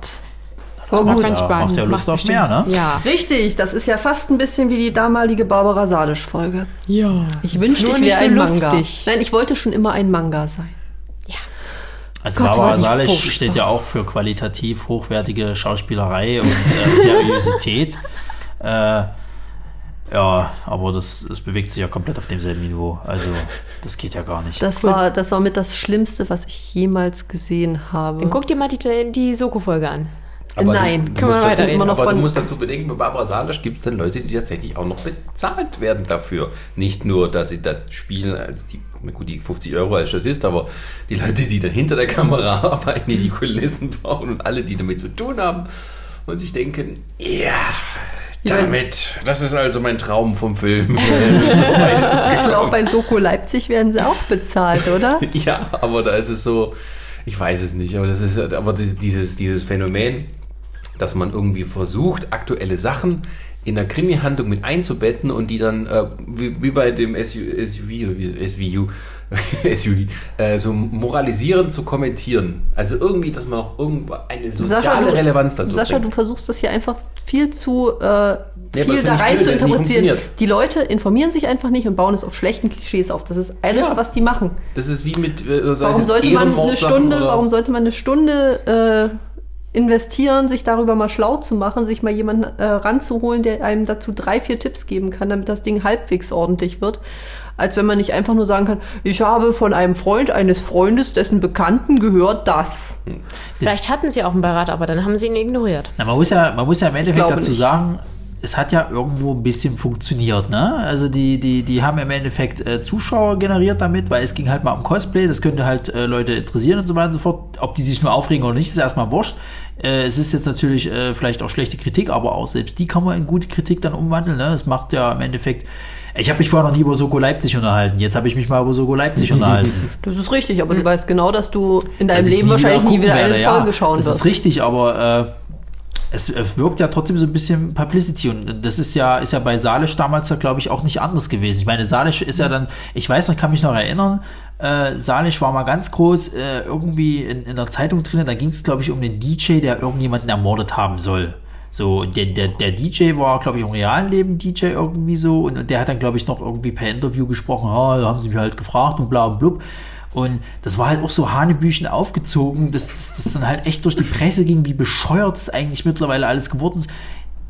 Aber macht gut. ganz Ja, Spaß. macht ja Lust Macht auf mehr, ne? Ja. Richtig, das ist ja fast ein bisschen wie die damalige Barbara Salisch-Folge. Ja. Ich wünschte, Nur ich wäre so ein Manga. lustig. Nein, ich wollte schon immer ein Manga sein. Also Gott, Barbara Salisch furchtbar. steht ja auch für qualitativ hochwertige Schauspielerei und äh, Seriosität. *laughs* äh, ja, aber das, das bewegt sich ja komplett auf demselben Niveau. Also das geht ja gar nicht. Das war, das war mit das Schlimmste, was ich jemals gesehen habe. Dann guck dir mal die, die Soko-Folge an. Aber Nein, du, du können wir weiterreden. Immer noch aber du musst dazu bedenken, bei Barbara Salisch gibt es dann Leute, die tatsächlich auch noch bezahlt werden dafür. Nicht nur, dass sie das spielen als die, gut, die 50 Euro als Statist, aber die Leute, die dann hinter der Kamera *laughs* arbeiten, die die Kulissen bauen und alle, die damit zu tun haben und sich denken, ja, damit, das ist also mein Traum vom Film. *laughs* ich glaube, bei Soko Leipzig werden sie auch bezahlt, oder? *laughs* Ja, aber da ist es so, ich weiß es nicht, aber das ist aber dieses, dieses, dieses Phänomen, dass man irgendwie versucht, aktuelle Sachen in der Krimi-Handlung mit einzubetten und die dann, äh, wie, wie bei dem SU, SUV, SVU, SUV, *laughs* äh, so moralisierend zu kommentieren. Also irgendwie, dass man auch irgendwo eine soziale du- Relevanz dazu Sascha, du bringt. versuchst das hier einfach viel zu äh, viel das da rein zu interpretieren. Die Leute informieren sich einfach nicht und bauen es auf schlechten Klischees auf. Das ist alles, Ja. was die machen. Das ist wie mit, äh, Warum sollte man eine Stunde, warum sollte man eine Stunde investieren, sich darüber mal schlau zu machen, sich mal jemanden äh, ranzuholen, der einem dazu drei, vier Tipps geben kann, damit das Ding halbwegs ordentlich wird, als wenn man nicht einfach nur sagen kann, ich habe von einem Freund eines Freundes, dessen Bekannten gehört das. Vielleicht hatten sie auch einen Berater, aber dann haben sie ihn ignoriert. Na, man, muss ja, man muss ja im Endeffekt dazu nicht. sagen, es hat ja irgendwo ein bisschen funktioniert, ne? Also die, die, die haben im Endeffekt äh, Zuschauer generiert damit, weil es ging halt mal um Cosplay, das könnte halt äh, Leute interessieren und so weiter und so fort. Ob die sich nur aufregen oder nicht, ist erstmal wurscht. Äh, es ist jetzt natürlich äh, vielleicht auch schlechte Kritik, aber auch selbst die kann man in gute Kritik dann umwandeln. Ne? Es macht ja im Endeffekt. Ich habe mich vorher noch nie über Soko Leipzig unterhalten. Jetzt habe ich mich mal über Soko Leipzig unterhalten. *laughs* Das ist richtig, aber du weißt genau, dass du in deinem Dass Leben wahrscheinlich nie wieder werde, eine ja. Folge schauen Das wirst. ist richtig, aber äh, es, wirkt ja trotzdem so ein bisschen Publicity und das ist ja, ist ja bei Salisch damals ja, glaube ich, auch nicht anders gewesen. Ich meine, Salisch ist ja dann, ich weiß noch, ich kann mich noch erinnern, äh, Salisch war mal ganz groß äh, irgendwie in, in der Zeitung drin, da ging es, glaube ich, um den DJ, der irgendjemanden ermordet haben soll. So, der, der, der DJ war, glaube ich, im realen Leben DJ irgendwie so und, und der hat dann, glaube ich, noch irgendwie per Interview gesprochen, ah, da haben sie mich halt gefragt und bla und blub. Und das war halt auch so Hanebüchen aufgezogen, dass das dann halt echt durch die Presse ging, wie bescheuert es eigentlich mittlerweile alles geworden ist.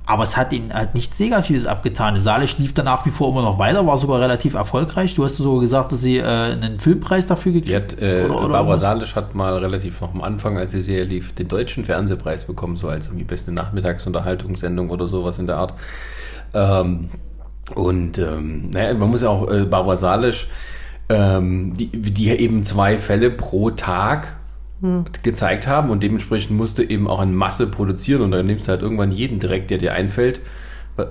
Aber es hat ihnen halt nichts Negatives abgetan. Salisch lief dann nach wie vor immer noch weiter, war sogar relativ erfolgreich. Du hast sogar gesagt, dass sie äh, einen Filmpreis dafür gekriegt hat, äh, oder- oder Barbara? Salisch hat mal relativ noch am Anfang, als die Serie lief, den deutschen Fernsehpreis bekommen, so als irgendwie beste Nachmittagsunterhaltungssendung oder sowas in der Art. Ähm, und ähm, naja, man muss ja auch äh, Barbara Salisch, ähm, die, die eben zwei Fälle pro Tag gezeigt haben und dementsprechend musste eben auch in Masse produzieren und dann nimmst du halt irgendwann jeden direkt, der dir einfällt.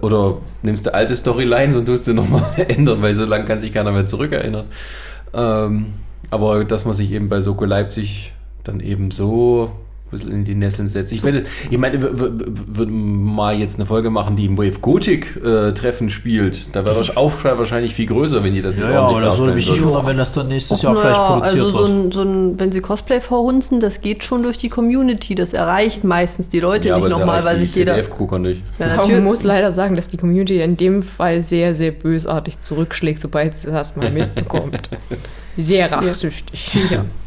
Oder nimmst du alte Storylines und tust du nochmal *laughs* ändern, weil so lange kann sich keiner mehr zurückerinnern. Ähm, aber dass man sich eben bei Soko Leipzig dann eben so bisschen in die Nesseln setzt. Ich meine, ich meine, würden mal jetzt eine Folge machen, die im Wave Gothic äh, Treffen spielt. Da wäre der Aufschrei wahrscheinlich viel größer, wenn die das Ja, nicht ja, aber ordentlich das würde mich nicht wundern, wenn das dann nächstes Och, Jahr vielleicht naja, produziert also so wird. ein, so ein, wenn sie Cosplay verhunzen, das geht schon durch die Community. Das erreicht meistens die Leute Ja, nicht das nochmal, weil sich jeder. Nicht. Ja, natürlich. man muss leider sagen, dass die Community in dem Fall sehr, sehr bösartig zurückschlägt, sobald sie das mal *laughs* mitbekommt. Sehr rachsüchtig. Ja, *laughs*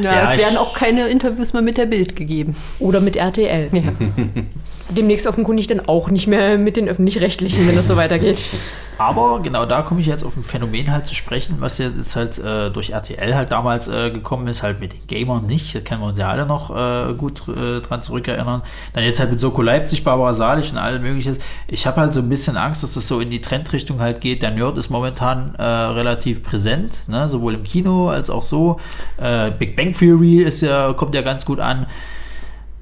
Ja, es ich- werden auch keine Interviews mehr mit der Bild gegeben. Oder mit RTL. Ja. *laughs* Demnächst offenkundig dann auch nicht mehr mit den Öffentlich-Rechtlichen, wenn das so weitergeht. Aber genau da komme ich jetzt auf ein Phänomen halt zu sprechen, was jetzt halt äh, durch RTL halt damals äh, gekommen ist, halt mit den Gamern nicht. Da können wir uns ja alle noch äh, gut äh, dran zurückerinnern. Dann jetzt halt mit Soko Leipzig, Barbara Salisch und all mögliches. Ich habe halt so ein bisschen Angst, dass das so in die Trendrichtung halt geht. Der Nerd ist momentan äh, relativ präsent, ne? sowohl im Kino als auch so. Äh, Big Bang Theory ist ja, kommt ja ganz gut an.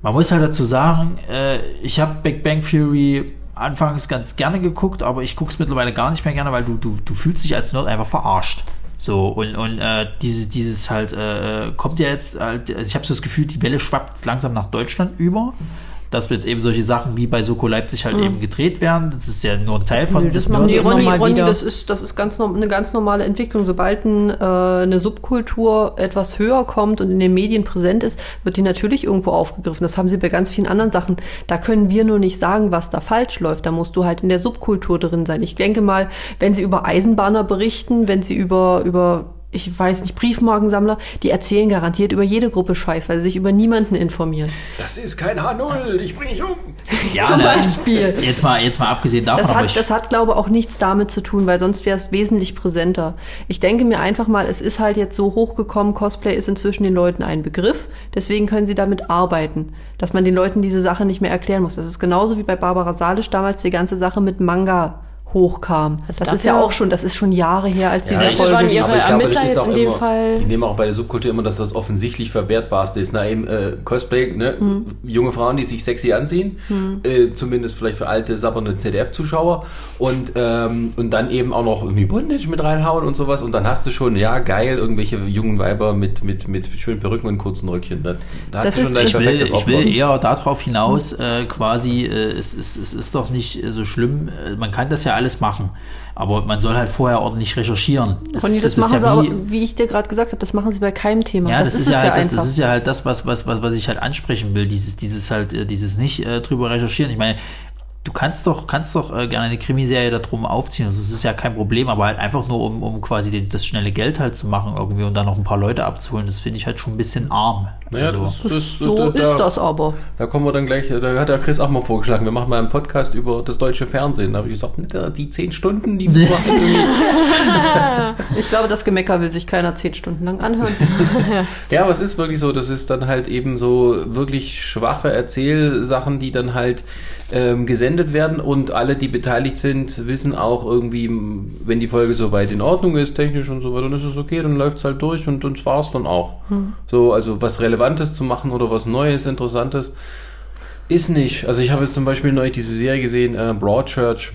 Man muss halt dazu sagen, äh, ich habe Big Bang Theory anfangs ganz gerne geguckt, aber ich gucke es mittlerweile gar nicht mehr gerne, weil du, du, du fühlst dich als Nerd einfach verarscht. So, und, und äh, dieses, dieses halt, äh, kommt ja jetzt halt, also ich habe so das Gefühl, die Welle schwappt langsam nach Deutschland über. Dass jetzt eben solche Sachen wie bei Soko Leipzig halt eben gedreht werden. Das ist ja nur ein Teil von Nö, das des machen die Ronny, Ronny das ist, das ist ganz, eine ganz normale Entwicklung. Sobald ein, äh, eine Subkultur etwas höher kommt und in den Medien präsent ist, wird die natürlich irgendwo aufgegriffen. Das haben sie bei ganz vielen anderen Sachen. Da können wir nur nicht sagen, was da falsch läuft. Da musst du halt in der Subkultur drin sein. Ich denke mal, wenn sie über Eisenbahner berichten, wenn sie über, über ich weiß nicht, Briefmarkensammler, die erzählen garantiert über jede Gruppe Scheiß, weil sie sich über niemanden informieren. Das ist kein H0, ich bring dich um. Ja, Zum ne, Beispiel. Jetzt mal, jetzt mal abgesehen davon, Das hat, ich, das hat, glaube ich, auch nichts damit zu tun, weil sonst wäre es wesentlich präsenter. Ich denke mir einfach mal, es ist halt jetzt so hochgekommen, Cosplay ist inzwischen den Leuten ein Begriff, deswegen können sie damit arbeiten, dass man den Leuten diese Sache nicht mehr erklären muss. Das ist genauso wie bei Barbara Salisch damals die ganze Sache mit Manga hochkam. Also das ist ja auch schon, das ist schon Jahre her, als diese ich- Folge waren ihre Aber ich glaube, Ermittler das ist jetzt auch in dem immer, Fall- Die nehmen auch bei der Subkultur immer, dass das offensichtlich verwertbarste ist. Na eben äh, Cosplay, ne? Hm. junge Frauen, die sich sexy anziehen, äh, zumindest vielleicht für alte, sabbernde ZDF-Zuschauer und, ähm, und dann eben auch noch irgendwie Bondage mit reinhauen und sowas und dann hast du schon, ja geil, irgendwelche jungen Weiber mit, mit, mit schönen Perücken und kurzen Röckchen. Da, da hast Das du schon ist- dein ich will, ich will Opfer. eher darauf hinaus, äh, quasi, äh, es, es, es ist doch nicht so schlimm, äh, man kann das ja alles machen, aber man soll halt vorher ordentlich recherchieren. Es- Ronny, das, ist machen ja sie aber, wie- wie ich dir gerade gesagt habe, das machen sie bei keinem Thema. Ja, das, das, ist, es ja halt das, das ist ja halt das, was, was, was, was ich halt ansprechen will, dieses, dieses halt, äh, dieses nicht äh, drüber recherchieren. Ich meine, du kannst doch, kannst doch äh, gerne eine Krimiserie darum aufziehen. Also es ist ja kein Problem, aber halt einfach nur, um, um quasi den, das schnelle Geld halt zu machen irgendwie und dann noch ein paar Leute abzuholen, das finde ich halt schon ein bisschen arm. Naja, also, das, das, so da, ist das aber. Da kommen wir dann gleich, da hat der Chris auch mal vorgeschlagen, wir machen mal einen Podcast über das deutsche Fernsehen. Da habe ich gesagt, die zehn Stunden, die wir machen, irgendwie- *laughs* *laughs* Ich glaube, das Gemecker will sich keiner zehn Stunden lang anhören. *laughs* Ja, aber es ist wirklich so, das ist dann halt eben so wirklich schwache Erzählsachen, die dann halt ähm, gesendet werden und alle, die beteiligt sind, wissen auch irgendwie, wenn die Folge soweit in Ordnung ist, technisch und so weiter, dann ist es okay, dann läuft es halt durch und das war es dann auch. So, also was Relevantes zu machen oder was Neues, Interessantes ist nicht. Also ich habe jetzt zum Beispiel neu diese Serie gesehen, äh, Broadchurch,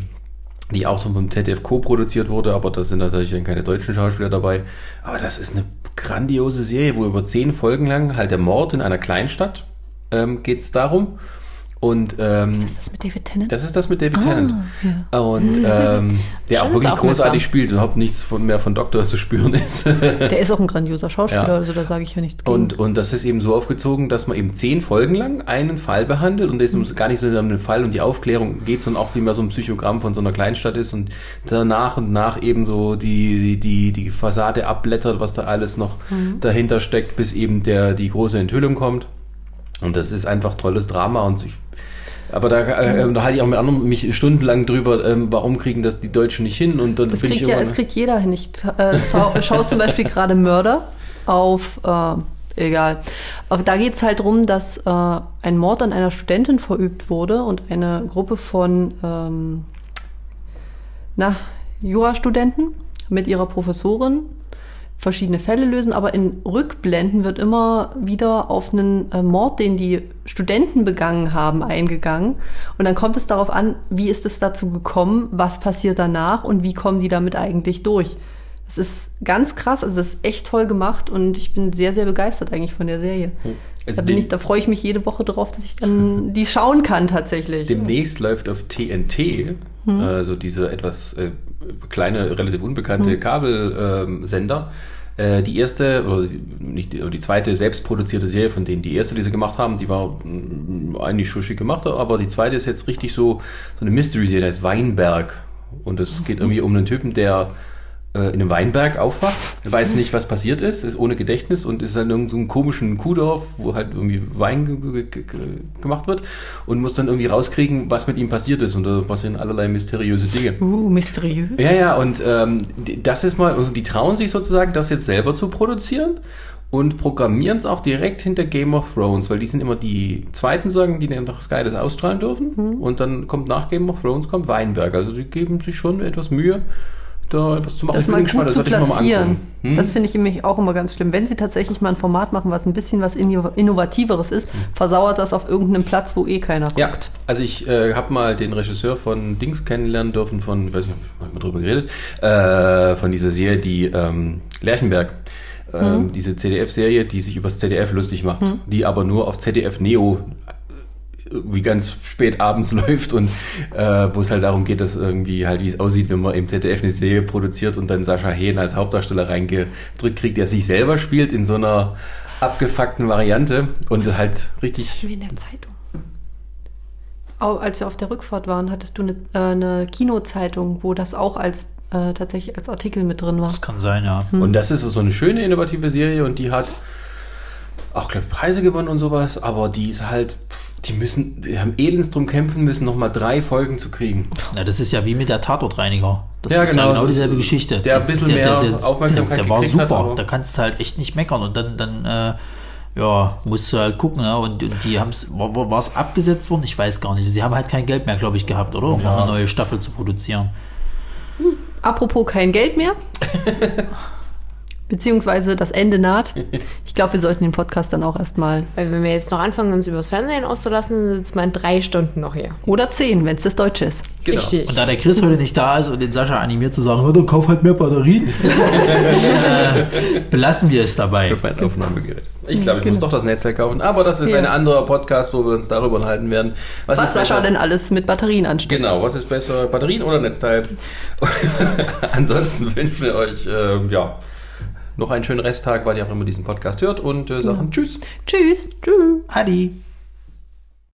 die auch so vom ZDF co-produziert wurde, aber da sind natürlich dann keine deutschen Schauspieler dabei. Aber das ist eine grandiose Serie, wo über zehn Folgen lang halt der Mord in einer Kleinstadt ähm, geht es darum. Und ähm, Ist das das mit David Tennant? das ist das mit David Ah, Tennant. ja. Und ähm, der auch wirklich Aufmerksam. großartig spielt, überhaupt nichts von, mehr von Doktor zu spüren ist. *laughs* Der ist auch ein grandioser Schauspieler, Ja. also da sage ich ja nichts gegen. Und, und das ist eben so aufgezogen, dass man eben zehn Folgen lang einen Fall behandelt und es Mhm. ist gar nicht so um den Fall und die Aufklärung geht, sondern auch vielmehr so ein Psychogramm von so einer Kleinstadt ist und da nach und nach eben so die, die, die Fassade abblättert, was da alles noch Mhm. dahinter steckt, bis eben der, die große Enthüllung kommt. Und das ist einfach tolles Drama und ich, aber da, äh, da halte ich auch mit anderen mich stundenlang drüber, ähm, warum kriegen das die Deutschen nicht hin und dann Das bin ich kriegt ja, es kriegt jeder hin. Ich äh, schau zum Beispiel gerade Mörder auf, äh, egal. Aber da geht es halt darum, dass äh, ein Mord an einer Studentin verübt wurde und eine Gruppe von ähm, na, Jurastudenten mit ihrer Professorin verschiedene Fälle lösen, aber in Rückblenden wird immer wieder auf einen äh, Mord, den die Studenten begangen haben, eingegangen. Und dann kommt es darauf an, wie ist es dazu gekommen, was passiert danach und wie kommen die damit eigentlich durch. Das ist ganz krass, also das ist echt toll gemacht und ich bin sehr, sehr begeistert eigentlich von der Serie. Also da, ich, da freue ich mich jede Woche drauf, dass ich dann die schauen kann tatsächlich. Demnächst läuft auf TNT, Hm. also dieser etwas äh, kleine, relativ unbekannte Kabelsender, äh, die erste, oder nicht die, oder die zweite selbstproduzierte Serie von denen. Die erste, die sie gemacht haben, die war mm, eigentlich schon schick gemacht, aber die zweite ist jetzt richtig so, so eine Mystery-Serie, der heißt Weinberg. Und es geht irgendwie um einen Typen, der äh, in einem Weinberg aufwacht, weiß nicht, was passiert ist, ist ohne Gedächtnis und ist in irgendeinem so einem komischen Kuhdorf, wo halt irgendwie Wein ge ge ge gemacht wird und muss dann irgendwie rauskriegen, was mit ihm passiert ist und da passieren allerlei mysteriöse Dinge. uh, mysteriös. Ja, ja, und ähm, das ist mal, also die trauen sich sozusagen, das jetzt selber zu produzieren und programmieren es auch direkt hinter Game of Thrones, weil die sind immer die zweiten sagen, die nach Sky das ausstrahlen dürfen und dann kommt nach Game of Thrones kommt Weinberg. Also die geben sich schon etwas Mühe, da etwas zu machen. Das Ich mal gespannt, gut zu ich mir mal platzieren. Hm? Das finde ich nämlich auch immer ganz schlimm. Wenn sie tatsächlich mal ein Format machen, was ein bisschen was Inno- Innovativeres ist, versauert das auf irgendeinem Platz, wo eh keiner guckt. Ja, also ich äh, habe mal den Regisseur von Dings kennenlernen dürfen, von, ich weiß nicht, haben wir drüber geredet, äh, von dieser Serie, die ähm, Lerchenberg, ähm, diese CDF-Serie, die sich übers ZDF lustig macht, die aber nur auf ZDF Neo irgendwie ganz spät abends *laughs* läuft und äh, wo es halt darum geht, dass irgendwie halt, wie es aussieht, wenn man im ZDF eine Serie produziert und dann Sascha Hehn als Hauptdarsteller reingedrückt kriegt, der sich selber spielt in so einer abgefuckten Variante und halt richtig Wie in der Zeitung. Au- Als wir auf der Rückfahrt waren, hattest du eine, äh, eine Kinozeitung, wo das auch als äh, tatsächlich als Artikel mit drin war. Das kann sein, ja. Hm. Und das ist so eine schöne, innovative Serie und die hat auch, glaube ich, Preise gewonnen und sowas, aber die ist halt, pff, die müssen, die haben elends drum kämpfen müssen, nochmal drei Folgen zu kriegen. Na, das ist ja wie mit der Tatortreiniger. Das Ja, ist genau, ja genau das ist, dieselbe Geschichte. der ein bisschen mehr Aufmerksamkeit der, der war gekriegt hat, super. aber- da kannst du halt echt nicht meckern. Und dann, dann äh, ja, musst du halt gucken. Ja, und, und die haben es, war es abgesetzt worden? Ich weiß gar nicht. Sie haben halt kein Geld mehr, glaube ich, gehabt, oder? Um Ja. noch eine neue Staffel zu produzieren. Apropos kein Geld mehr. *laughs* Beziehungsweise das Ende naht. *laughs* Ich glaube, wir sollten den Podcast dann auch erstmal. Weil wenn wir jetzt noch anfangen, uns über das Fernsehen auszulassen, dann sitzt man drei Stunden noch hier. Oder zehn, wenn es das Deutsche ist. Genau. Richtig. Und da der Chris heute nicht da ist und den Sascha animiert zu sagen, oh, dann kauf halt mehr Batterien, *laughs* äh, belassen wir es dabei. Für mein Aufnahmegerät. Ich glaube, ich Genau. muss doch das Netzteil kaufen, aber das ist Ja. ein anderer Podcast, wo wir uns darüber unterhalten werden. Was, Was ist Sascha denn alles mit Batterien anstellt. Genau, was ist besser, Batterien oder Netzteil? *laughs* Ansonsten wünschen wir euch ähm, ja, noch einen schönen Resttag, weil ihr auch immer diesen Podcast hört und äh, sagen Tschüss. Tschüss. Tschüss. Adi.